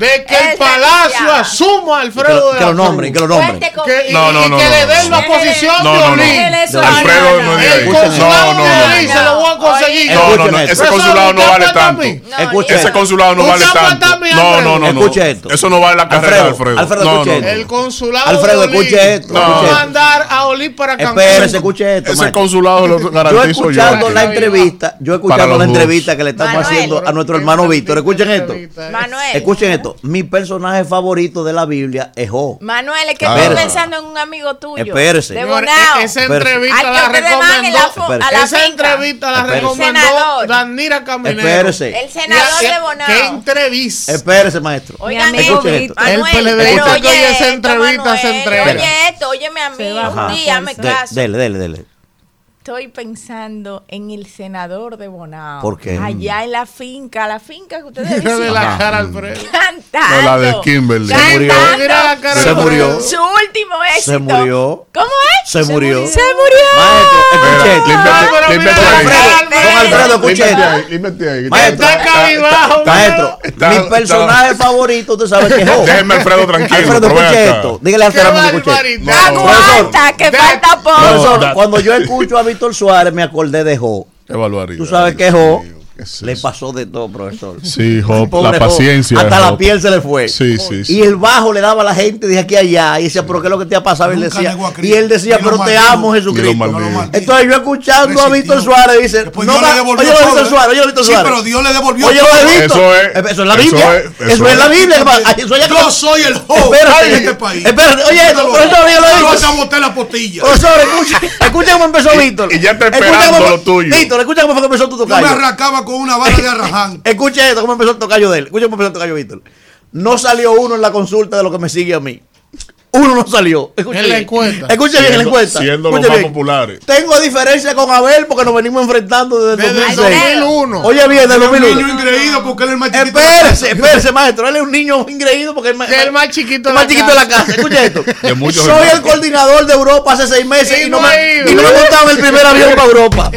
de que el palacio asuma a Que Alfredo lo, de que lo nombren, que lo nombren. Que, No, no, no, que no, le no, den no. la posición No, de no, no. Eso, Alfredo no, no no, es. El no. consulado No, no, de no. Olin se lo voy a conseguir. No, no, no. Ese consulado no vale tanto. No, Ese consulado no vale tanto. No, Alfredo. no, no. no. Escuche esto. Eso no vale la carrera de Alfredo. Alfredo, No, escuche no, esto. no. El consulado Alfredo, escuche esto, va a escuche esto. mandar a Olin para Cancún. Espérese, escuche esto. Ese consulado lo Yo garantizo yo. escuchando la entrevista, yo escuchando la entrevista que le estamos haciendo a nuestro hermano Víctor. Escuchen esto. Manuel. Escuchen esto. Mi personaje favorito de la Biblia Manuel, es que estoy Espérese. pensando en un amigo tuyo. Espérese. De Bonao. e- esa Espérese. entrevista que la recomendó. la la esa entrevista la Espérese. recomendó. Danira Caminero. Espérese. El senador de Bonao. ¿Qué entrevista? Espérese, maestro. Esto, amigo Víctor. El Manuel, que oye esa esto, entrevista se Manuel, entrega. Oye esto, óyeme a mí, un día me caso. dele, dele, dele. Estoy pensando en el senador de Bonao. ¿Por qué? Allá en la finca, la finca que ustedes Mira de la cara, Alfredo. Cantando. No, la de Kimberly. Se murió. Se murió. Su último éxito. Se murió. ¿Cómo es? Se murió. Se murió. Maestro. Alfredo, don Alfredo, ahí. Maestro, Maestro, mi personaje favorito, usted sabe que es. Déjeme Alfredo tranquilo. Alfredo, escuche esto. Dígale a Alfredo que escuche Aguanta, que falta poco. Profesor, cuando yo escucho a Víctor Suárez, me acordé de. Qué barbaridad. Tú sabes que ¿qué es le pasó de todo, profesor. Sí, Job, la Job. paciencia. Hasta la piel se le fue. Sí, sí, sí. Y el bajo le daba a la gente de aquí a allá. Y decía, pero ¿qué es lo que te ha pasado? Y él decía, y él decía, lo pero te amo, lo Jesucristo. Entonces yo escuchando a. Víctor Suárez, dice, Después no Dios le va- devolvió oye lo Víctor ¿eh? Suárez, oye lo Víctor Sí, Suárez. pero Dios le devolvió Oye lo. Eso es- Eh, Eso es la Biblia. es- Eso es la. Biblia. Yo soy el Job Espérate. de este país. Espérate, oye esto, profesor, lo Yo boté la postilla. Profesor, escucha, escucha cómo empezó Víctor. y ya está esperando lo tuyo. Víctor, escucha cómo fue que empezó tu Yo me tocayo. Con una bala de arraján. Escucha esto, cómo empezó el tocayo de él. Escucha cómo empezó el tocayo Víctor. No salió uno en la consulta de lo que me sigue a mí. Uno no salió. Escuche En la bien. encuesta. Escuche bien en la Siendo- encuesta. Siendo los más bien. populares. Tengo diferencia con Abel porque nos venimos enfrentando desde el Desde el 2006. 2001. Oye bien, desde el Era un 2001. niño ingreído porque él es el más chiquito. Espérese, espérese, maestro. Él es un niño ingreído porque es el más chiquito el de más la chiquito de la casa. casa. Escuche esto. Soy el coordinador de Europa hace seis meses Y y, no me, y no me montaba el primer avión para Europa.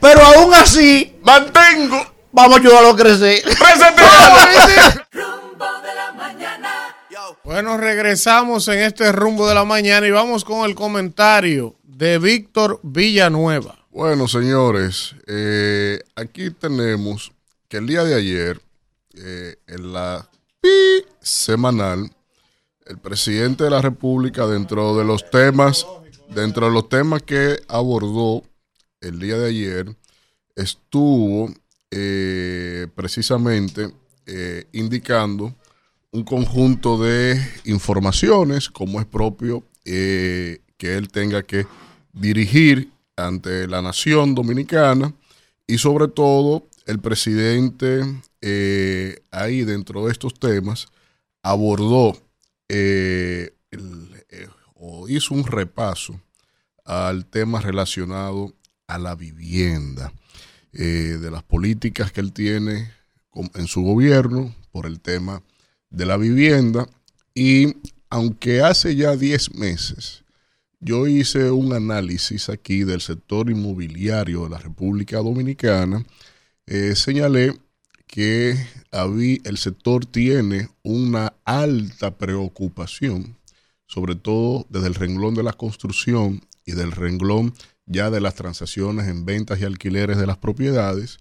Pero aún así, Mantengo. vamos a ayudarlo a crecer. Bueno, regresamos en este rumbo de la mañana y vamos con el comentario de Víctor Villanueva. Bueno, señores, eh, aquí tenemos que el día de ayer, eh, en la pi semanal, el presidente de la República, dentro de los temas, dentro de los temas que abordó el día de ayer, estuvo eh, precisamente eh, indicando un conjunto de informaciones, como es propio eh, que él tenga que dirigir ante la nación dominicana y sobre todo el presidente eh, ahí dentro de estos temas abordó eh, o hizo un repaso al tema relacionado a la vivienda, de las políticas que él tiene en su gobierno por el tema de la vivienda y aunque hace ya 10 meses yo hice un análisis aquí del sector inmobiliario de la República Dominicana, eh, señalé que el sector tiene una alta preocupación, sobre todo desde el renglón de la construcción y del renglón ya de las transacciones en ventas y alquileres de las propiedades,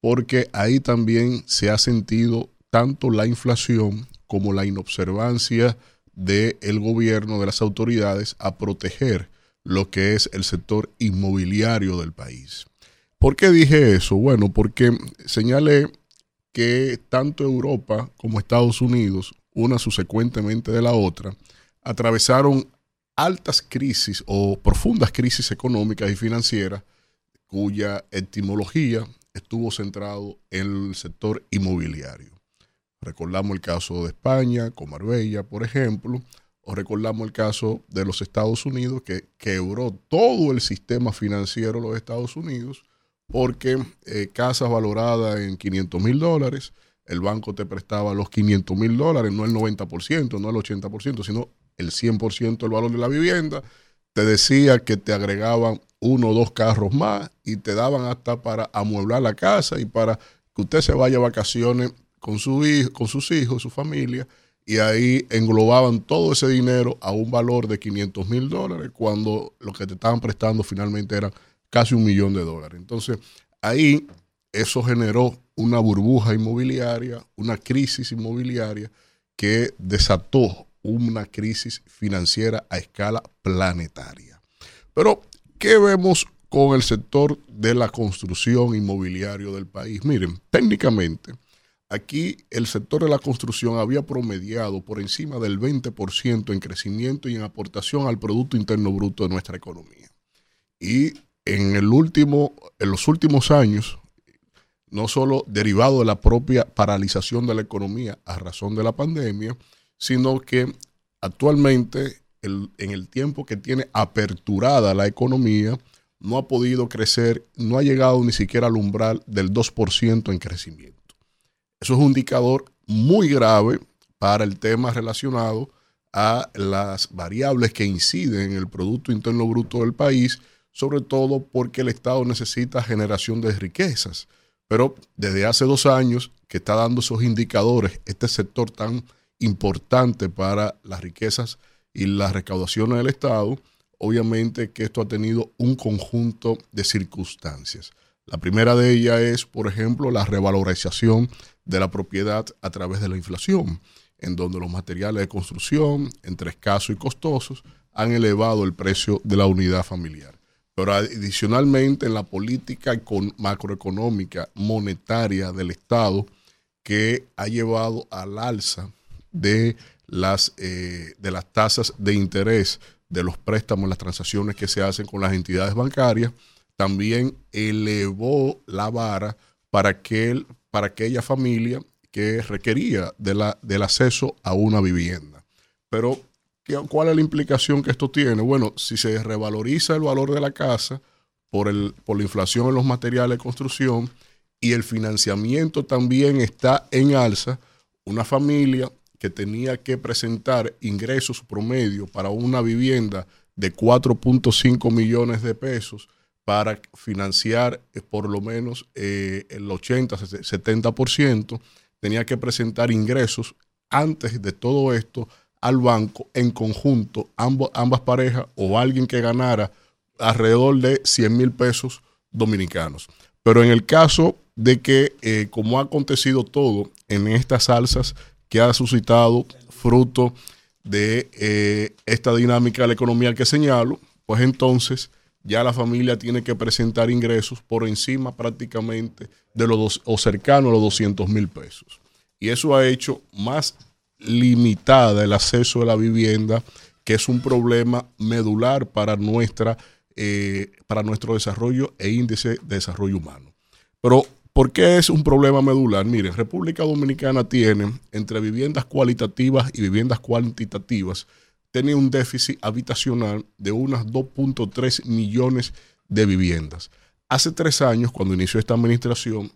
porque ahí también se ha sentido tanto la inflación como la inobservancia del gobierno, de las autoridades, a proteger lo que es el sector inmobiliario del país. ¿Por qué dije eso? Bueno, porque señalé que tanto Europa como Estados Unidos, una subsecuentemente de la otra, atravesaron altas crisis o profundas crisis económicas y financieras cuya etimología estuvo centrado en el sector inmobiliario. Recordamos el caso de España, con Marbella, por ejemplo, o recordamos el caso de los Estados Unidos, que quebró todo el sistema financiero de los Estados Unidos, porque eh, casas valoradas en 500 mil dólares el banco te prestaba los 500 mil dólares, no el 90%, no el 80%, sino el 100% del valor de la vivienda. Te decía que te agregaban uno o dos carros más y te daban hasta para amueblar la casa y para que usted se vaya a vacaciones con, su hijo, con sus hijos, su familia, y ahí englobaban todo ese dinero a un valor de 500 mil dólares cuando lo que te estaban prestando finalmente era casi un millón de dólares. Entonces, ahí eso generó una burbuja inmobiliaria, una crisis inmobiliaria que desató una crisis financiera a escala planetaria. Pero, ¿qué vemos con el sector de la construcción inmobiliario del país? Miren, técnicamente, aquí el sector de la construcción había promediado por encima del 20% en crecimiento y en aportación al Producto Interno Bruto de nuestra economía. Y en, los últimos años, no solo derivado de la propia paralización de la economía a razón de la pandemia, sino que actualmente en el tiempo que tiene aperturada la economía, no ha podido crecer, no ha llegado ni siquiera al umbral del 2% en crecimiento. Eso es un indicador muy grave para el tema relacionado a las variables que inciden en el Producto Interno Bruto del país, sobre todo porque el Estado necesita generación de riquezas. Pero desde hace dos años que está dando esos indicadores, este sector tan importante para las riquezas y las recaudaciones del Estado, obviamente que esto ha tenido un conjunto de circunstancias. La primera de ellas es, por ejemplo, la revalorización de la propiedad a través de la inflación, en donde los materiales de construcción, entre escasos y costosos, han elevado el precio de la unidad familiar. Pero adicionalmente en la política macroeconómica monetaria del Estado, que ha llevado al alza de las, eh, de las tasas de interés de los préstamos, las transacciones que se hacen con las entidades bancarias, también elevó la vara para, aquel, para aquella familia que requería del acceso a una vivienda. Pero, ¿cuál es la implicación que esto tiene? Bueno, si se revaloriza el valor de la casa por, el, por la inflación en los materiales de construcción y el financiamiento también está en alza, una familia que tenía que presentar ingresos promedio para una vivienda de 4.5 millones de pesos para financiar eh, por lo menos eh, el 80-70%, tenía que presentar ingresos antes de todo esto al banco en conjunto, ambas parejas o alguien que ganara alrededor de 100 mil pesos dominicanos. Pero en el caso de que, eh, como ha acontecido todo en estas salsas que ha suscitado fruto de esta dinámica de la economía que señalo, pues entonces ya la familia tiene que presentar ingresos por encima prácticamente de los dos, o cercano a los 200 mil pesos. Y eso ha hecho más limitada el acceso a la vivienda, que es un problema medular para, nuestra, eh, para nuestro desarrollo e índice de desarrollo humano. Pero ¿Por qué es un problema medular? Miren, República Dominicana tiene entre viviendas cualitativas y viviendas cuantitativas, tiene un déficit habitacional de unas 2.3 millones de viviendas. Hace tres años, cuando inició esta administración,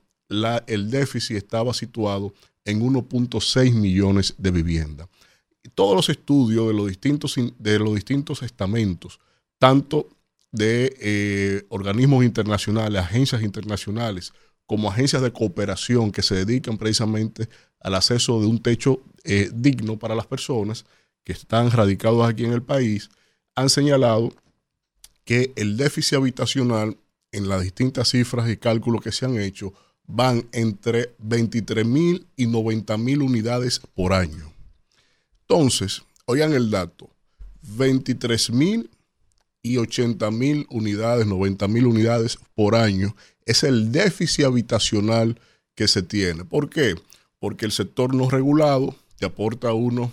el déficit estaba situado en 1.6 millones de viviendas. Todos los estudios de los distintos, de los distintos estamentos, tanto de eh, organismos internacionales, agencias internacionales, como agencias de cooperación que se dedican precisamente al acceso de un techo eh, digno para las personas que están radicados aquí en el país, han señalado que el déficit habitacional en las distintas cifras y cálculos que se han hecho van entre 23 mil y 90 mil unidades por año. Entonces, oigan el dato, 23 mil y 80 mil unidades, 90 mil unidades por año es el déficit habitacional que se tiene. ¿Por qué? Porque el sector no regulado te aporta unos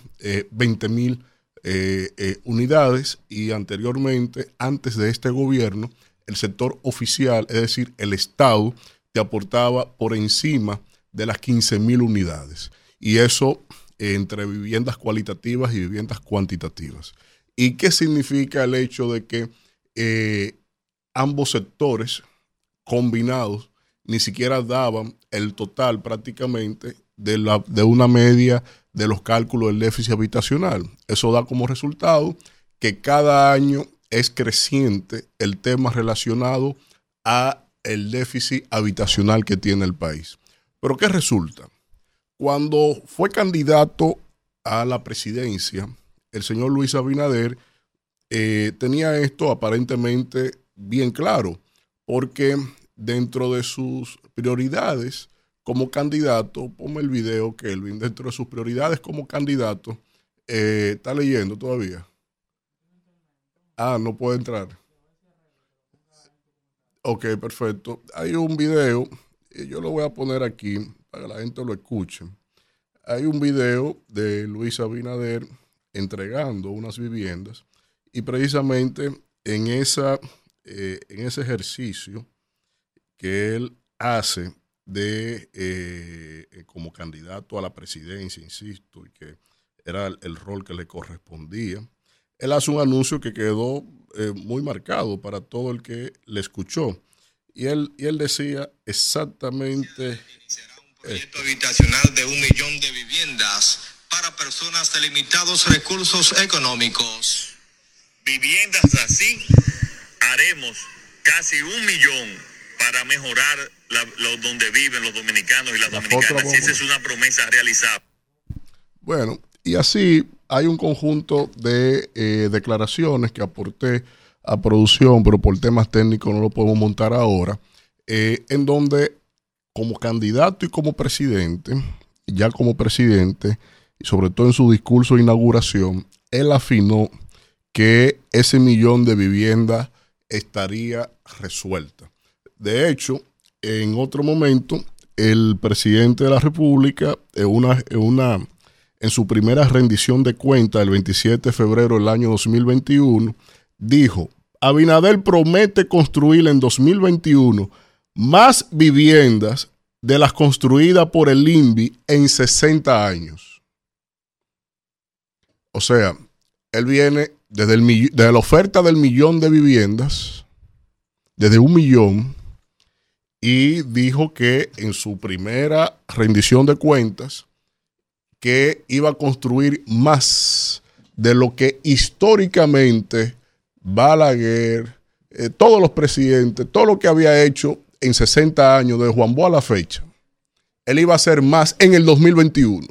20 eh, mil eh, eh, unidades y anteriormente, antes de este gobierno, el sector oficial, es decir, el Estado, te aportaba por encima de las 15 mil unidades. Y eso entre viviendas cualitativas y viviendas cuantitativas. ¿Y qué significa el hecho de que ambos sectores combinados ni siquiera daban el total prácticamente de, una media de los cálculos del déficit habitacional. Eso da como resultado que cada año es creciente el tema relacionado a el déficit habitacional que tiene el país. Pero ¿qué resulta? Cuando fue candidato a la presidencia, el señor Luis Abinader eh, tenía esto aparentemente bien claro, porque dentro de sus prioridades como candidato, ponme el video, Kelvin, dentro de sus prioridades como candidato, eh, ¿está leyendo todavía? Ah, no puede entrar. Ok, perfecto. Hay un video, y yo lo voy a poner aquí para que la gente lo escuche. Hay un video de Luis Abinader entregando unas viviendas y precisamente en, esa, eh, en ese ejercicio que él hace de eh, como candidato a la presidencia, insisto, y que era el rol que le correspondía, él hace un anuncio que quedó eh, muy marcado para todo el que le escuchó. Y él, y él decía exactamente... proyecto habitacional de un millón de viviendas para personas de limitados recursos económicos. Viviendas así haremos casi un millón para mejorar donde viven los dominicanos y las dominicanas. Esa es una promesa realizada. Bueno, y así hay un conjunto de eh, declaraciones que aporté a producción, pero por temas técnicos no lo podemos montar ahora, eh, en donde como candidato y como presidente, ya como presidente, y sobre todo en su discurso de inauguración, él afinó que ese millón de viviendas estaría resuelta. De hecho, en otro momento, el presidente de la República, en una, una en su primera rendición de cuenta el 27 de febrero del año 2021, dijo, Abinader promete construir en 2021 más viviendas de las construidas por el INVI en 60 años. O sea, él viene desde, el, desde la oferta del millón de viviendas, desde un millón, y dijo que en su primera rendición de cuentas, que iba a construir más de lo que históricamente Balaguer, eh, todos los presidentes, todo lo que había hecho en 60 años de Juan Boa a la fecha, él iba a hacer más en el 2021.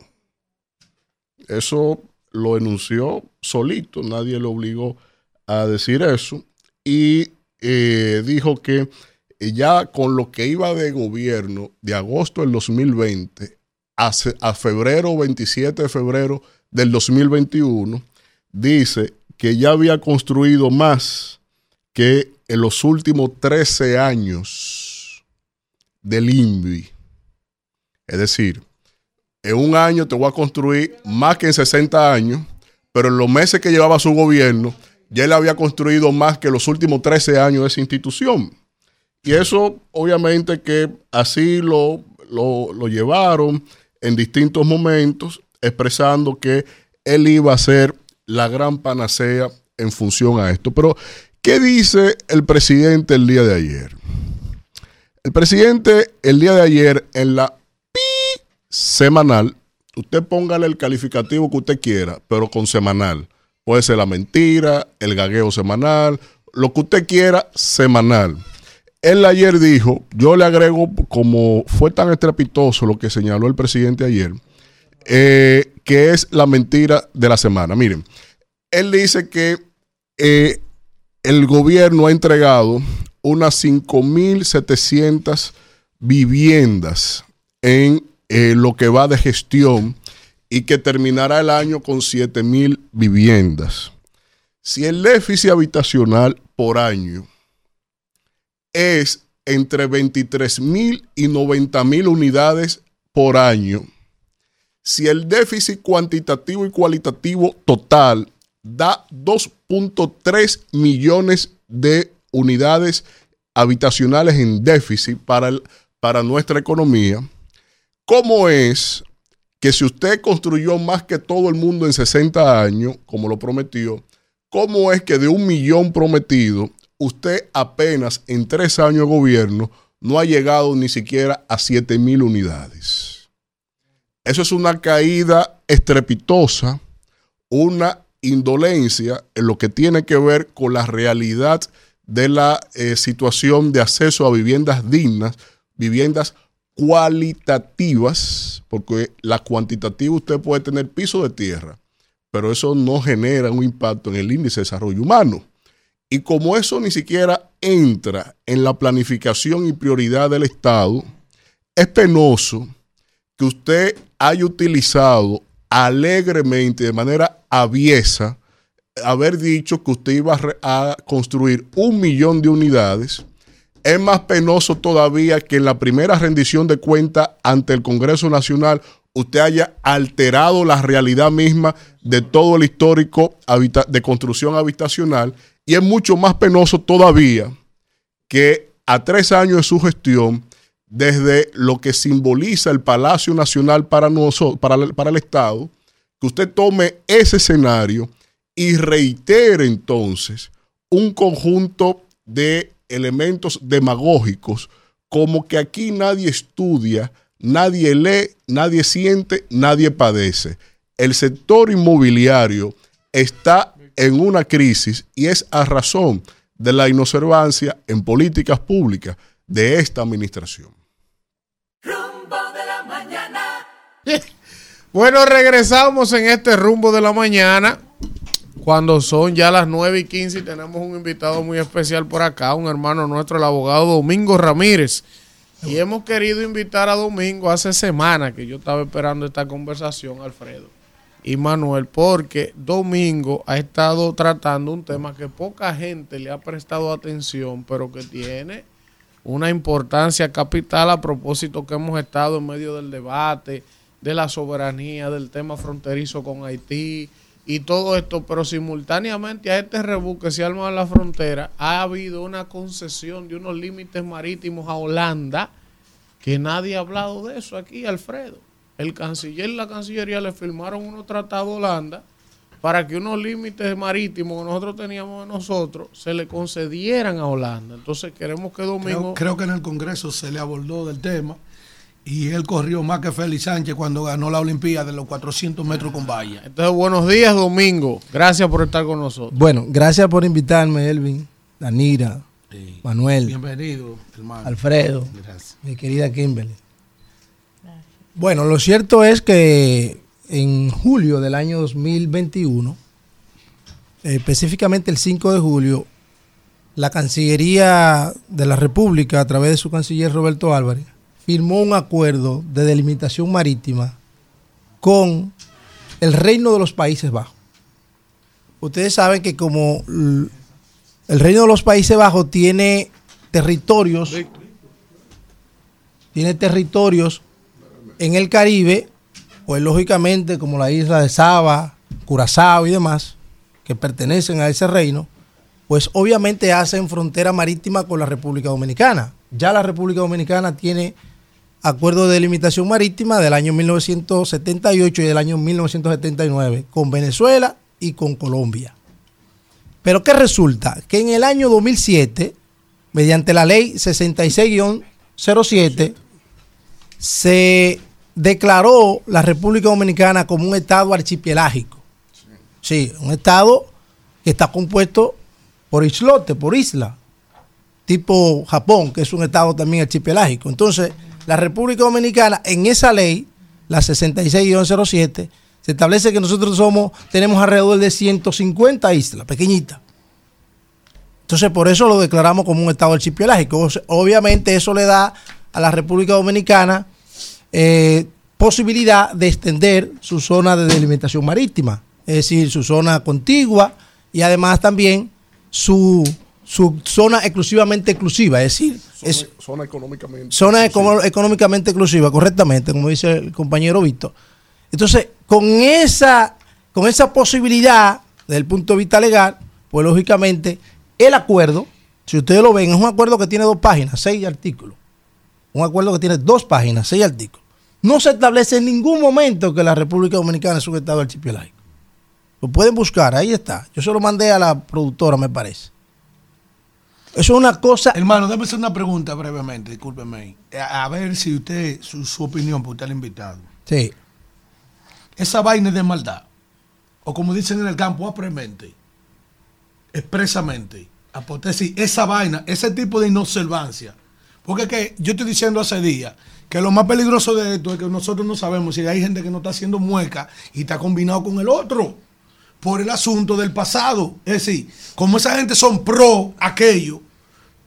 Eso lo enunció solito, nadie lo obligó a decir eso. Y eh, dijo que ya con lo que iba de gobierno de agosto del 2020 a, febrero, 27 de febrero del 2021, dice que ya había construido más que en los últimos 13 años del INVI. Es decir, en un año te voy a construir más que en 60 años, pero en los meses que llevaba su gobierno, ya él había construido más que los últimos 13 años de esa institución. Y eso, obviamente, que así lo, lo, lo llevaron en distintos momentos expresando que él iba a ser la gran panacea en función a esto. Pero, ¿qué dice el presidente el día de ayer? El presidente el día de ayer en la pi semanal, usted póngale el calificativo que usted quiera, pero con semanal. Puede ser la mentira, el gagueo semanal, lo que usted quiera semanal. Él ayer dijo, yo le agrego, como fue tan estrepitoso lo que señaló el presidente ayer, eh, que es la mentira de la semana. Miren, él dice que eh, el gobierno ha entregado unas 5.700 viviendas en eh, lo que va de gestión y que terminará el año con 7.000 viviendas. Si el déficit habitacional por año es entre 23 mil y 90 mil unidades por año. Si el déficit cuantitativo y cualitativo total da 2.3 millones de unidades habitacionales en déficit para, para nuestra economía, ¿cómo es que si usted construyó más que todo el mundo en 60 años, como lo prometió, ¿cómo es que de un millón prometido usted apenas en tres años de gobierno no ha llegado ni siquiera a 7 mil unidades. Eso es una caída estrepitosa, una indolencia en lo que tiene que ver con la realidad de la eh, situación de acceso a viviendas dignas, viviendas cualitativas, porque la cuantitativa usted puede tener piso de tierra, pero eso no genera un impacto en el índice de desarrollo humano. Y como eso ni siquiera entra en la planificación y prioridad del Estado, es penoso que usted haya utilizado alegremente, de manera aviesa, haber dicho que usted iba a, construir un millón de unidades. Es más penoso todavía que en la primera rendición de cuenta ante el Congreso Nacional usted haya alterado la realidad misma de todo el histórico de construcción habitacional. Y es mucho más penoso todavía que a tres años de su gestión, desde lo que simboliza el Palacio Nacional para, nosotros, para, el- para el Estado, que usted tome ese escenario y reitere entonces un conjunto de elementos demagógicos, como que aquí nadie estudia, nadie lee, nadie siente, nadie padece. El sector inmobiliario está en una crisis y es a razón de la inobservancia en políticas públicas de esta administración. Rumbo de la mañana. Bueno, regresamos en este rumbo de la mañana. Cuando son ya las 9 y 15 y tenemos un invitado muy especial por acá, un hermano nuestro, el abogado Domingo Ramírez. Y hemos querido invitar a Domingo hace semanas que yo estaba esperando esta conversación, Alfredo y Manuel, porque Domingo ha estado tratando un tema que poca gente le ha prestado atención, pero que tiene una importancia capital a propósito que hemos estado en medio del debate, de la soberanía, del tema fronterizo con Haití y todo esto, pero simultáneamente a este rebú que se arma en la frontera, ha habido una concesión de unos límites marítimos a Holanda, que nadie ha hablado de eso aquí, Alfredo. El canciller y la cancillería le firmaron unos tratados a Holanda para que unos límites marítimos que nosotros teníamos de nosotros se le concedieran a Holanda. Entonces queremos que Domingo... Creo, creo que en el Congreso se le abordó del tema y él corrió más que Félix Sánchez cuando ganó la Olimpíada de los 400 metros con valla. Entonces, buenos días, Domingo. Gracias por estar con nosotros. Bueno, gracias por invitarme, Elvin, Danira, Manuel, Bienvenido, hermano. Alfredo, Gracias. mi querida Kimberly. Bueno, lo cierto es que en julio del año 2021, eh, específicamente el 5 de julio, la Cancillería de la República, a través de su canciller Roberto Álvarez, firmó un acuerdo de delimitación marítima con el Reino de los Países Bajos. Ustedes saben que como el Reino de los Países Bajos tiene territorios, tiene territorios en el Caribe, pues lógicamente como la isla de Saba, Curazao y demás, que pertenecen a ese reino, pues obviamente hacen frontera marítima con la República Dominicana. Ya la República Dominicana tiene acuerdo de delimitación marítima del año 1978 y del año 1979 con Venezuela y con Colombia. Pero ¿qué resulta? Que en el año 2007, mediante la ley 66-07, se declaró la República Dominicana como un estado archipelágico. Sí, un estado que está compuesto por islote, por isla, tipo Japón, que es un estado también archipelágico. Entonces, la República Dominicana, en esa ley, la 66-07, se establece que nosotros somos, tenemos alrededor de 150 islas, pequeñitas. Entonces, por eso lo declaramos como un estado archipelágico. Obviamente, eso le da a la República Dominicana eh, posibilidad de extender su zona de delimitación marítima, es decir, su zona contigua y además también su, su zona exclusivamente exclusiva, es decir, es Zona económicamente. zona econo- económicamente exclusiva, correctamente, como dice el compañero Víctor. Entonces, con esa, con esa posibilidad, desde el punto de vista legal, pues lógicamente, el acuerdo, si ustedes lo ven, es un acuerdo que tiene dos páginas, seis artículos. Un acuerdo que tiene dos páginas, seis artículos. No se establece en ningún momento que la República Dominicana es un estado archipelágico. Lo pueden buscar, ahí está. Yo se lo mandé a la productora, me parece. Eso es una cosa. Hermano, déjame hacer una pregunta brevemente, discúlpeme. A, a ver si usted, su, su opinión, porque usted es el invitado. Sí. esa vaina es de maldad. O como dicen en el campo, apremente, expresamente, apotesis, esa vaina, ese tipo de inobservancia. Porque que yo estoy diciendo hace días que lo más peligroso de esto es que nosotros no sabemos si hay gente que no está haciendo mueca y está combinado con el otro por el asunto del pasado. Es decir, como esa gente son pro aquello,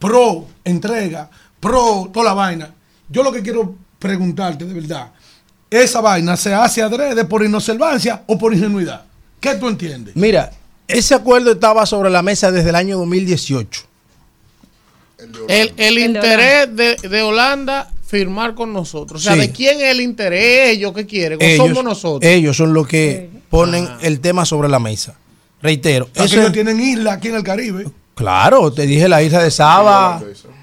pro entrega, pro toda la vaina, yo lo que quiero preguntarte de verdad, ¿esa vaina se hace adrede por inobservancia o por ingenuidad? ¿Qué tú entiendes? Mira, ese acuerdo estaba sobre la mesa desde el año 2018. El, el interés de, de Holanda firmar con nosotros. O sea, Sí. ¿de quién es el interés? ¿Ellos qué quieren? ¿O Ellos, somos nosotros? ellos son los que ponen el tema sobre la mesa. Reitero, eso ellos tienen isla aquí en el Caribe. claro, te dije la isla de Saba,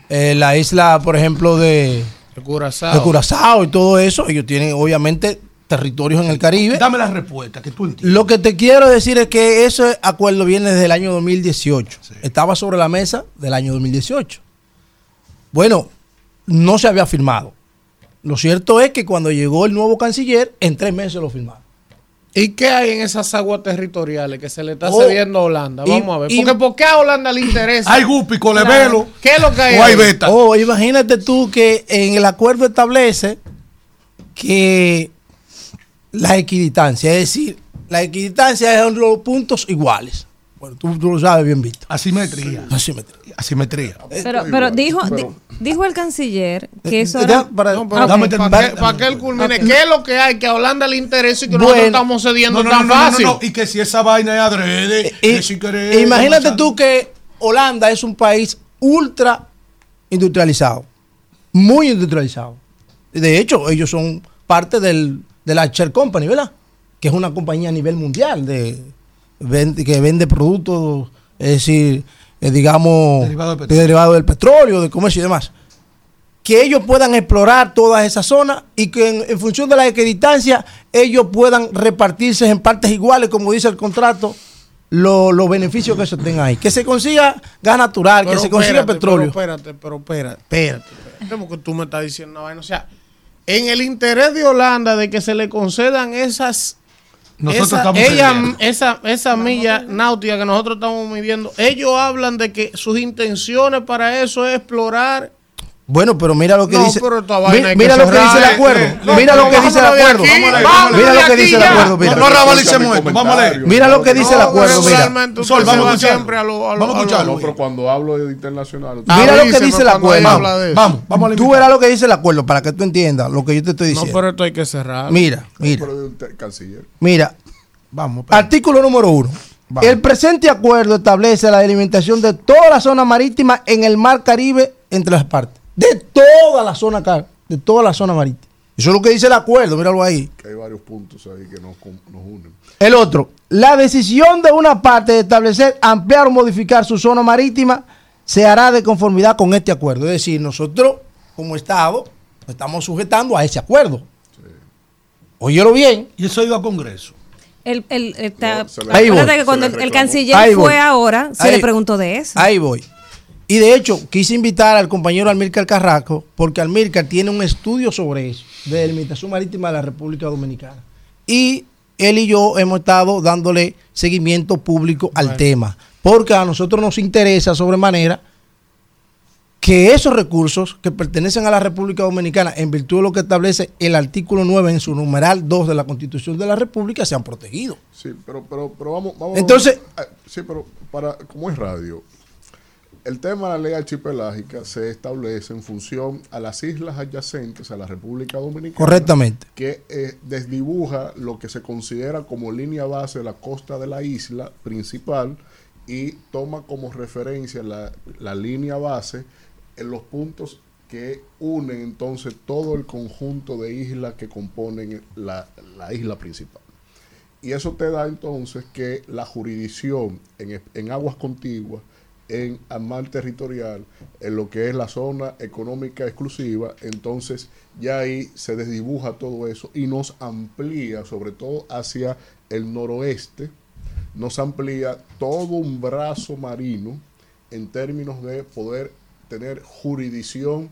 eh, la isla, por ejemplo, de, de Curazao. de Curazao y todo eso. Ellos tienen, obviamente, territorios en el Caribe. Dame la respuesta que tú entiendes. Lo que te quiero decir es que ese acuerdo viene desde el año 2018. Estaba sobre la mesa del año 2018. Bueno, no se había firmado. Lo cierto es que cuando llegó el nuevo canciller, en tres meses lo firmaron. ¿Y qué hay en esas aguas territoriales que se le está Oh, cediendo a Holanda? y- Vamos a ver. y- Porque ¿por qué a Holanda le interesa? Hay gupi, colevelo, Claro. ¿Qué es lo que hay? o hay beta. Oh, imagínate tú que en el acuerdo establece que la equiditancia, es decir, la equiditancia es los puntos iguales. Bueno, tú, tú lo sabes bien visto. Asimetría. Asimetría. Asimetría. Pero, pero dijo, di- dijo el canciller que eso Eh, era. para- No, pero Ok. ¿para, qué, para él culmine? ¿Qué es lo que hay que a Holanda le interesa y que Bueno. nosotros estamos cediendo No, no, tan no, no, no, fácil? no, Y que si esa vaina es adrede, Y- que si querés, Eh, imagínate tú que Holanda es un país ultra industrializado, muy industrializado. De hecho, ellos son parte del, de la Shell Company, ¿verdad? Que es una compañía a nivel mundial de, vende- que vende productos, es decir, eh, digamos, Derivado del petróleo. derivado del petróleo, de comercio y demás. Que ellos puedan explorar todas esas zonas y que en, en función de la equidistancia ellos puedan repartirse en partes iguales, como dice el contrato, lo- los beneficios que se tengan ahí. Que se consiga gas natural, que se consiga espérate, petróleo. Pero espérate, pero espérate, espérate, espérate, porque tú me estás diciendo una vaina. O sea, en el interés de Holanda de que se le concedan esas. Nosotros esa, estamos ella- cediendo. esa, esa milla náutica que nosotros estamos midiendo, ellos hablan de que sus intenciones para eso es explorar. Bueno, pero mira lo que No, dice. mira que lo que dice el acuerdo. eh, no, mira lo que dice el acuerdo. Mira lo que dice el acuerdo. Mira, No, no rabalicemos esto, vamos a leer. Mira lo que dice el No, acuerdo. Mira. Sol, vamos a escucharlo. siempre a lo- a lo- Vamos a a lo- escucharlo. No, pero cuando hablo de internacional. Mira lo que dice el acuerdo. habla de eso. Vamos, vamos a Tú verás lo que dice el acuerdo para que tú entiendas lo que yo te estoy No, diciendo. pero esto hay que cerrar. Mira, mira, mira. Vamos. Artículo número uno. Vamos. El presente acuerdo establece la delimitación de toda la zona marítima en el mar Caribe entre las partes. De toda la zona car- de toda la zona marítima. Eso es lo que dice el acuerdo, míralo ahí. Que hay varios puntos ahí que nos, nos unen. El otro, la decisión de una parte de establecer, ampliar o modificar su zona marítima se hará de conformidad con este acuerdo. Es decir, nosotros como Estado nos estamos sujetando a ese acuerdo. Óyelo bien. Y eso ha ido a Congreso. El, el, el- le- voy. que cuando el, canciller Ahí voy. fue ahora, se Ahí- le preguntó de eso. Ahí voy. Y de hecho, quise invitar al compañero Almircar Carrasco, porque Almircar tiene un estudio sobre eso, de delimitación marítima de la República Dominicana. Y él y yo hemos estado dándole seguimiento público al tema, porque a nosotros nos interesa sobremanera que esos recursos que pertenecen a la República Dominicana, en virtud de lo que establece el artículo 9 en su numeral 2 de la Constitución de la República, sean protegidos. Sí, pero, pero, pero vamos, vamos. Entonces- Ah, sí, pero para, como es radio, el tema de la ley archipelágica se establece en función a las islas adyacentes a la República Dominicana. Correctamente. Que eh, desdibuja lo que se considera como línea base de la costa de la isla principal y toma como referencia la, la línea base en los puntos que unen entonces todo el conjunto de islas que componen la, la isla principal. Y eso te da entonces que la jurisdicción en, en aguas contiguas, en mar territorial, en lo que es la zona económica exclusiva, entonces ya ahí se desdibuja todo eso y nos amplía, sobre todo hacia el noroeste, nos amplía todo un brazo marino en términos de poder tener jurisdicción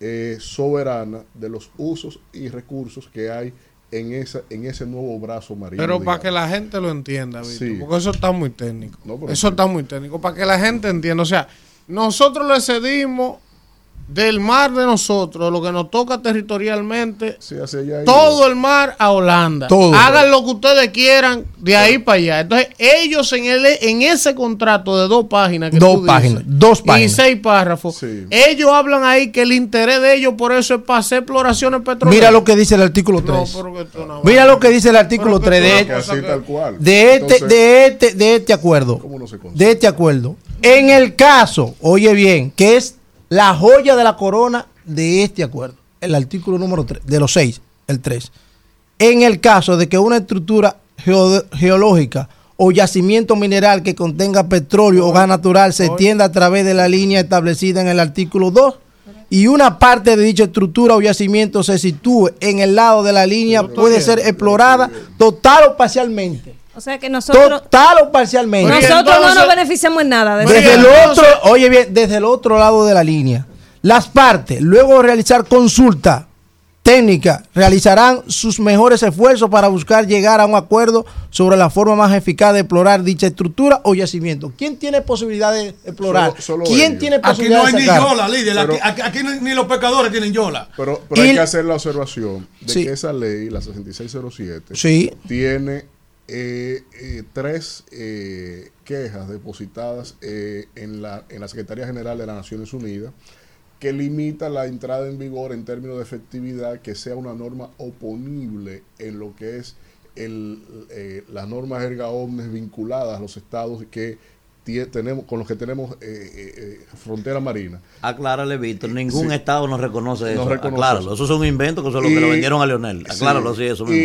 eh, soberana de los usos y recursos que hay en, esa, en ese nuevo brazo marino. Pero para digamos. que la gente lo entienda, Víctor, Sí. porque eso está muy técnico. No, eso está muy técnico. Para que la gente entienda. O sea, nosotros le cedimos del mar de nosotros, lo que nos toca territorialmente, Sí, hacia allá hay- todo el mar a Holanda. Todo. Hagan lo que ustedes quieran de ahí para allá. Entonces, ellos en, el, en ese contrato de dos páginas, que Dos tú dices, páginas, dos páginas. y seis párrafos, ellos hablan ahí que el interés de ellos por eso es para hacer exploraciones petroleras. Mira lo que dice el artículo No, 3. pero que esto no Mira lo que dice el artículo 3 de, Que así tal cual. de este, de este, de este acuerdo. ¿Cómo no? De este acuerdo. En el caso, oye bien, que es la joya de la corona de este acuerdo, el artículo número 3, de los 6, el 3. En el caso de que una estructura geo- geológica o yacimiento mineral que contenga petróleo o gas natural se extienda a través de la línea establecida en el artículo 2 y una parte de dicha estructura o yacimiento se sitúe en el lado de la línea puede ser explorada total o parcialmente. O sea que nosotros, Total o parcialmente. nosotros no nos beneficiamos en nada de eso. Desde el otro, oye bien, desde el otro lado de la línea, las partes, luego de realizar consulta técnica, realizarán sus mejores esfuerzos para buscar llegar a un acuerdo sobre la forma más eficaz de explorar dicha estructura o yacimiento. ¿Quién tiene posibilidad de explorar? Solo- solo ¿Quién ellos. tiene Aquí posibilidad no hay de ni yola, líder. Aquí, Pero- aquí- aquí ni, ni los pecadores tienen yola. Pero, pero Y- hay que hacer la observación de Sí. que esa ley, la 6607, Sí. tiene eh, eh, tres eh, quejas depositadas en, la, en la Secretaría General de las Naciones Unidas que limita la entrada en vigor en términos de efectividad que sea una norma oponible en lo que es el, las normas erga omnes vinculadas a los estados que tenemos con los que tenemos eh, eh, eh, frontera marina. Aclárale, Víctor, ningún Sí. estado nos reconoce No eso. reconoce Acláralo, eso. es un invento que eso es lo que le vendieron a Leonel. sí, Acláralo, sí, eso mismo.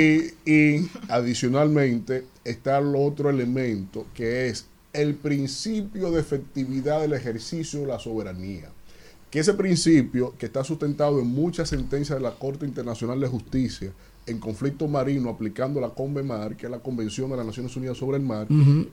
Y, y adicionalmente está el otro elemento que es el principio de efectividad del ejercicio de la soberanía. Que ese principio, que está sustentado en muchas sentencias de la Corte Internacional de Justicia en conflicto marino aplicando la CONVEMAR, que es la Convención de las Naciones Unidas sobre el Mar,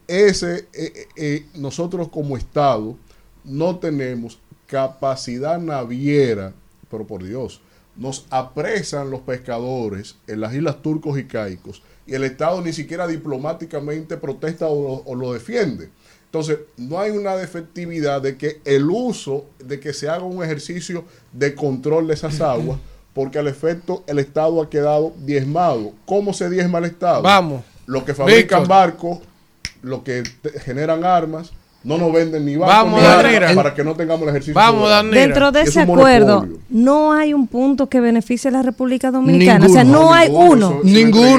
ese, eh, eh, eh, nosotros como Estado no tenemos capacidad naviera, pero por Dios, nos apresan los pescadores en las islas turcos y caicos y el Estado ni siquiera diplomáticamente protesta o lo, o lo defiende. Entonces, no hay una efectividad de que el uso, de que se haga un ejercicio de control de esas aguas, porque al efecto el Estado ha quedado diezmado. ¿Cómo se diezma el Estado? Vamos. Los que fabrican Víctor. barcos, los que generan armas, no nos venden ni barcos Vamos, ni armas para que no tengamos el ejercicio. Vamos. Dentro de Es ese acuerdo, monopolio. no hay un punto que beneficie a la República Dominicana. Ninguno. o sea, no, No, hay ninguno, uno. eso- Ninguno.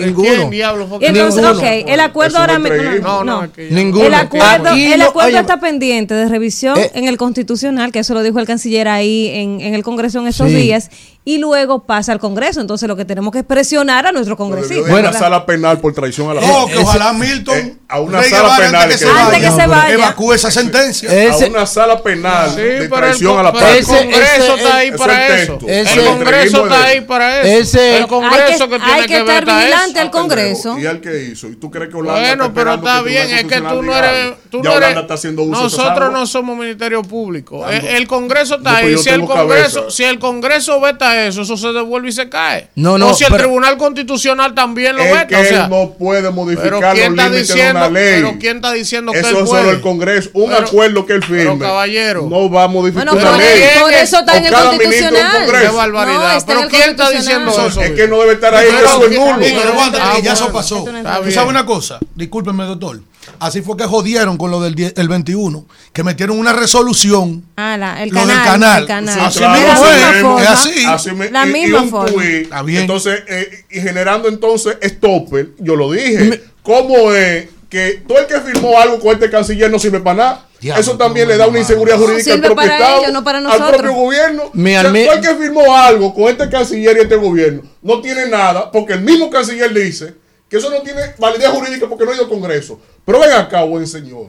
Ninguno. ¿Quién diablo fue que- Y entonces, ok, el acuerdo ahora no mismo. No, no, Ninguno. El acuerdo, el acuerdo oye, está pendiente de revisión Eh. en el constitucional, que eso lo dijo el canciller ahí en, en el Congreso en estos Sí. días, y luego pasa al Congreso. Entonces lo que tenemos que es presionar a nuestros Lo debió congresistas. de ir a una sala penal por traición a la No, que ojalá Milton eh, a una Rey sala penal antes que que- se Antes vaya, que se vaya. evacúe esa sentencia. Ese- a una sala penal Sí, de el, traición a la pero el Congreso ese- está ahí para eso. el Congreso está ahí para eso. Ese- el Congreso hay que, que, tiene hay que ver estar está vigilante al Congreso. ¿Y al que hizo? ¿Y tú crees que Holanda Bueno, está pero está bien, es que tú no eres. Tú no eres está uso nosotros no somos ministerio público. El, Congreso está ahí. Si el, Congreso, si el Congreso veta eso, eso se devuelve y se cae. No, no, O si el pero- Tribunal Constitucional también lo veta. que o sea, él no puede pero modificar los ¿quién está límites de diciendo? una ley. Pero ¿quién está diciendo que Eso él es puede? solo el Congreso. Un Pero- acuerdo que él firme. pero, caballero. No va a modificar Bueno, una ley. por eso está O en el constitucional. Congreso. Qué barbaridad. No, pero ¿quién está diciendo eso? Es que no debe estar ahí, Pero que eso es que- nulo. Víctor, aguanta, Ah, que ya eso bueno. pasó. ¿Tú sabes una cosa? Discúlpeme, doctor. Así fue que jodieron con lo del die- el 21, que metieron una resolución. Ah, la- el Lo del canal. canal. el canal. Sí, Así claro, mismo forma. es así. Así me- La y- y misma un forma. tuit. Está bien. Entonces, eh, y generando entonces stopper, yo lo dije. ¿Cómo es que todo el que firmó algo con este canciller no sirve para nada? Eso también le da una inseguridad No, jurídica al propio para Estado, ellos, no para al propio gobierno. Mi O sea, el que firmó algo con este canciller y este gobierno no tiene nada, porque el mismo canciller dice que eso no tiene validez jurídica porque no ha ido al Congreso. Pero ven acá, buen señor.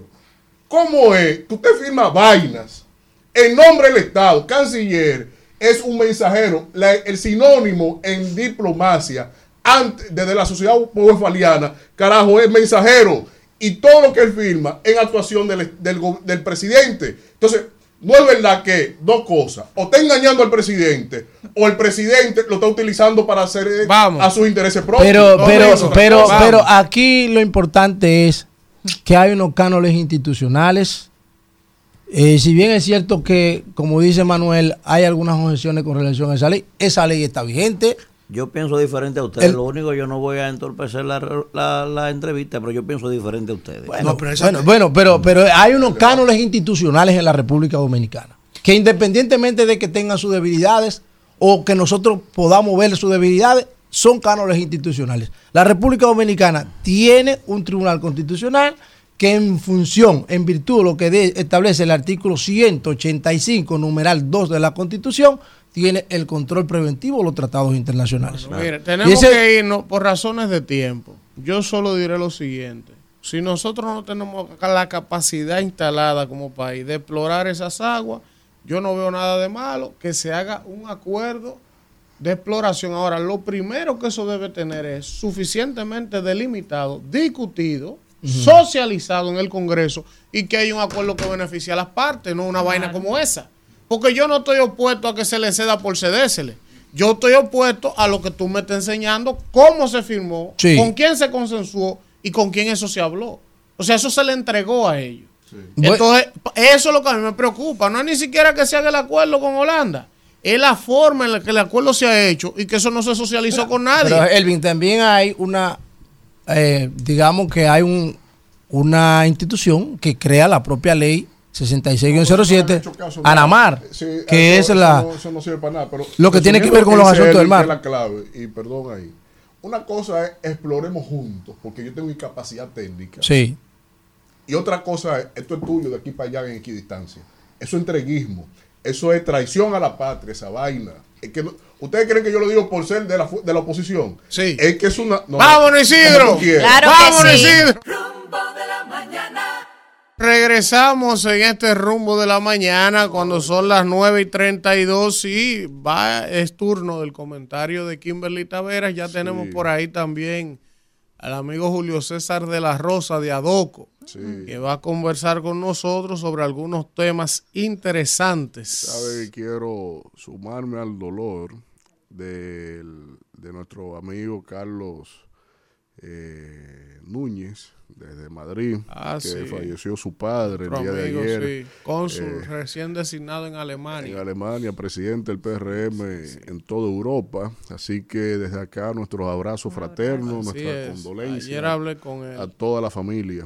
¿Cómo es que usted firma vainas en nombre del Estado? Canciller es un mensajero, el sinónimo en diplomacia desde la sociedad westfaliana, carajo, es mensajero. Y todo lo que él firma en actuación del presidente. Entonces, no es verdad que dos cosas, o está engañando al presidente, o el presidente lo está utilizando para hacer eh, a sus intereses propios. Pero, No, pero, eso. pero, pero aquí lo importante es que hay unos cánones institucionales. Eh, si bien es cierto que, como dice Manuel, hay algunas objeciones con relación a esa ley, esa ley está vigente. Yo pienso diferente a ustedes. El- Lo único, yo no voy a entorpecer la, la, la entrevista, pero yo pienso diferente a ustedes. Bueno, bueno, bueno, pero, pero hay unos cánones institucionales en la República Dominicana que independientemente de que tengan sus debilidades o que nosotros podamos ver sus debilidades, son cánones institucionales. La República Dominicana tiene un tribunal constitucional que en función, en virtud de lo que de- establece el artículo 185, numeral 2 de la Constitución, tiene el control preventivo de los tratados internacionales. Tenemos ese- que irnos por razones de tiempo. Yo solo diré lo siguiente. Si nosotros no tenemos la capacidad instalada como país de explorar esas aguas, yo no veo nada de malo que se haga un acuerdo de exploración. Ahora, lo primero que eso debe tener es suficientemente delimitado, discutido, socializado en el Congreso y que haya un acuerdo que beneficie a las partes, no una vaina como esa. Porque yo no estoy opuesto a que se le ceda por cedérsele. Yo estoy opuesto a lo que tú me estás enseñando, cómo se firmó, Sí. con quién se consensuó y con quién eso se habló. O sea, eso se le entregó a ellos. Entonces, eso es lo que a mí me preocupa. No es ni siquiera que se haga el acuerdo con Holanda. Es la forma en la que el acuerdo se ha hecho y que eso no se socializó con nadie. Pero Elvin, también hay una, eh, digamos que hay un, una institución que crea la propia ley 66-07, Anamar, Sí, que eso- es la... eso no, eso no sirve para nada. Pero lo que tiene que ver con los asuntos del mar. la clave, y perdón ahí. Una cosa es exploremos juntos, porque yo tengo incapacidad técnica. Sí. Y otra cosa es, esto es tuyo de aquí para allá en equidistancia. Eso es entreguismo. Eso es traición a la patria, esa vaina. Es que no- ¿Ustedes creen que yo lo digo por ser de la, de la oposición? Sí. Es que es una... no, ¡Vámonos, Isidro! Claro que ¡Vámonos, sí. Isidro! Rumbo de la mañana. Regresamos en este rumbo de la mañana cuando son las 9 y 32 y va, es turno del comentario de Kimberly Taveras. Ya tenemos por ahí también al amigo Julio César de la Rosa de Adoco, que va a conversar con nosotros sobre algunos temas interesantes. Sabe que quiero sumarme al dolor del- de nuestro amigo Carlos eh, Núñez desde Madrid, Ah, que sí. falleció su padre Otro el día amigo, de ayer. sí, cónsul Eh, recién designado en Alemania. en Alemania, presidente del PRM en toda Europa. Así que desde acá nuestros abrazos fraternos, Así nuestras es. condolencias Ayer hablé con él. a toda la familia.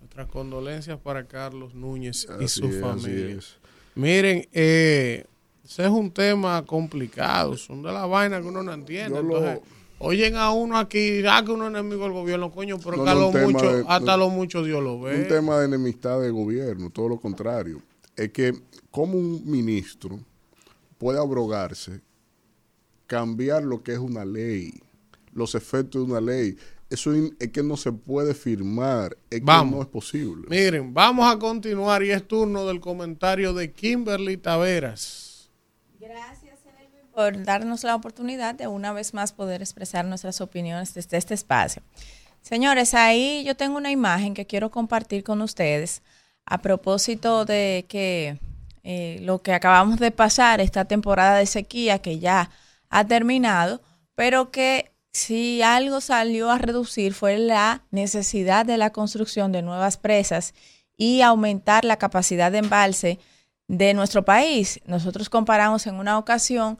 Nuestras condolencias para Carlos Núñez y su es, familia. Miren, eh, ese es un tema complicado, son de la vaina que uno no entiende. Yo lo- Entonces, oyen a uno aquí, ah, que uno es enemigo del gobierno, coño, pero No, lo mucho, de- hasta no- lo mucho Dios lo ve. Un tema de enemistad de gobierno, todo lo contrario. Es que como un ministro puede abrogarse, cambiar lo que es una ley, los efectos de una ley. Eso es que no se puede firmar, es Vamos. que no es posible. Miren, vamos a continuar y es turno del comentario de Kimberly Taveras. Por darnos la oportunidad de una vez más poder expresar nuestras opiniones desde este espacio. Señores, ahí yo tengo una imagen que quiero compartir con ustedes a propósito de que eh, lo que acabamos de pasar, esta temporada de sequía que ya ha terminado, pero que si algo salió a reducir fue la necesidad de la construcción de nuevas presas y aumentar la capacidad de embalse de nuestro país. Nosotros comparamos en una ocasión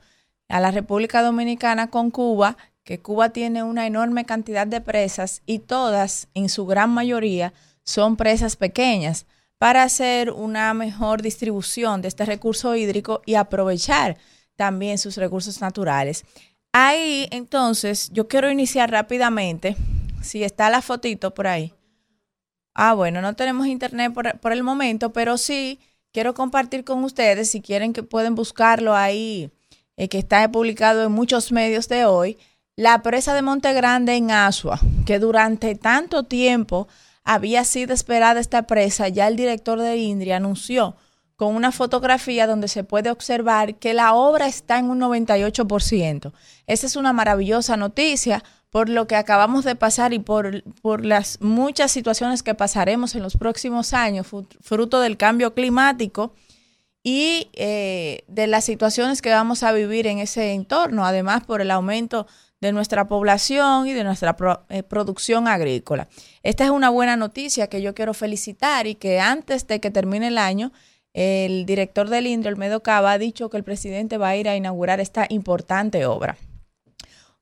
a la República Dominicana con Cuba, que Cuba tiene una enorme cantidad de presas y todas, en su gran mayoría, son presas pequeñas para hacer una mejor distribución de este recurso hídrico y aprovechar también sus recursos naturales. Ahí, entonces, yo quiero iniciar rápidamente, si está la fotito por ahí. Ah, bueno, no tenemos internet por, por el momento, pero sí quiero compartir con ustedes, si quieren que pueden buscarlo ahí, eh, que está publicado en muchos medios de hoy, la presa de Monte Grande en Asua, que durante tanto tiempo había sido esperada esta presa, ya el director de INDRI anunció con una fotografía donde se puede observar que la obra está en un 98%. Esa es una maravillosa noticia por lo que acabamos de pasar y por, por las muchas situaciones que pasaremos en los próximos años, fruto del cambio climático y eh, de las situaciones que vamos a vivir en ese entorno, además por el aumento de nuestra población y de nuestra pro- eh, producción agrícola. Esta es una buena noticia que yo quiero felicitar y que antes de que termine el año, el director del INDRE, Olmedo Cava, ha dicho que el presidente va a ir a inaugurar esta importante obra.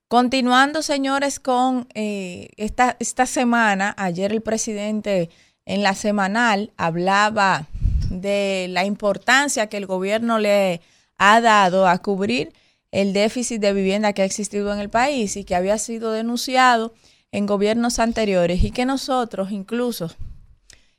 Continuando, señores, con eh, esta, esta semana, ayer el presidente en la semanal hablaba de la importancia que el gobierno le ha dado a cubrir el déficit de vivienda que ha existido en el país y que había sido denunciado en gobiernos anteriores y que nosotros incluso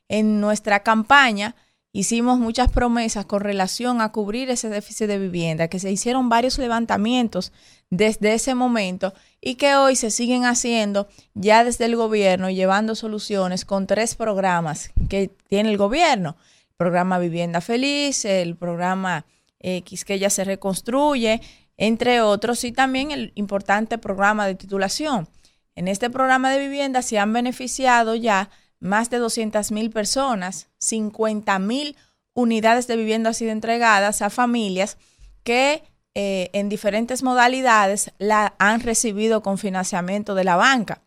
en nuestra campaña hicimos muchas promesas con relación a cubrir ese déficit de vivienda, que se hicieron varios levantamientos desde ese momento y que hoy se siguen haciendo ya desde el gobierno, llevando soluciones con tres programas que tiene el gobierno. Programa Vivienda Feliz, el programa X que ya se reconstruye, entre otros, y también el importante programa de titulación. En este programa de vivienda se han beneficiado ya más de 200 mil personas, 50 mil unidades de vivienda han sido entregadas a familias que eh, en diferentes modalidades la han recibido con financiamiento de la banca.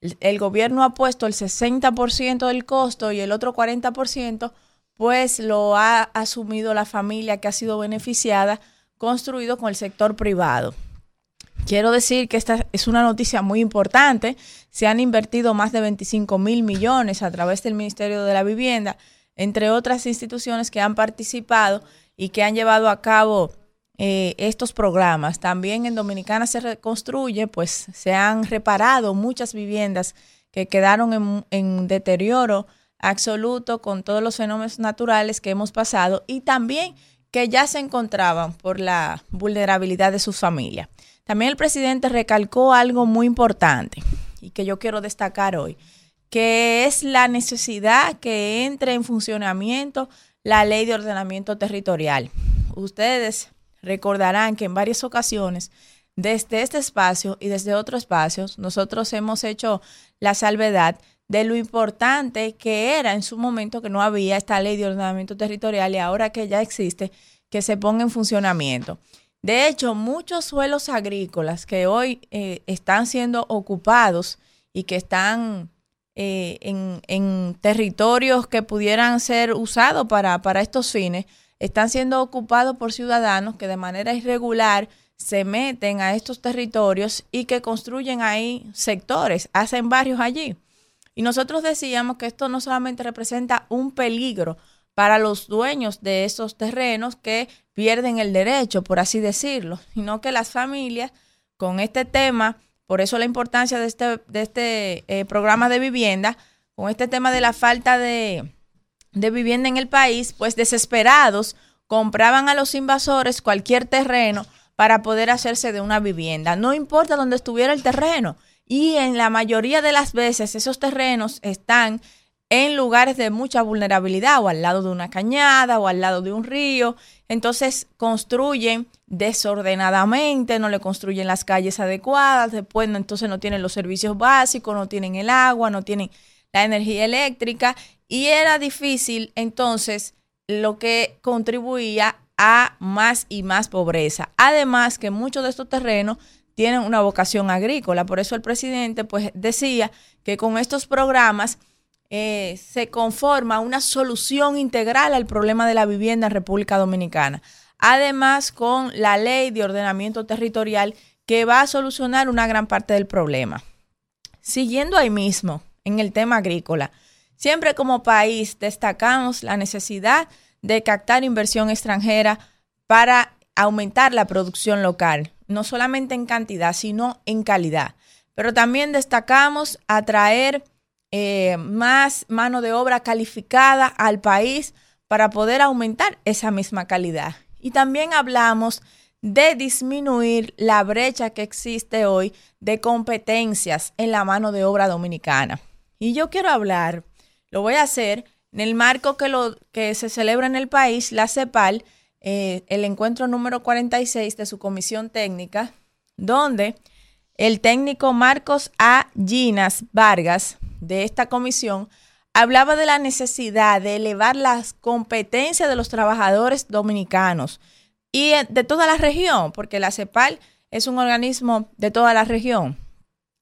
El gobierno ha puesto el 60% del costo y el otro 40% pues lo ha asumido la familia que ha sido beneficiada, construido con el sector privado. Quiero decir que esta es una noticia muy importante. Se han invertido más de 25 mil millones a través del Ministerio de la Vivienda, entre otras instituciones que han participado y que han llevado a cabo eh, estos programas. También en Dominicana se reconstruye, pues se han reparado muchas viviendas que quedaron en, en deterioro absoluto con todos los fenómenos naturales que hemos pasado y también que ya se encontraban por la vulnerabilidad de sus familias. También el presidente recalcó algo muy importante y que yo quiero destacar hoy, que es la necesidad que entre en funcionamiento la ley de ordenamiento territorial. Ustedes recordarán que en varias ocasiones, desde este espacio y desde otros espacios, nosotros hemos hecho la salvedad de lo importante que era en su momento que no había esta ley de ordenamiento territorial y ahora que ya existe, que se ponga en funcionamiento. De hecho, muchos suelos agrícolas que hoy eh, están siendo ocupados y que están eh, en, en, territorios que pudieran ser usados para, para estos fines, están siendo ocupados por ciudadanos que de manera irregular se meten a estos territorios y que construyen ahí sectores, hacen barrios allí. Y nosotros decíamos que esto no solamente representa un peligro para los dueños de esos terrenos que pierden el derecho, por así decirlo, sino que las familias con este tema, por eso la importancia de este, de este eh, programa de vivienda, con este tema de la falta de, de vivienda en el país, pues desesperados compraban a los invasores cualquier terreno para poder hacerse de una vivienda, no importa dónde estuviera el terreno. Y en la mayoría de las veces esos terrenos están en lugares de mucha vulnerabilidad o al lado de una cañada o al lado de un río. Entonces construyen desordenadamente, no le construyen las calles adecuadas, después no, entonces no tienen los servicios básicos, no tienen el agua, no tienen la energía eléctrica y era difícil entonces lo que contribuía a más y más pobreza. Además que muchos de estos terrenos tienen una vocación agrícola, por eso el presidente pues decía que con estos programas eh, se conforma una solución integral al problema de la vivienda en República Dominicana. Además, con la ley de ordenamiento territorial que va a solucionar una gran parte del problema. Siguiendo ahí mismo, en el tema agrícola, siempre como país destacamos la necesidad de captar inversión extranjera para aumentar la producción local, no solamente en cantidad, sino en calidad. Pero también destacamos atraer eh, más mano de obra calificada al país para poder aumentar esa misma calidad. Y también hablamos de disminuir la brecha que existe hoy de competencias en la mano de obra dominicana. Y yo quiero hablar, lo voy a hacer en el marco que, lo, que se celebra en el país, la CEPAL, eh, el encuentro número 46 de su comisión técnica, donde el técnico Marcos A. Ginas Vargas de esta comisión hablaba de la necesidad de elevar las competencias de los trabajadores dominicanos y eh, de toda la región, porque la CEPAL es un organismo de toda la región.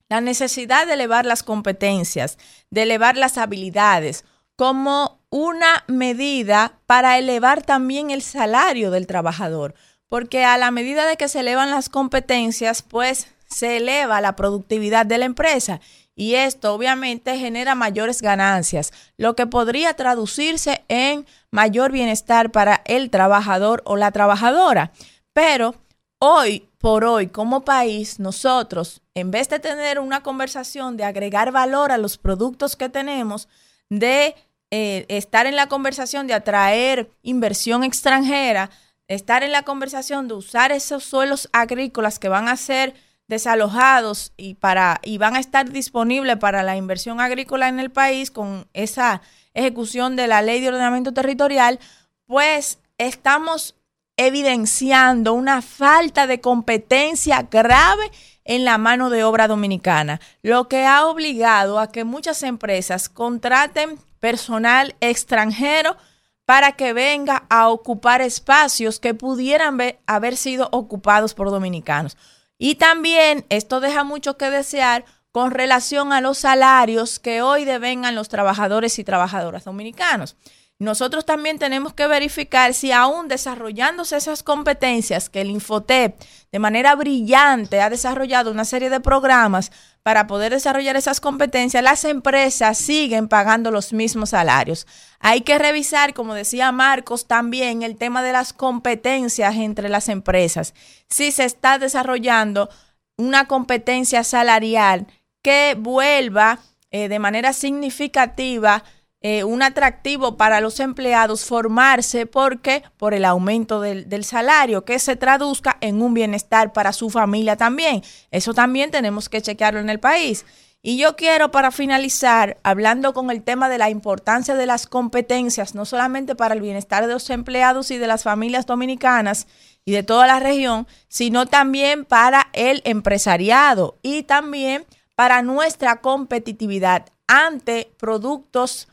La necesidad de elevar las competencias, de elevar las habilidades, como una medida para elevar también el salario del trabajador, porque a la medida de que se elevan las competencias, pues se eleva la productividad de la empresa y esto obviamente genera mayores ganancias, lo que podría traducirse en mayor bienestar para el trabajador o la trabajadora. Pero hoy por hoy como país, nosotros, en vez de tener una conversación de agregar valor a los productos que tenemos, de eh, estar en la conversación de atraer inversión extranjera, estar en la conversación de usar esos suelos agrícolas que van a ser desalojados y para y van a estar disponibles para la inversión agrícola en el país con esa ejecución de la ley de ordenamiento territorial, pues estamos evidenciando una falta de competencia grave en la mano de obra dominicana, lo que ha obligado a que muchas empresas contraten personal extranjero para que venga a ocupar espacios que pudieran haber sido ocupados por dominicanos. Y también esto deja mucho que desear con relación a los salarios que hoy devengan los trabajadores y trabajadoras dominicanos. Nosotros también tenemos que verificar si aún desarrollándose esas competencias que el Infotep de manera brillante ha desarrollado una serie de programas para poder desarrollar esas competencias, las empresas siguen pagando los mismos salarios. Hay que revisar, como decía Marcos, también el tema de las competencias entre las empresas. Si se está desarrollando una competencia salarial que vuelva eh, de manera significativa eh, un atractivo para los empleados formarse porque por el aumento del, del, salario que se traduzca en un bienestar para su familia también. Eso también tenemos que chequearlo en el país. Y yo quiero para finalizar hablando con el tema de la importancia de las competencias, no solamente para el bienestar de los empleados y de las familias dominicanas y de toda la región, sino también para el empresariado y también para nuestra competitividad ante productos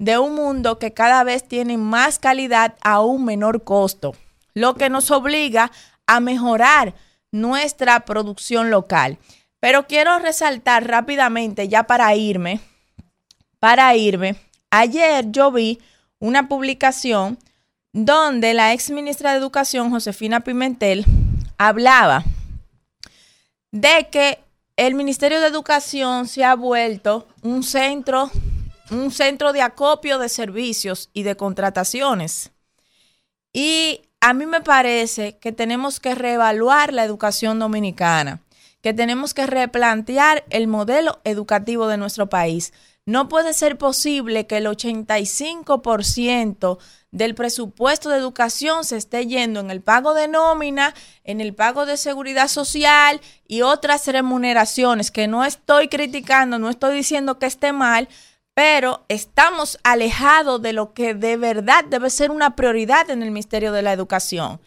de un mundo que cada vez tiene más calidad a un menor costo, lo que nos obliga a mejorar nuestra producción local. Pero quiero resaltar rápidamente, ya para irme, para irme, ayer yo vi una publicación donde la ex ministra de Educación, Josefina Pimentel, hablaba de que el Ministerio de Educación se ha vuelto un centro un centro de acopio de servicios y de contrataciones. Y a mí me parece que tenemos que reevaluar la educación dominicana, que tenemos que replantear el modelo educativo de nuestro país. No puede ser posible que el 85% del presupuesto de educación se esté yendo en el pago de nómina, en el pago de seguridad social y otras remuneraciones que no estoy criticando, no estoy diciendo que esté mal, pero estamos alejados de lo que de verdad debe ser una prioridad en el Ministerio de la Educación,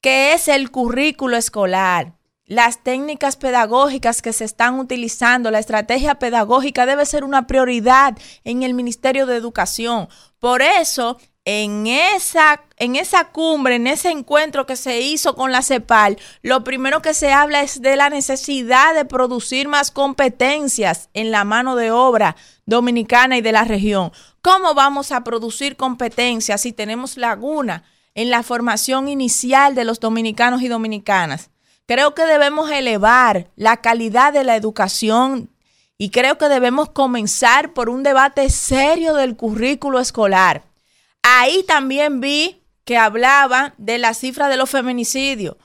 que es el currículo escolar. Las técnicas pedagógicas que se están utilizando, la estrategia pedagógica debe ser una prioridad en el Ministerio de Educación. Por eso en esa, en esa cumbre, en ese encuentro que se hizo con la CEPAL, lo primero que se habla es de la necesidad de producir más competencias en la mano de obra dominicana y de la región. ¿Cómo vamos a producir competencias si tenemos laguna en la formación inicial de los dominicanos y dominicanas? Creo que debemos elevar la calidad de la educación y creo que debemos comenzar por un debate serio del currículo escolar Ahí también vi que hablaba de la cifra de los feminicidios.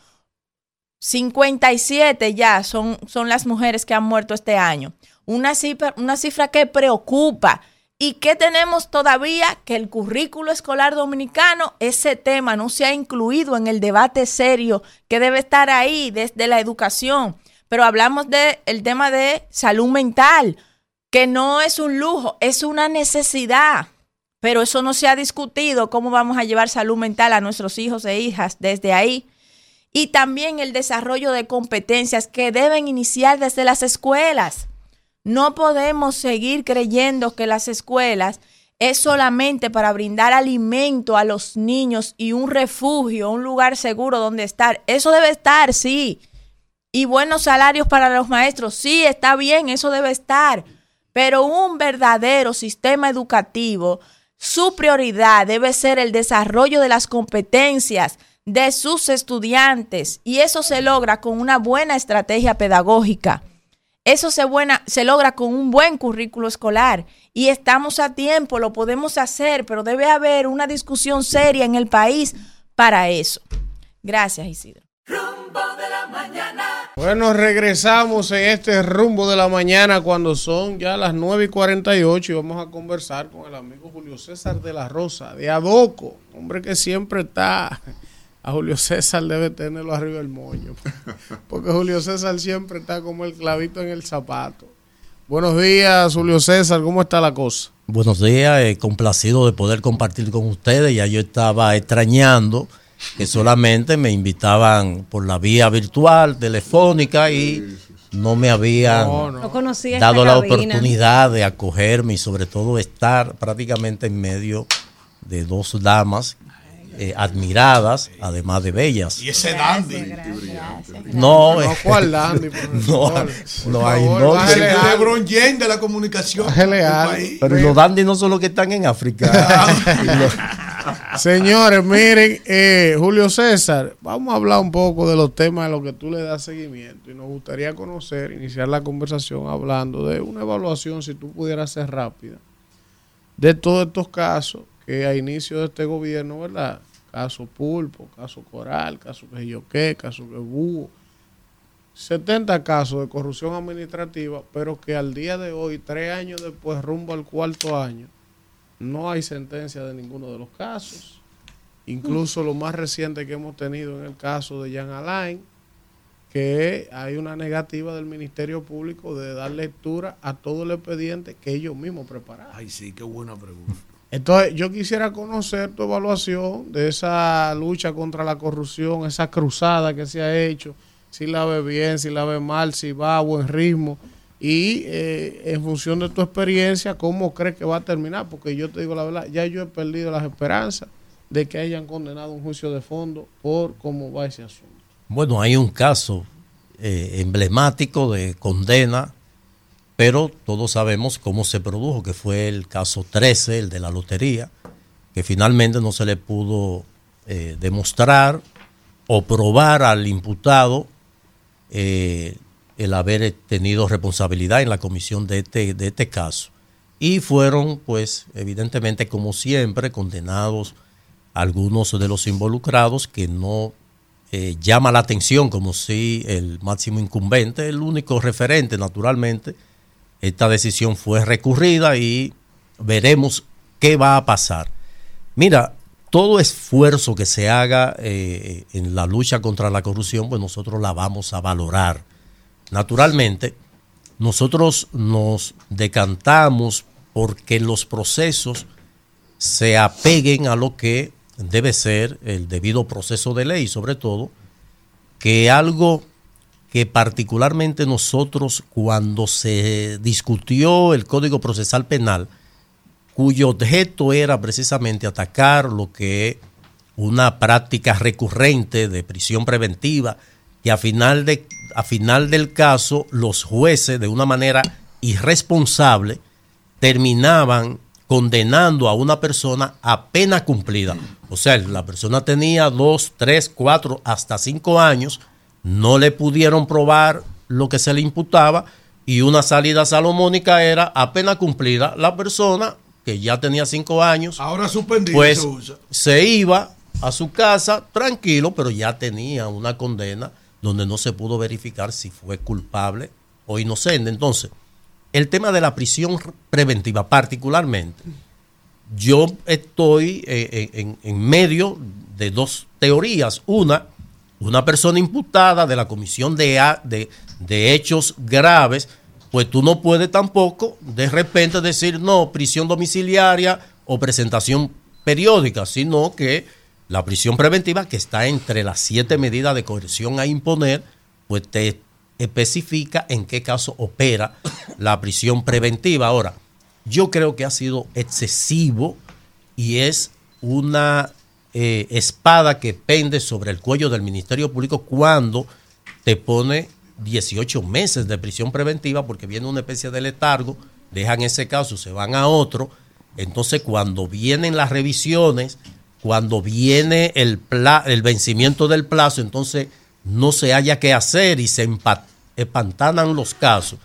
57 ya son, son las mujeres que han muerto este año. Una cifra, una cifra que preocupa. ¿Y qué tenemos todavía? Que el currículo escolar dominicano, ese tema no se ha incluido en el debate serio que debe estar ahí desde la educación. Pero hablamos del tema de salud mental, que no es un lujo, es una necesidad pero eso no se ha discutido, cómo vamos a llevar salud mental a nuestros hijos e hijas desde ahí. Y también el desarrollo de competencias que deben iniciar desde las escuelas. No podemos seguir creyendo que las escuelas es solamente para brindar alimento a los niños y un refugio, un lugar seguro donde estar. Eso debe estar, sí. Y buenos salarios para los maestros, sí, está bien, eso debe estar. Pero un verdadero sistema educativo, su prioridad debe ser el desarrollo de las competencias de sus estudiantes y eso se logra con una buena estrategia pedagógica. Eso se, buena, se logra con un buen currículo escolar y estamos a tiempo, lo podemos hacer, pero debe haber una discusión seria en el país para eso. Gracias, Isidro. Bueno, regresamos en este rumbo de la mañana cuando son ya las 9 y 48 y vamos a conversar con el amigo Julio César de la Rosa, de Adoco, hombre que siempre está. A Julio César debe tenerlo arriba del moño, porque Julio César siempre está como el clavito en el zapato. Buenos días, Julio César, ¿cómo está la cosa? Buenos días, eh, complacido de poder compartir con ustedes. Ya yo estaba extrañando que solamente me invitaban por la vía virtual, telefónica y no me habían No conocía dado la cabina. oportunidad de acogerme y sobre todo estar prácticamente en medio de dos damas eh, admiradas, además de bellas. Y ese dandy. No, No, ¿cuál dandy, no, no Por hay no. bájele El. LeBron James de la comunicación. Pero los dandy no son los que están en África. Señores, miren, eh, Julio César, vamos a hablar un poco de los temas a los que tú le das seguimiento y nos gustaría conocer, iniciar la conversación hablando de una evaluación, si tú pudieras ser rápida, de todos estos casos que a inicio de este gobierno, ¿verdad? Caso Pulpo, caso Coral, caso que yo qué, caso que Búho, 70 casos de corrupción administrativa, pero que al día de hoy, tres años después, rumbo al cuarto año, no hay sentencia de ninguno de los casos. Incluso lo más reciente que hemos tenido en el caso de Jan Alain, que hay una negativa del Ministerio Público de dar lectura a todo el expediente que ellos mismos prepararon. Ay, sí, qué buena pregunta. Entonces, yo quisiera conocer tu evaluación de esa lucha contra la corrupción, esa cruzada que se ha hecho, si la ve bien, si la ve mal, si va a buen ritmo y eh, en función de tu experiencia, ¿cómo crees que va a terminar? Porque yo te digo la verdad, ya yo he perdido las esperanzas de que hayan condenado un juicio de fondo por cómo va ese asunto. Bueno, hay un caso eh, emblemático de condena, pero todos sabemos cómo se produjo, que fue el caso 13, el de la lotería, que finalmente no se le pudo eh, demostrar o probar al imputado el haber tenido responsabilidad en la comisión de este, de este caso. Y fueron, pues, evidentemente, como siempre, condenados algunos de los involucrados que no eh, llama la atención como si el máximo incumbente, el único referente, naturalmente, esta decisión fue recurrida y veremos qué va a pasar. Mira, todo esfuerzo que se haga eh, en la lucha contra la corrupción, pues nosotros la vamos a valorar. Naturalmente, nosotros nos decantamos porque los procesos se apeguen a lo que debe ser el debido proceso de ley, sobre todo, que algo que particularmente nosotros cuando se discutió el Código Procesal Penal, cuyo objeto era precisamente atacar lo que una práctica recurrente de prisión preventiva, que a final, de, a final del caso los jueces de una manera irresponsable terminaban condenando a una persona a pena cumplida. O sea, la persona tenía dos, tres, cuatro, hasta cinco años, no le pudieron probar lo que se le imputaba y una salida salomónica era a pena cumplida. La persona que ya tenía cinco años, Ahora suspendido pues se se iba a su casa tranquilo, pero ya tenía una condena donde no se pudo verificar si fue culpable o inocente. Entonces, el tema de la prisión preventiva particularmente, yo estoy eh, en, en medio de dos teorías. Una, una persona imputada de la comisión de, de hechos graves, pues tú no puedes tampoco de repente decir no, prisión domiciliaria o presentación periódica, sino que la prisión preventiva, que está entre las siete medidas de coerción a imponer, pues te especifica en qué caso opera la prisión preventiva. Ahora, yo creo que ha sido excesivo y es una eh, espada que pende sobre el cuello del Ministerio Público cuando te pone 18 meses de prisión preventiva porque viene una especie de letargo, dejan ese caso, se van a otro. Entonces, cuando vienen las revisiones, cuando viene el, el vencimiento del plazo, entonces no se haya qué hacer y se empa- empantanan los casos.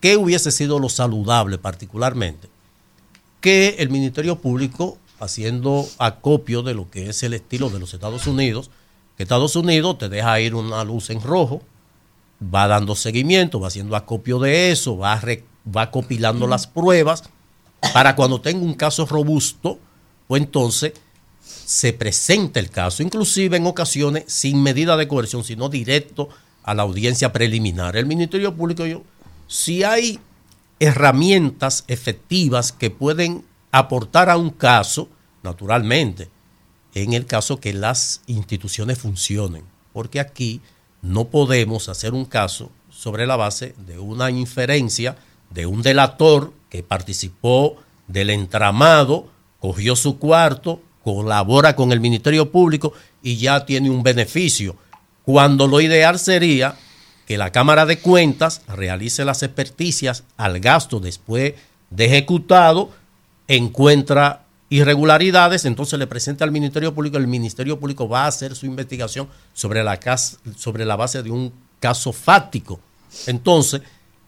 ¿Qué hubiese sido lo saludable particularmente? Que el Ministerio Público, haciendo acopio de lo que es el estilo de los Estados Unidos, que Estados Unidos te deja ir una luz en rojo, va dando seguimiento, va haciendo acopio de eso, va, va las pruebas, para cuando tenga un caso robusto, pues entonces se presenta el caso, inclusive en ocasiones sin medida de coerción, sino directo a la audiencia preliminar. El Ministerio Público, yo, si hay herramientas efectivas que pueden aportar a un caso, naturalmente, en el caso que las instituciones funcionen, porque aquí no podemos hacer un caso sobre la base de una inferencia de un delator que participó del entramado, cogió su cuarto, colabora con el Ministerio Público y ya tiene un beneficio. Cuando lo ideal sería que la Cámara de Cuentas realice las experticias al gasto después de ejecutado, encuentra irregularidades, entonces le presenta al Ministerio Público, el Ministerio Público va a hacer su investigación sobre la, sobre la base de un caso fáctico. Entonces,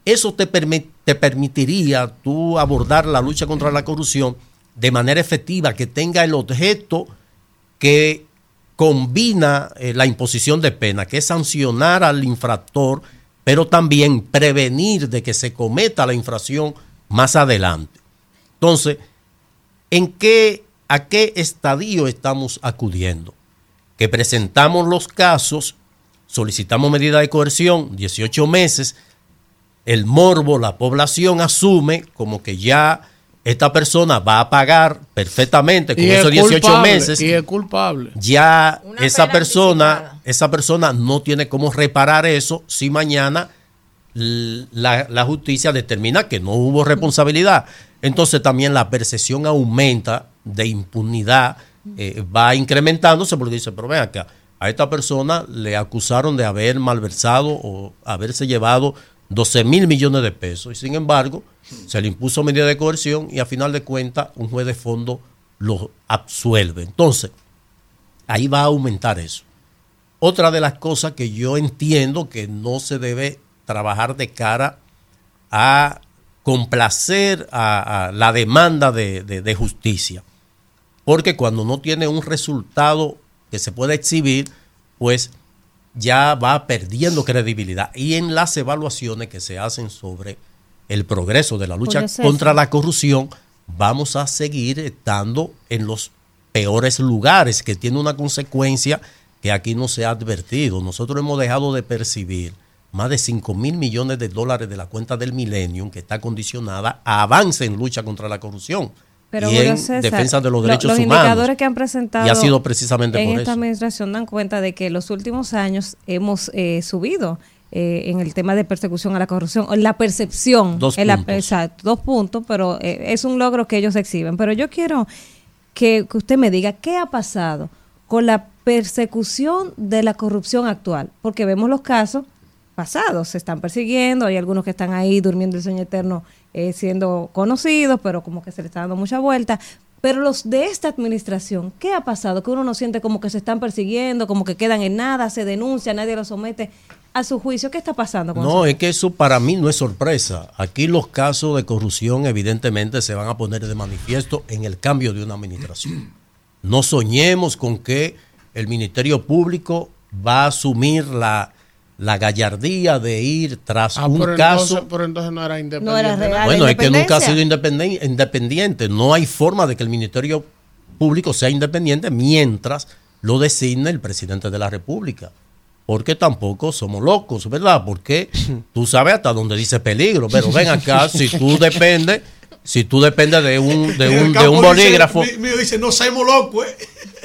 eso te, te permitiría tú abordar la lucha contra la corrupción de manera efectiva, que tenga el objeto que combina eh, la imposición de pena, que es sancionar al infractor, pero también prevenir de que se cometa la infracción más adelante. Entonces, ¿en qué, a qué estadio estamos acudiendo? Que presentamos los casos, solicitamos medida de coerción, 18 meses, el morbo, la población asume como que ya esta persona va a pagar perfectamente con Y esos es 18 culpable, meses Y es culpable. ya Una esa persona, esa persona no tiene cómo reparar eso si mañana la justicia determina que no hubo responsabilidad. Entonces también la percepción aumenta de impunidad, eh, va incrementándose porque dice, pero ven acá, a esta persona le acusaron de haber malversado o haberse llevado 12 mil millones de pesos y sin embargo se le impuso medida de coerción y a final de cuentas un juez de fondo lo absuelve. Entonces, ahí va a aumentar eso. Otra de las cosas que yo entiendo que no se debe trabajar de cara a complacer a, la demanda de, de- de justicia. Porque cuando no tiene un resultado que se pueda exhibir, pues ya va perdiendo credibilidad. Y en las evaluaciones que se hacen sobre el progreso de la lucha contra la corrupción, vamos a seguir estando en los peores lugares, que tiene una consecuencia que aquí no se ha advertido. Nosotros hemos dejado de percibir más de 5 mil millones de dólares de la cuenta del Millennium, que está condicionada a avance en lucha contra la corrupción Pero y en César, defensa de los lo- derechos los humanos. indicadores que han presentado Y ha sido precisamente en por esta eso. administración dan cuenta de que los últimos años hemos eh, subido eh, en el tema de persecución a la corrupción, o la percepción. Dos la- puntos. exacto, dos puntos, pero eh, es un logro que ellos exhiben. Pero yo quiero que, que usted me diga qué ha pasado con la persecución de la corrupción actual, porque vemos los casos pasados, se están persiguiendo, hay algunos que están ahí durmiendo el sueño eterno eh, siendo conocidos, pero como que se le está dando mucha vuelta. Pero los de esta administración, ¿qué ha pasado? Que uno no siente como que se están persiguiendo, como que quedan en nada, se denuncia, nadie los somete a su juicio. ¿Qué está pasando con No, eso? es que eso para mí no es sorpresa. Aquí los casos de corrupción evidentemente se van a poner de manifiesto en el cambio de una administración. No soñemos con que el Ministerio Público va a asumir la, la gallardía de ir tras Ah, un pero caso. entonces, pero entonces no era independiente. No era real. Bueno, es que nunca ha sido independen- independiente. No hay forma de que el Ministerio Público sea independiente mientras lo designe el presidente de la República. Porque tampoco somos locos, ¿verdad? Porque tú sabes hasta dónde dice peligro. Pero ven acá, si tú dependes, si tú dependes de un, de un, de un bolígrafo. Mío dice, no seamos locos, ¿eh?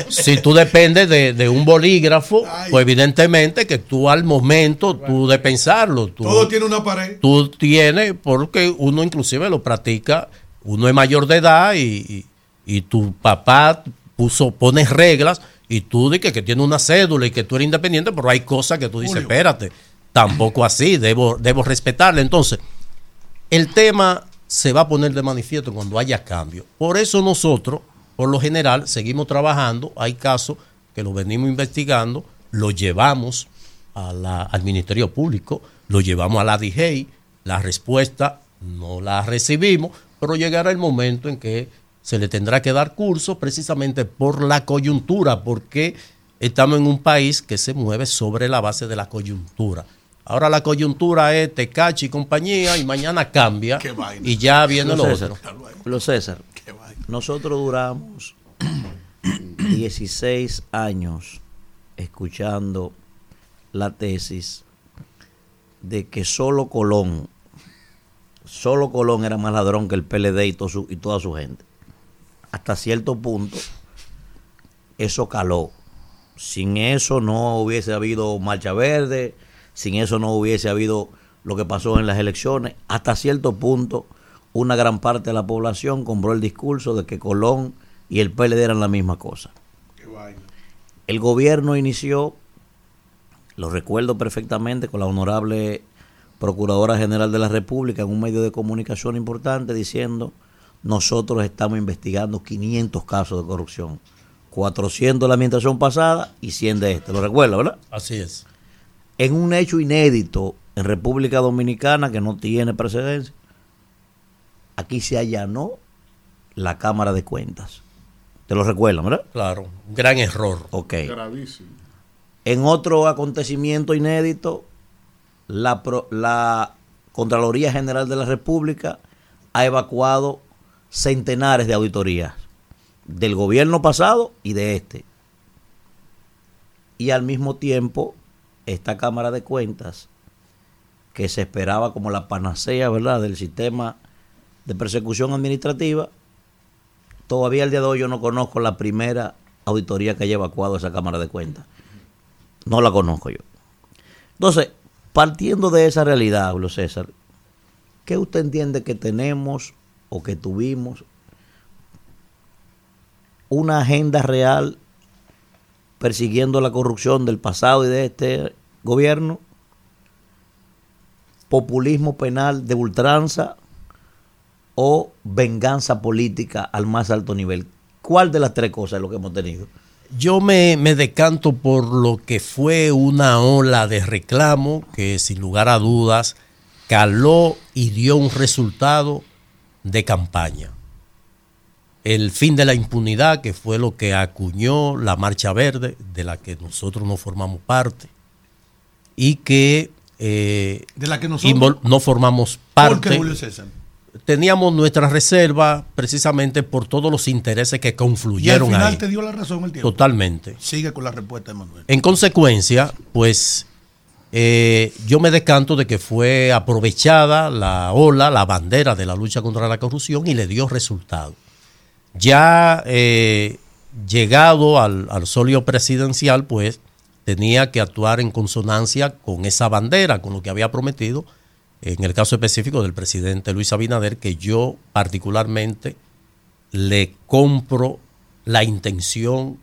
Si tú dependes de, de un bolígrafo, pues evidentemente que tú al momento, tú de pensarlo, tú, Todo tiene una pared. tú tienes, porque uno inclusive lo practica, uno es mayor de edad y, y- y tu papá puso, pones reglas y tú dices que tiene una cédula y que tú eres independiente, pero hay cosas que tú dices, Julio. espérate, tampoco así, debo, debo respetarle. Entonces, el tema se va a poner de manifiesto cuando haya cambio. Por eso nosotros, por lo general, seguimos trabajando. Hay casos que los venimos investigando, los llevamos a la- al Ministerio Público, lo llevamos a la DGI, la respuesta no la recibimos, pero llegará el momento en que se le tendrá que dar curso precisamente por la coyuntura, porque estamos en un país que se mueve sobre la base de la coyuntura. Ahora la coyuntura es Tecachi y compañía y mañana cambia y ya viene lo César, otro. Julio César, nosotros duramos 16 años escuchando la tesis de que solo Colón, solo Colón era más ladrón que el PLD y, y toda su gente. Hasta cierto punto, eso caló. Sin eso no hubiese habido marcha verde, sin eso no hubiese habido lo que pasó en las elecciones. Hasta cierto punto, una gran parte de la población compró el discurso de que Colón y el PLD eran la misma cosa. El gobierno inició, lo recuerdo perfectamente, con la honorable Procuradora General de la República en un medio de comunicación importante diciendo, nosotros estamos investigando 500 casos de corrupción, 400 de la administración pasada y 100 de este. ¿Lo recuerda, verdad? Así es. En un hecho inédito en República Dominicana que no tiene precedencia, aquí se allanó la Cámara de Cuentas. ¿Te lo recuerdan, verdad? Claro, un gran error. Ok. Gravísimo. En otro acontecimiento inédito, la, pro- la Contraloría General de la República ha evacuado centenares de auditorías del gobierno pasado y de este. Y al mismo tiempo, esta Cámara de Cuentas, que se esperaba como la panacea, ¿verdad?, del sistema de persecución administrativa, todavía el día de hoy yo no conozco la primera auditoría que haya evacuado esa Cámara de Cuentas. No la conozco yo. Entonces, partiendo de esa realidad, Julio César, ¿qué usted entiende que tenemos o que tuvimos una agenda real persiguiendo la corrupción del pasado y de este gobierno? ¿Populismo penal de ultranza o venganza política al más alto nivel? ¿Cuál de las tres cosas es lo que hemos tenido? Yo me, me decanto por lo que fue una ola de reclamo que sin lugar a dudas caló y dio un resultado de campaña. El fin de la impunidad, que fue lo que acuñó la Marcha Verde, de la que nosotros no formamos parte, y que, eh, De la que nosotros- no formamos ¿Por qué, parte Julio César? Teníamos nuestra reserva precisamente por todos los intereses que Y al confluyeron final ahí. te dio la razón el tiempo. Totalmente. Sigue con la respuesta de Manuel. En consecuencia, pues eh, yo me decanto de que fue aprovechada la ola, la bandera de la lucha contra la corrupción y le dio resultado. Ya eh, llegado al, al solio presidencial, pues tenía que actuar en consonancia con esa bandera, con lo que había prometido, en el caso específico del presidente Luis Abinader, que yo particularmente le compro la intención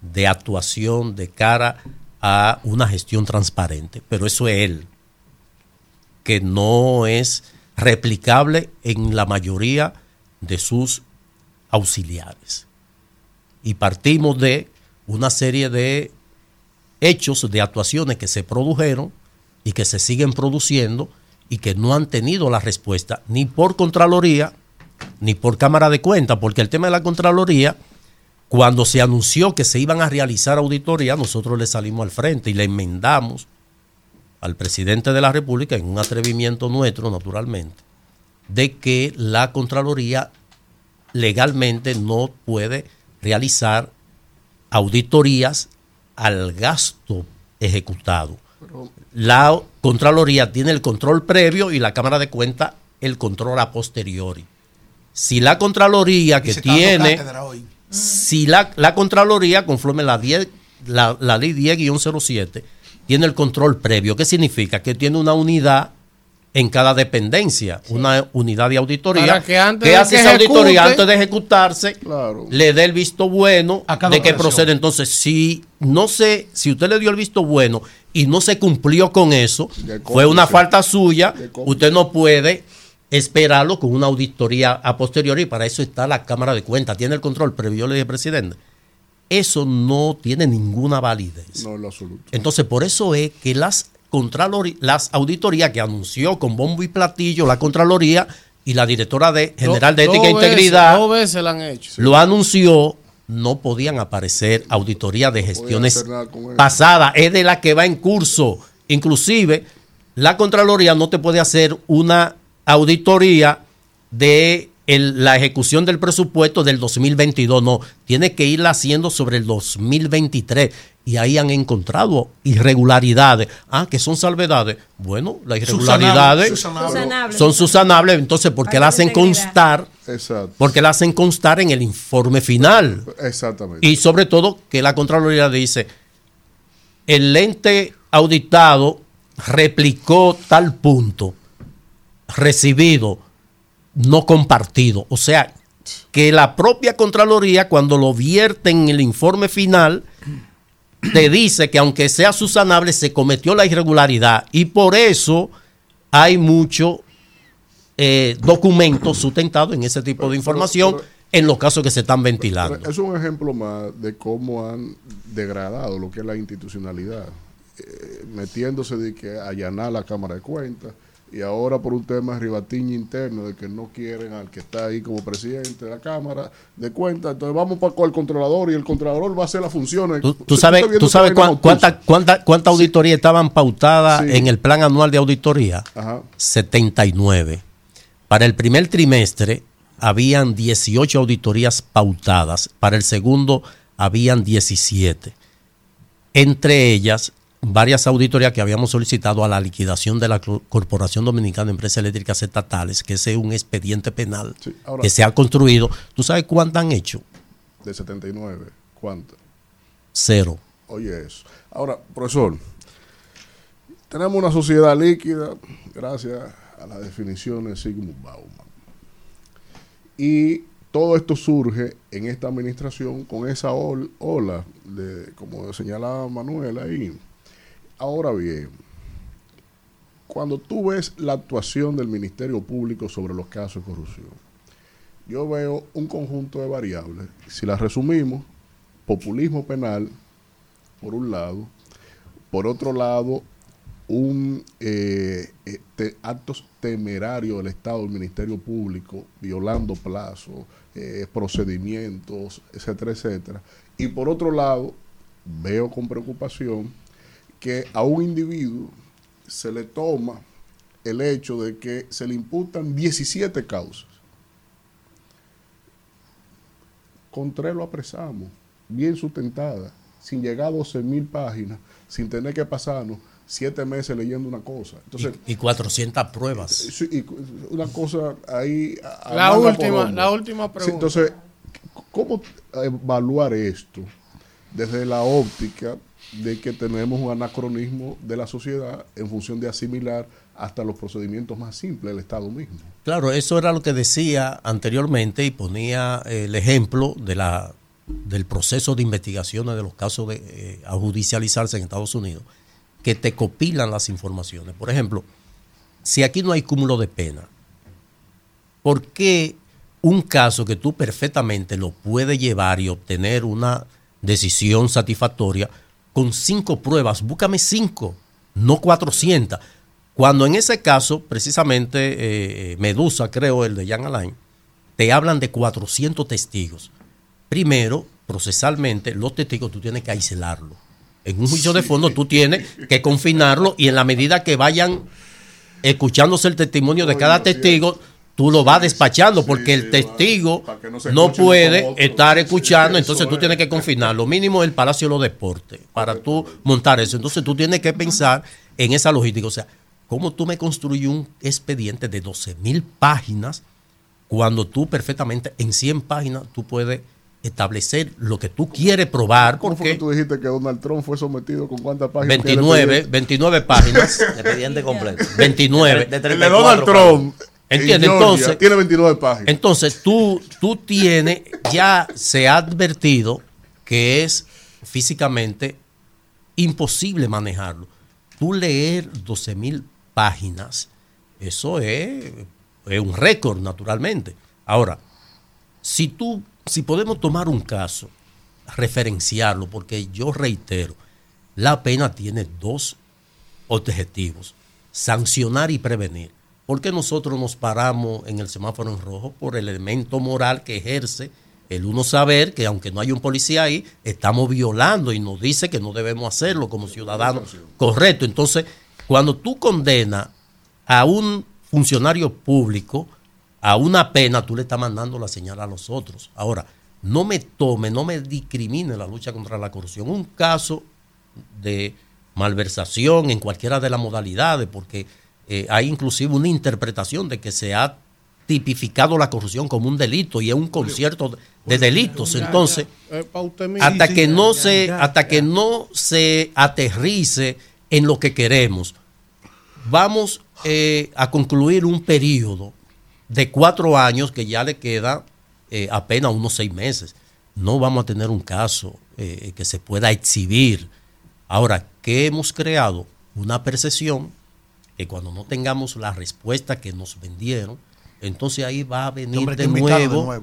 de actuación de cara a una gestión transparente. Pero eso es él, que no es replicable en la mayoría de sus auxiliares. Y partimos de una serie de hechos, de actuaciones que se produjeron y que se siguen produciendo y que no han tenido la respuesta ni por Contraloría ni por Cámara de Cuentas, porque el tema de la Contraloría, cuando se anunció que se iban a realizar auditoría, nosotros le salimos al frente y le enmendamos al presidente de la República, en un atrevimiento nuestro, naturalmente, de que la Contraloría legalmente no puede realizar auditorías al gasto ejecutado. La Contraloría tiene el control previo y la Cámara de Cuentas el control a posteriori. Si la Contraloría que tiene. Si la, la Contraloría, conforme la, 10, la, la ley 10-07, tiene el control previo, ¿qué significa? Que tiene una unidad en cada dependencia, una unidad de auditoría Para que antes de hace que esa auditoría antes de ejecutarse le dé el visto bueno cada de que operación. procede. Entonces, si no sé, si usted le dio el visto bueno y no se cumplió con eso, fue una falta suya, usted no puede esperarlo con una auditoría a posteriori y para eso está la Cámara de Cuentas, tiene el control previo, le dije, presidente. Eso no tiene ninguna validez. No, en lo absoluto. Entonces, por eso es que las Contralori- las auditorías que anunció con bombo y platillo la Contraloría y la directora de General de Ética e Integridad Dos veces la han hecho. lo anunció, no podían aparecer auditorías de gestiones pasadas, es de la que va en curso. Inclusive, la Contraloría no te puede hacer una auditoría de el- la ejecución del presupuesto del 2022, no, tiene que irla haciendo sobre el 2023 y ahí han encontrado irregularidades. Ah, que son salvedades. Bueno, las irregularidades son susanables, entonces, ¿por qué la hacen constar? Exacto. Porque la hacen constar en el informe final. Exactamente. Y sobre todo que la Contraloría dice, el ente auditado replicó tal punto, recibido, no compartido. O sea, que la propia Contraloría cuando lo vierte en el informe final, te dice que aunque sea susanable, se cometió la irregularidad. Y por eso hay mucho eh, documentos sustentados en ese tipo de información en los casos que se están ventilando. Es un ejemplo más de cómo han degradado lo que es la institucionalidad, eh, metiéndose de que allanar la Cámara de Cuentas y ahora por un tema de ribatiña interno de que no quieren al que está ahí como presidente de la Cámara de Cuentas, entonces vamos para el controlador y el controlador va a hacer las funciones. Tú, sabes, tú sabes cuán- cuánta, cuánta, cuánta auditoría estaban pautadas Sí. en el plan anual de auditoría. Ajá. 79. Para el primer trimestre habían 18 auditorías pautadas. Para el segundo habían 17. Entre ellas, varias auditorías que habíamos solicitado a la liquidación de la Cor- Corporación Dominicana de Empresas Eléctricas Estatales, que ese es un expediente penal ahora- que se ha construido. ¿Tú sabes cuántas han hecho? De 79. ¿Cuánto? Cero. Oye eso. Ahora, profesor, tenemos una sociedad líquida gracias a las definiciones de Sigmund Bauman. Y todo esto surge en esta administración con esa ol- ola, de, como señalaba Manuel ahí. Ahora bien, cuando tú ves la actuación del Ministerio Público sobre los casos de corrupción, yo veo un conjunto de variables. Si las resumimos, populismo penal, por un lado, por otro lado, un eh, eh, te- actos temerarios del Estado, del Ministerio Público, violando plazos, eh, procedimientos, etcétera, etcétera. Y por otro lado, veo con preocupación que a un individuo se le toma el hecho de que se le imputan 17 causas. Con tres lo apresamos, bien sustentada, sin llegar a 12 mil páginas, sin tener que pasarnos siete meses leyendo una cosa. Entonces, Y 400 pruebas. y cu- una cosa ahí. a- a La última- la última Sí, pregunta. entonces, ¿cómo evaluar esto desde la óptica de que tenemos un anacronismo de la sociedad en función de asimilar hasta los procedimientos más simples del Estado mismo? Claro, eso era lo que decía anteriormente y ponía eh, el ejemplo de la, del proceso de investigaciones de los casos de, eh, judicializarse en Estados Unidos, que te copilan las informaciones. Por ejemplo, si aquí no hay cúmulo de pena, ¿por qué un caso que tú perfectamente lo puedes llevar y obtener una decisión satisfactoria con cinco pruebas? Búscame cinco, no 400. Cuando en ese caso, precisamente eh, Medusa, creo, el de Jan Alain, te hablan de 400 testigos. Primero, procesalmente, los testigos tú tienes que aislarlos. En un juicio de fondo tú tienes que confinarlo y en la medida que vayan escuchándose el testimonio de cada testigo, tú lo vas despachando porque el testigo no puede estar escuchando, entonces tú es. tienes que confinar. Lo mínimo es el Palacio de los Deportes para tú montar eso. Entonces tú tienes que pensar en esa logística. O sea, ¿cómo tú me construyes un expediente de 12 mil páginas cuando tú perfectamente en 100 páginas tú puedes establecer lo que tú quieres probar. ¿Cómo fue que Porque tú dijiste que Donald Trump fue sometido con cuántas páginas? 29, 29 páginas. Expediente completo. 29. De de Donald 34 Trump. ¿Entiendes? en Entonces, tiene 29 páginas. Entonces, tú, tú tienes, ya se ha advertido que es físicamente imposible manejarlo. Tú leer 12 mil páginas, eso es, es un récord, naturalmente. Ahora, si tú, si podemos tomar un caso, referenciarlo, porque yo reitero, la pena tiene dos objetivos, sancionar y prevenir. ¿Por qué nosotros nos paramos en el semáforo en rojo? Por el elemento moral que ejerce el uno saber que aunque no hay un policía ahí, estamos violando y nos dice que no debemos hacerlo como ciudadanos. Correcto. Entonces, cuando tú condenas a un funcionario público a una pena, tú le estás mandando la señal a los otros. Ahora, no me tome, no me discrimine la lucha contra la corrupción. Un caso de malversación en cualquiera de las modalidades, porque eh, hay inclusive una interpretación de que se ha tipificado la corrupción como un delito y es un concierto de delitos. Entonces, hasta que no se, hasta que no se aterrice en lo que queremos, vamos eh, a concluir un periodo de cuatro años que ya le queda eh, apenas unos seis meses. No vamos a tener un caso eh, que se pueda exhibir. Ahora, ¿qué hemos creado? Una percepción que cuando no tengamos la respuesta que nos vendieron, entonces ahí va a venir de nuevo, va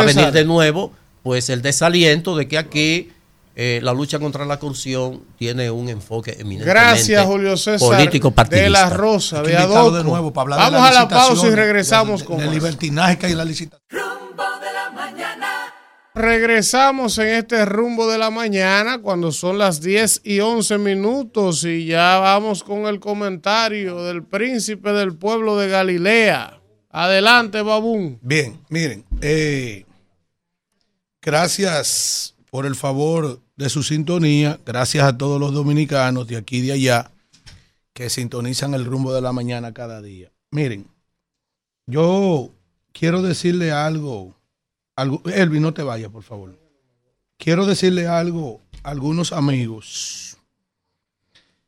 a venir de nuevo, pues el desaliento de que aquí eh, la lucha contra la corrupción tiene un enfoque eminentemente Gracias, Julio César. político partidista. De la Rosa, de de nuevo para hablar de Vamos a la pausa y regresamos de- con más. libertinaje que hay en la licitación. Regresamos en este rumbo de la mañana cuando son las 10 y 11 minutos y ya vamos con el comentario del príncipe del pueblo de Galilea. Adelante, Babún. Bien, miren, eh, gracias por el favor de su sintonía, gracias a todos los dominicanos de aquí y de allá que sintonizan el rumbo de la mañana cada día. Miren, yo quiero decirle algo, algo no te vayas, por favor. Quiero decirle algo a algunos amigos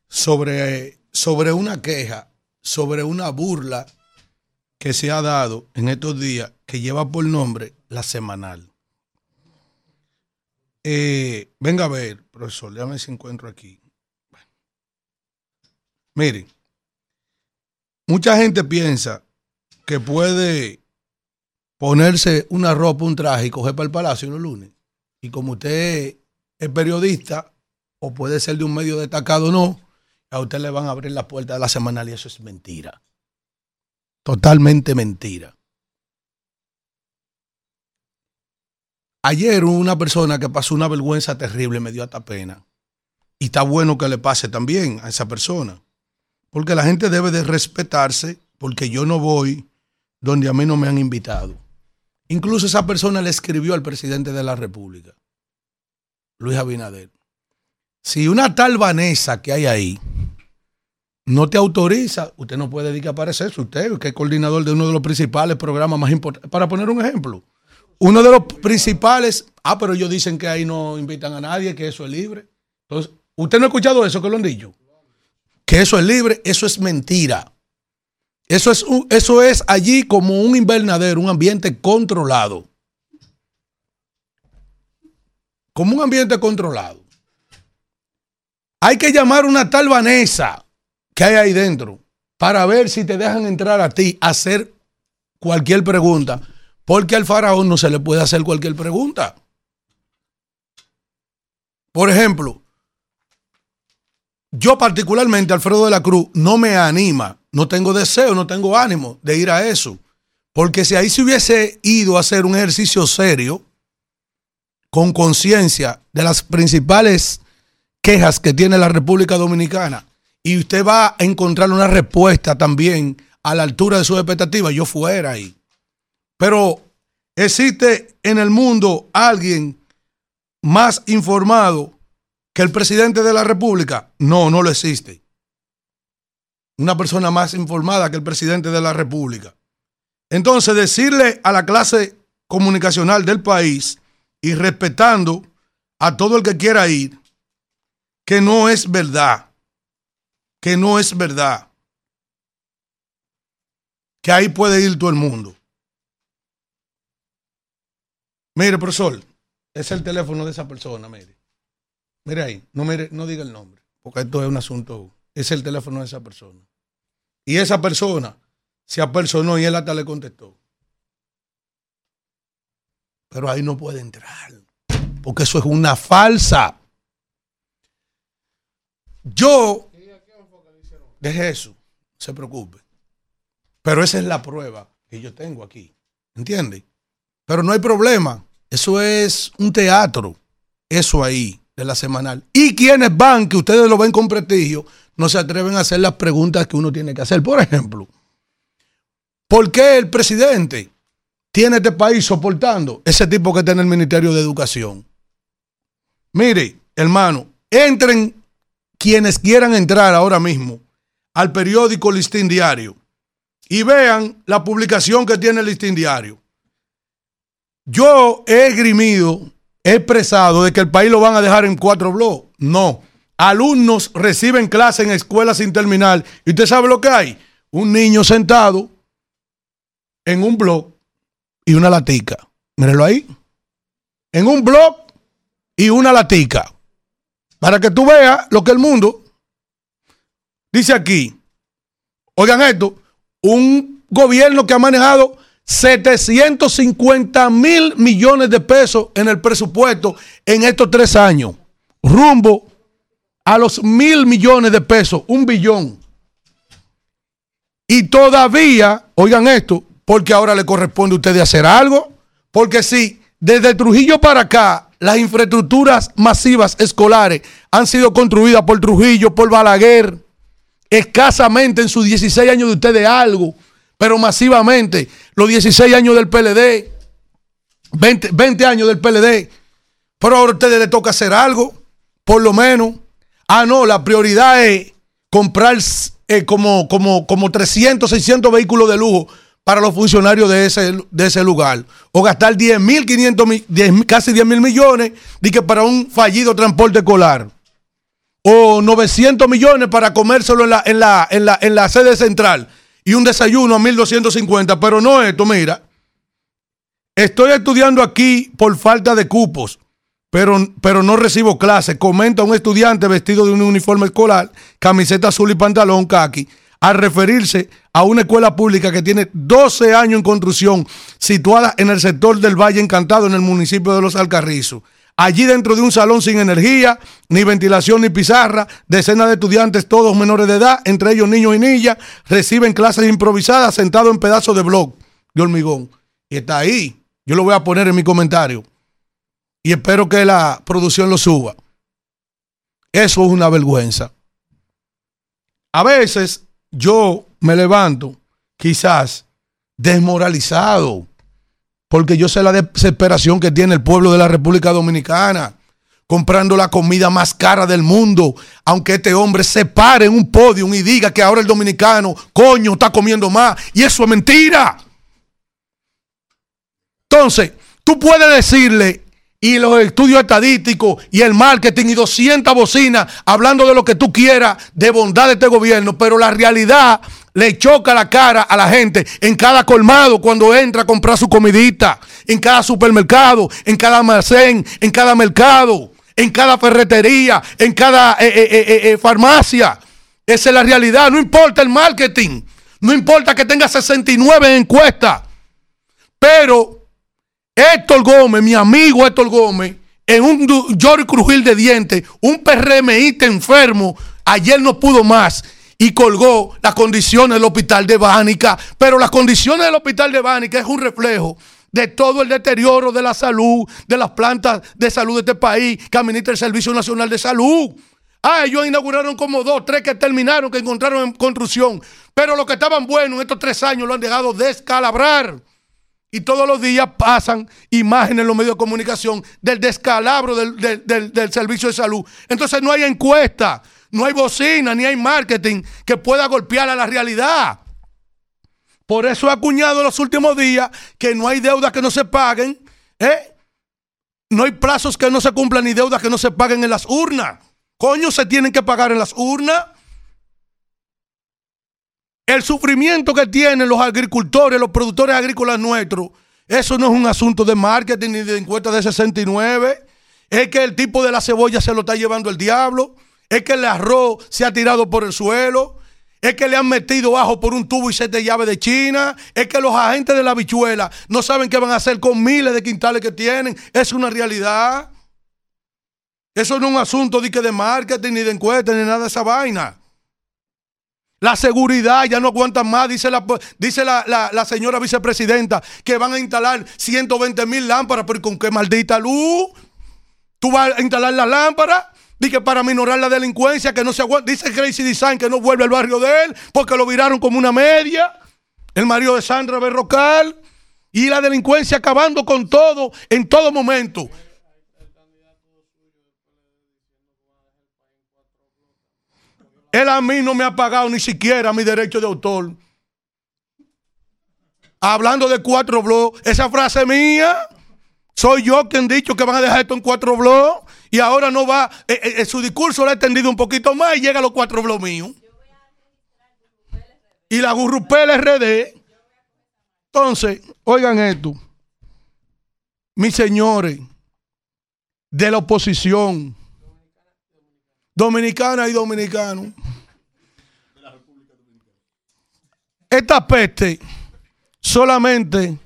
sobre, sobre una queja, sobre una burla que se ha dado en estos días que lleva por nombre la semanal. Eh, venga a ver, profesor, déjame si encuentro aquí. Miren, mucha gente piensa que puede ponerse una ropa, un traje y coger para el palacio los lunes. Y como usted es periodista o puede ser de un medio destacado o no, a usted le van a abrir la puerta de la semanal y eso es mentira. Totalmente mentira. Ayer una persona que pasó una vergüenza terrible, me dio hasta pena. Y está bueno que le pase también a esa persona. Porque la gente debe de respetarse, porque yo no voy donde a mí no me han invitado. Incluso esa persona le escribió al presidente de la República, Luis Abinader. Si una tal Vanessa que hay ahí no te autoriza, usted no puede dedicar a aparecerse. Usted, que es coordinador de uno de los principales programas más importantes. Para poner un ejemplo, uno de los principales, ah, pero ellos dicen que ahí no invitan a nadie, que eso es libre. Entonces, ¿usted no ha escuchado eso que lo han dicho? Que eso es libre, eso es mentira. Eso es, eso es allí como un invernadero, un ambiente controlado. Como un ambiente controlado. Hay que llamar una tal Vanessa que hay ahí dentro para ver si te dejan entrar a ti a hacer cualquier pregunta. Porque al faraón no se le puede hacer cualquier pregunta. Por ejemplo, yo particularmente, Alfredo de la Cruz, no me anima, no tengo deseo, no tengo ánimo de ir a eso. Porque si ahí se hubiese ido a hacer un ejercicio serio, con conciencia de las principales quejas que tiene la República Dominicana, y usted va a encontrar una respuesta también a la altura de sus expectativas, yo fuera ahí. Pero existe en el mundo alguien más informado que el presidente de la República. No, no lo existe. Una persona más informada que el presidente de la República. Entonces, decirle a la clase comunicacional del país y respetando a todo el que quiera ir, que no es verdad, que no es verdad, que ahí puede ir todo el mundo. Mire, profesor, es el teléfono de esa persona, mire. Mire ahí, no, mire, no diga el nombre, porque esto es un asunto, es el teléfono de esa persona. Y esa persona se apersonó y él hasta le contestó. Pero ahí no puede entrar, porque eso es una falsa. Yo, deje eso, no se preocupe. Pero esa es la prueba que yo tengo aquí, ¿entiende? Pero no hay problema, eso es un teatro, eso ahí de la semanal. Y quienes van, que ustedes lo ven con prestigio, no se atreven a hacer las preguntas que uno tiene que hacer. Por ejemplo, ¿por qué el presidente tiene este país soportando ese tipo que está en el Ministerio de Educación? Mire, hermano, entren quienes quieran entrar ahora mismo al periódico Listín Diario y vean la publicación que tiene el Listín Diario. Yo he esgrimido, expresado de que el país lo van a dejar en cuatro bloques. No. Alumnos reciben clase en escuelas sin terminar. ¿Y usted sabe lo que hay? Un niño sentado en un blog y una latica. Mírelo ahí. En un blog y una latica. Para que tú veas lo que el mundo dice aquí. Oigan esto, un gobierno que ha manejado 750 mil millones de pesos en el presupuesto en estos tres años, rumbo a los mil millones de pesos, un billón. Y todavía, oigan esto, porque ahora le corresponde a ustedes hacer algo, porque si desde Trujillo para acá las infraestructuras masivas escolares han sido construidas por Trujillo, por Balaguer, escasamente en sus 16 años de ustedes algo, pero masivamente los 16 años del PLD, 20, 20 años del PLD, pero ahora a ustedes les toca hacer algo, por lo menos. Ah, no, la prioridad es comprar eh, como, como, como 300, 600 vehículos de lujo para los funcionarios de ese, de ese lugar. O gastar 10 mil, 500 mil, 10 casi 10 mil millones de que para un fallido transporte escolar. O 900 millones para comérselo en la, en la, en la, en la sede central. Y un desayuno a 1250. Pero no esto, mira. Estoy estudiando aquí por falta de cupos pero, pero no recibo clases. Comenta un estudiante vestido de un uniforme escolar, camiseta azul y pantalón khaki, al referirse a una escuela pública que tiene 12 años en construcción, situada en el sector del Valle Encantado, en el municipio de Los Alcarrizos. Allí dentro de un salón sin energía, ni ventilación ni pizarra, decenas de estudiantes, todos menores de edad, entre ellos niños y niñas, reciben clases improvisadas sentados en pedazos de blog de hormigón. Y está ahí. Yo lo voy a poner en mi comentario y espero que la producción lo suba. Eso es una vergüenza. A veces yo me levanto quizás desmoralizado porque yo sé la desesperación que tiene el pueblo de la República Dominicana comprando la comida más cara del mundo, aunque este hombre se pare en un podio y diga que ahora el dominicano, coño, está comiendo más, y eso es mentira. Entonces, tú puedes decirle y los estudios estadísticos y el marketing y 200 bocinas hablando de lo que tú quieras de bondad de este gobierno, pero la realidad le choca la cara a la gente en cada colmado cuando entra a comprar su comidita, en cada supermercado, en cada almacén, en cada mercado, en cada ferretería, en cada eh, eh, eh, farmacia. Esa es la realidad, no importa el marketing, no importa que tenga 69 encuestas, pero Héctor Gómez, mi amigo Héctor Gómez, en un lloro y crujir de dientes, un PRMista enfermo, ayer no pudo más y colgó las condiciones del hospital de Bánica. Pero las condiciones del hospital de Bánica es un reflejo de todo el deterioro de la salud, de las plantas de salud de este país que administra el Servicio Nacional de Salud. Ah, ellos inauguraron como dos, tres que terminaron, que encontraron en construcción. Pero los que estaban buenos en estos tres años lo han dejado descalabrar. Y todos los días pasan imágenes en los medios de comunicación del descalabro del, servicio de salud. Entonces no hay encuesta, no hay bocina, ni hay marketing que pueda golpear a la realidad. Por eso he acuñado en los últimos días que no hay deudas que no se paguen. ¿eh? no hay plazos que no se cumplan ni deudas que no se paguen en las urnas. Coño, se tienen que pagar en las urnas. El sufrimiento que tienen los agricultores, los productores agrícolas nuestros, eso no es un asunto de marketing ni de encuesta de 69. Es que el tipo de la cebolla se lo está llevando el diablo. Es que el arroz se ha tirado por el suelo. Es que le han metido ajo por un tubo y set de llave de China. Es que los agentes de la bichuela no saben qué van a hacer con miles de quintales que tienen. Es una realidad. Eso no es un asunto de, que de marketing, ni de encuesta, ni nada de esa vaina. La seguridad ya no aguantan más, dice la, la, la- la señora vicepresidenta, que van a instalar 120 mil lámparas, pero ¿con qué maldita luz? Tú vas a instalar las lámparas, dice para minorar la delincuencia, que no se aguanta. Dice Crazy Design que no vuelve al barrio de él, porque lo viraron como una media. El marido de Sandra Berrocal. Y la delincuencia acabando con todo, en todo momento. Él a mí no me ha pagado ni siquiera mi derecho de autor. Hablando de cuatro blogs, esa frase mía, soy yo quien dicho que van a dejar esto en cuatro blogs y ahora no va, eh, eh, eh, su discurso lo ha extendido un poquito más y llega a los cuatro blogs míos. Y la Gurrupel RD. Entonces, oigan esto. Mis señores de la oposición, dominicana y dominicanos, esta peste solamente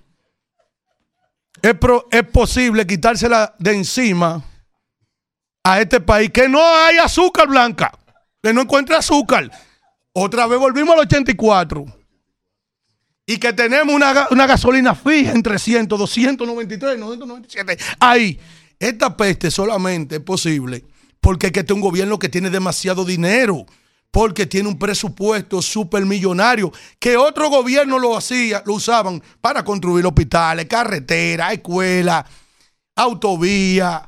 es, pro- es posible quitársela de encima a este país que no hay azúcar blanca, que no encuentra azúcar. Otra vez volvimos al 84. Y que tenemos una, una gasolina fija en 300, 293, 997. Ahí. Esta peste solamente es posible porque es que este es un gobierno que tiene demasiado dinero. Porque tiene un presupuesto supermillonario que otro gobierno lo hacía, lo usaban para construir hospitales, carreteras, escuelas, autovías,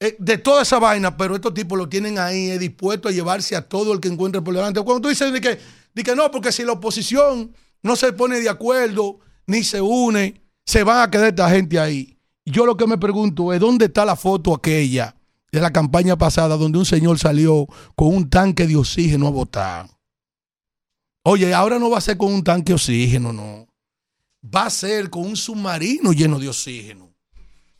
de toda esa vaina, pero estos tipos lo tienen ahí eh, dispuestos a llevarse a todo el que encuentre por delante. Cuando tú dices de que, de que no, porque si la oposición no se pone de acuerdo ni se une, se van a quedar esta gente ahí. Yo lo que me pregunto es, ¿dónde está la foto aquella de la campaña pasada donde un señor salió con un tanque de oxígeno a votar? Oye, ahora no va a ser con un tanque de oxígeno, no. Va a ser con un submarino lleno de oxígeno.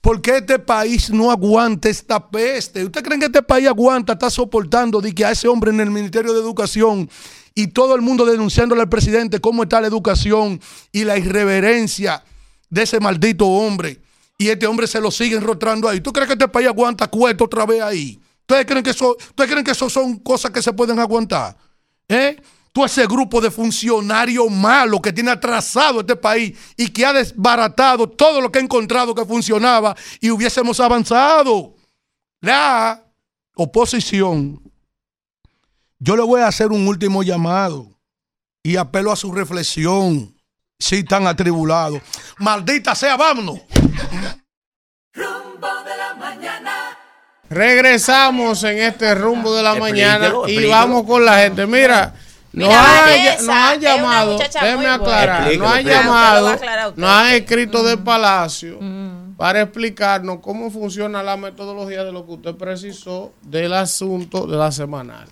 ¿Por qué este país no aguanta esta peste? ¿Usted cree que este país aguanta, está soportando de que a ese hombre en el Ministerio de Educación y todo el mundo denunciándole al presidente cómo está la educación y la irreverencia de ese maldito hombre? Y este hombre se lo sigue enrotrando ahí. ¿Tú crees que este país aguanta cueto otra vez ahí? ¿Ustedes creen que eso, ¿ustedes creen que eso son cosas que se pueden aguantar? ¿Eh? Tú ese grupo de funcionarios malos que tiene atrasado este país y que ha desbaratado todo lo que ha encontrado que funcionaba y hubiésemos avanzado. La oposición, yo le voy a hacer un último llamado y apelo a su reflexión si están atribulados. Maldita sea, vámonos. Rumbo de la mañana. Regresamos en este rumbo de la mañana y vamos con la gente. Mira, Mira, ha, llamado, déjeme aclarar, Explíquelo, nos ha llamado, usted nos ha escrito de Palacio para explicarnos cómo funciona la metodología de lo que usted precisó del asunto de la semanal.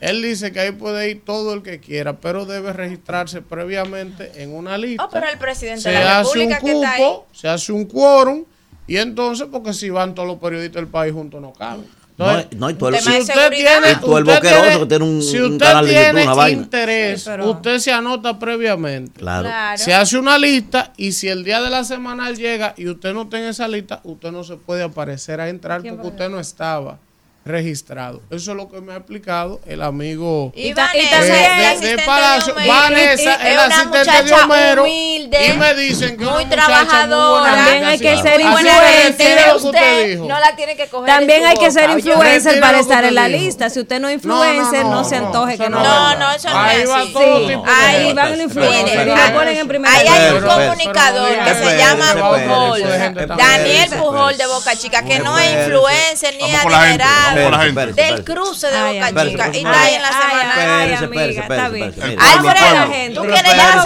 Él dice que ahí puede ir todo el que quiera, pero debe registrarse previamente en una lista Oh, pero el presidente se de la hace un República que está ahí. cupo, se hace un quórum y entonces, porque si van todos los periodistas del país juntos no caben. No, no, y tú el, si usted tiene, y tú el usted boqueroso tiene- que tiene un, si un usted canal de YouTube, una vaina. interés, Sí, pero- usted se anota previamente. Claro. Claro. Se hace una lista y si el día de la semana llega y usted no está en esa lista, usted no se puede aparecer a entrar porque usted no estaba registrado. Eso es lo que me ha explicado el amigo Y de, Vanessa, de- Palacio. Vanessa, Y- y- el es una asistente de muchacha Homero. humilde, y me dicen que muy trabajadora. También hay que ser influencer. usted no la tiene que coger También hay que ser influencer para estar en la lista. Si usted no es no, influencer, no, no, se antoje que no. no No, eso no Ahí es va todo tipo ahí van los ah, Ahí hay un comunicador que se llama Pujol. Daniel Pujol de Boca Chica, que no es influencer ni Vamos con la gente, Del cruce de Boca. Chica. Y está ahí en la ay, semana. ay, Espérese, amiga, espérese, está espérese, bien. espérese. El pueblo, Alfredo. ¿tú quieres llamar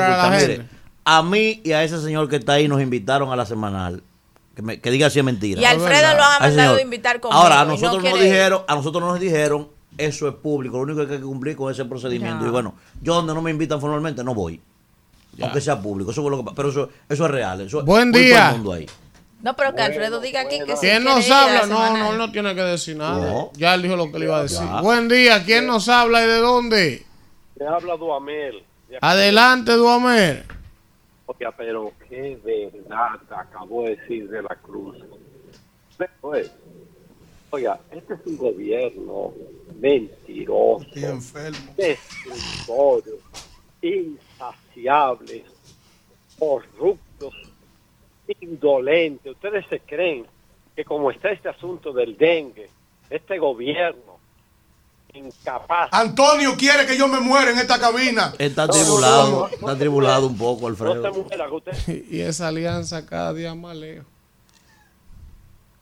a la gente? A mí y a ese señor que está ahí nos invitaron a la semanal. Que, me- que diga si es mentira. Y a Alfredo lo han A mandado señor. invitar conmigo. Ahora, a y no nosotros nos dijeron, a nosotros nos dijeron, eso es público, lo único que hay que cumplir con ese procedimiento. Ya. Y bueno, yo donde no me invitan formalmente no voy. Aunque sea público, eso fue lo que pero eso, eso es real. Eso, Buen día. todo el mundo ahí. No, pero que Alfredo diga aquí que si ¿Quién nos habla? No, no, él no tiene que decir nada. No. Ya él dijo lo que le iba a decir. Ya. Buen día, ¿quién nos habla y de dónde? Me habla Duamel. Adelante, Duamer. Oiga, pero qué verdad acabó de decir de la Cruz. Pues, oiga, este es un gobierno mentiroso, destructorio, insaciables, corruptos, indolentes. Ustedes se creen que como está este asunto del dengue, este gobierno incapaz Antonio quiere que yo me muera en esta cabina. Está tribulado, está tribulado un poco, Alfredo. Y esa alianza cada día más lejos.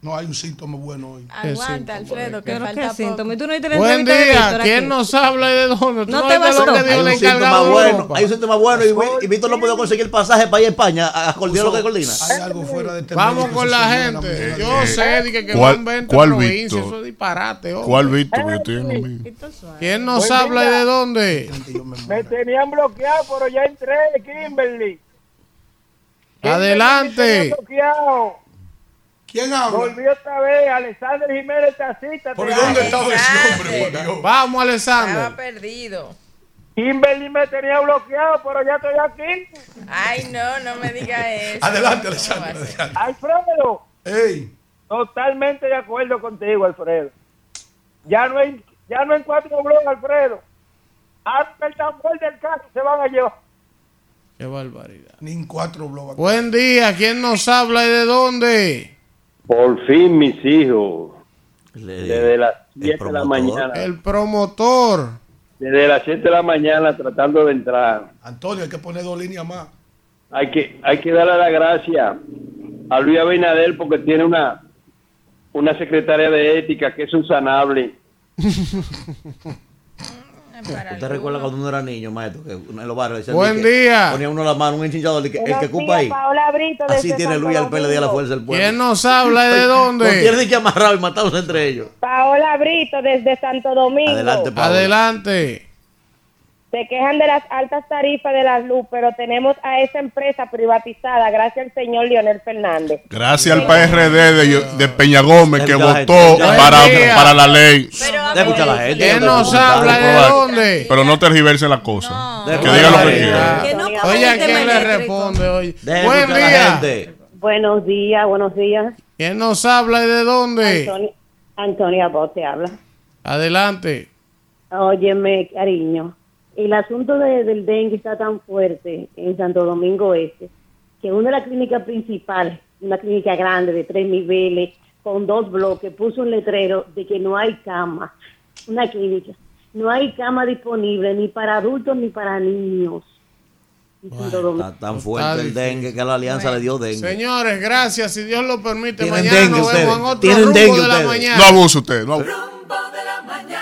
No hay un síntoma bueno hoy. Aguanta, Alfredo, que falta qué síntoma. poco. ¿Y tú no viste Buen día, Víctor ¿quién nos habla y de dónde? ¿Tú No no te viste lo bastó. que el un síntoma encargado bueno, hay un síntoma bueno y, y Víctor no puede conseguir el pasaje para ir a España a, a coordinar lo que coordina. Hay algo fuera de este Vamos con que la gente. Yo que- sé di que, que ¿Cuál- van 20 cuál provincias, Víctor? eso es disparate. hombre. ¿Cuál Víctor? Que yo estoy en lo mío. ¿Quién nos Buen habla y de dónde? Me tenían bloqueado, pero ya entré, Kimberly. Adelante. ¿Quién habla? Volví otra vez, Alexander Jiménez Tacita. ¿Por te dónde estaba ese hombre? por Dios? Vamos, Estaba Alexander. perdido. Kimberly me tenía bloqueado, pero ya estoy aquí. Ay, no, no me diga eso. Adelante, ¿Cómo Alexander. Alfredo, Ey, totalmente de acuerdo contigo, Alfredo. Ya no hay, ya no hay cuatro blogs, Alfredo. Hasta el tambor del caso se van a llevar. Qué barbaridad. ni en cuatro blogs. Buen día, ¿quién nos habla y de dónde? Por fin, mis hijos. Le- Desde las el 7 de la promotor. mañana. El promotor. Desde las 7 de la mañana tratando de entrar. Antonio, hay que poner dos líneas más. Hay que, hay que darle la gracia a Luis Abinader porque tiene una, una secretaria de ética que es un sanable. Para ¿Usted recuerda cuando uno era niño, maestro? Que en los barrios decían Buen día. Ponía uno la mano, un enchinchador, de que el que ocupa ahí. Paola Brito, Así desde tiene Luis al PLD a la fuerza del pueblo. ¿Quién nos habla de No tiene dónde? que amarrado y matarlos entre ellos. Paola Brito desde Santo Domingo. Adelante, Paola. Adelante. Se quejan de las altas tarifas de la luz, pero tenemos a esa empresa privatizada gracias al señor Leonel Fernández. Gracias al PRD de, de Peña Gómez que votó para, para la ley. Pero la gente. ¿Quién Deja nos habla de dónde? Pero no tergiversen la cosa. Que diga a lo que quiera. Oye, ¿a quién le responde hoy? Buen día. Buenos días, buenos días. ¿Quién nos habla y de dónde? Antonia Bot te habla. Adelante. Óyeme, cariño. El asunto de- del dengue está tan fuerte en Santo Domingo Este que una de las clínicas principales, una clínica grande de tres niveles, con dos bloques, puso un letrero de que no hay cama. Una clínica. No hay cama disponible ni para adultos ni para niños. Domingo. Está tan fuerte el dengue que a la alianza le dio dengue. Señores, gracias. Si Dios lo permite, mañana nos vemos en otro rumbo dengue de la mañana. No abuse usted. No abuse. Rumbo de la mañana.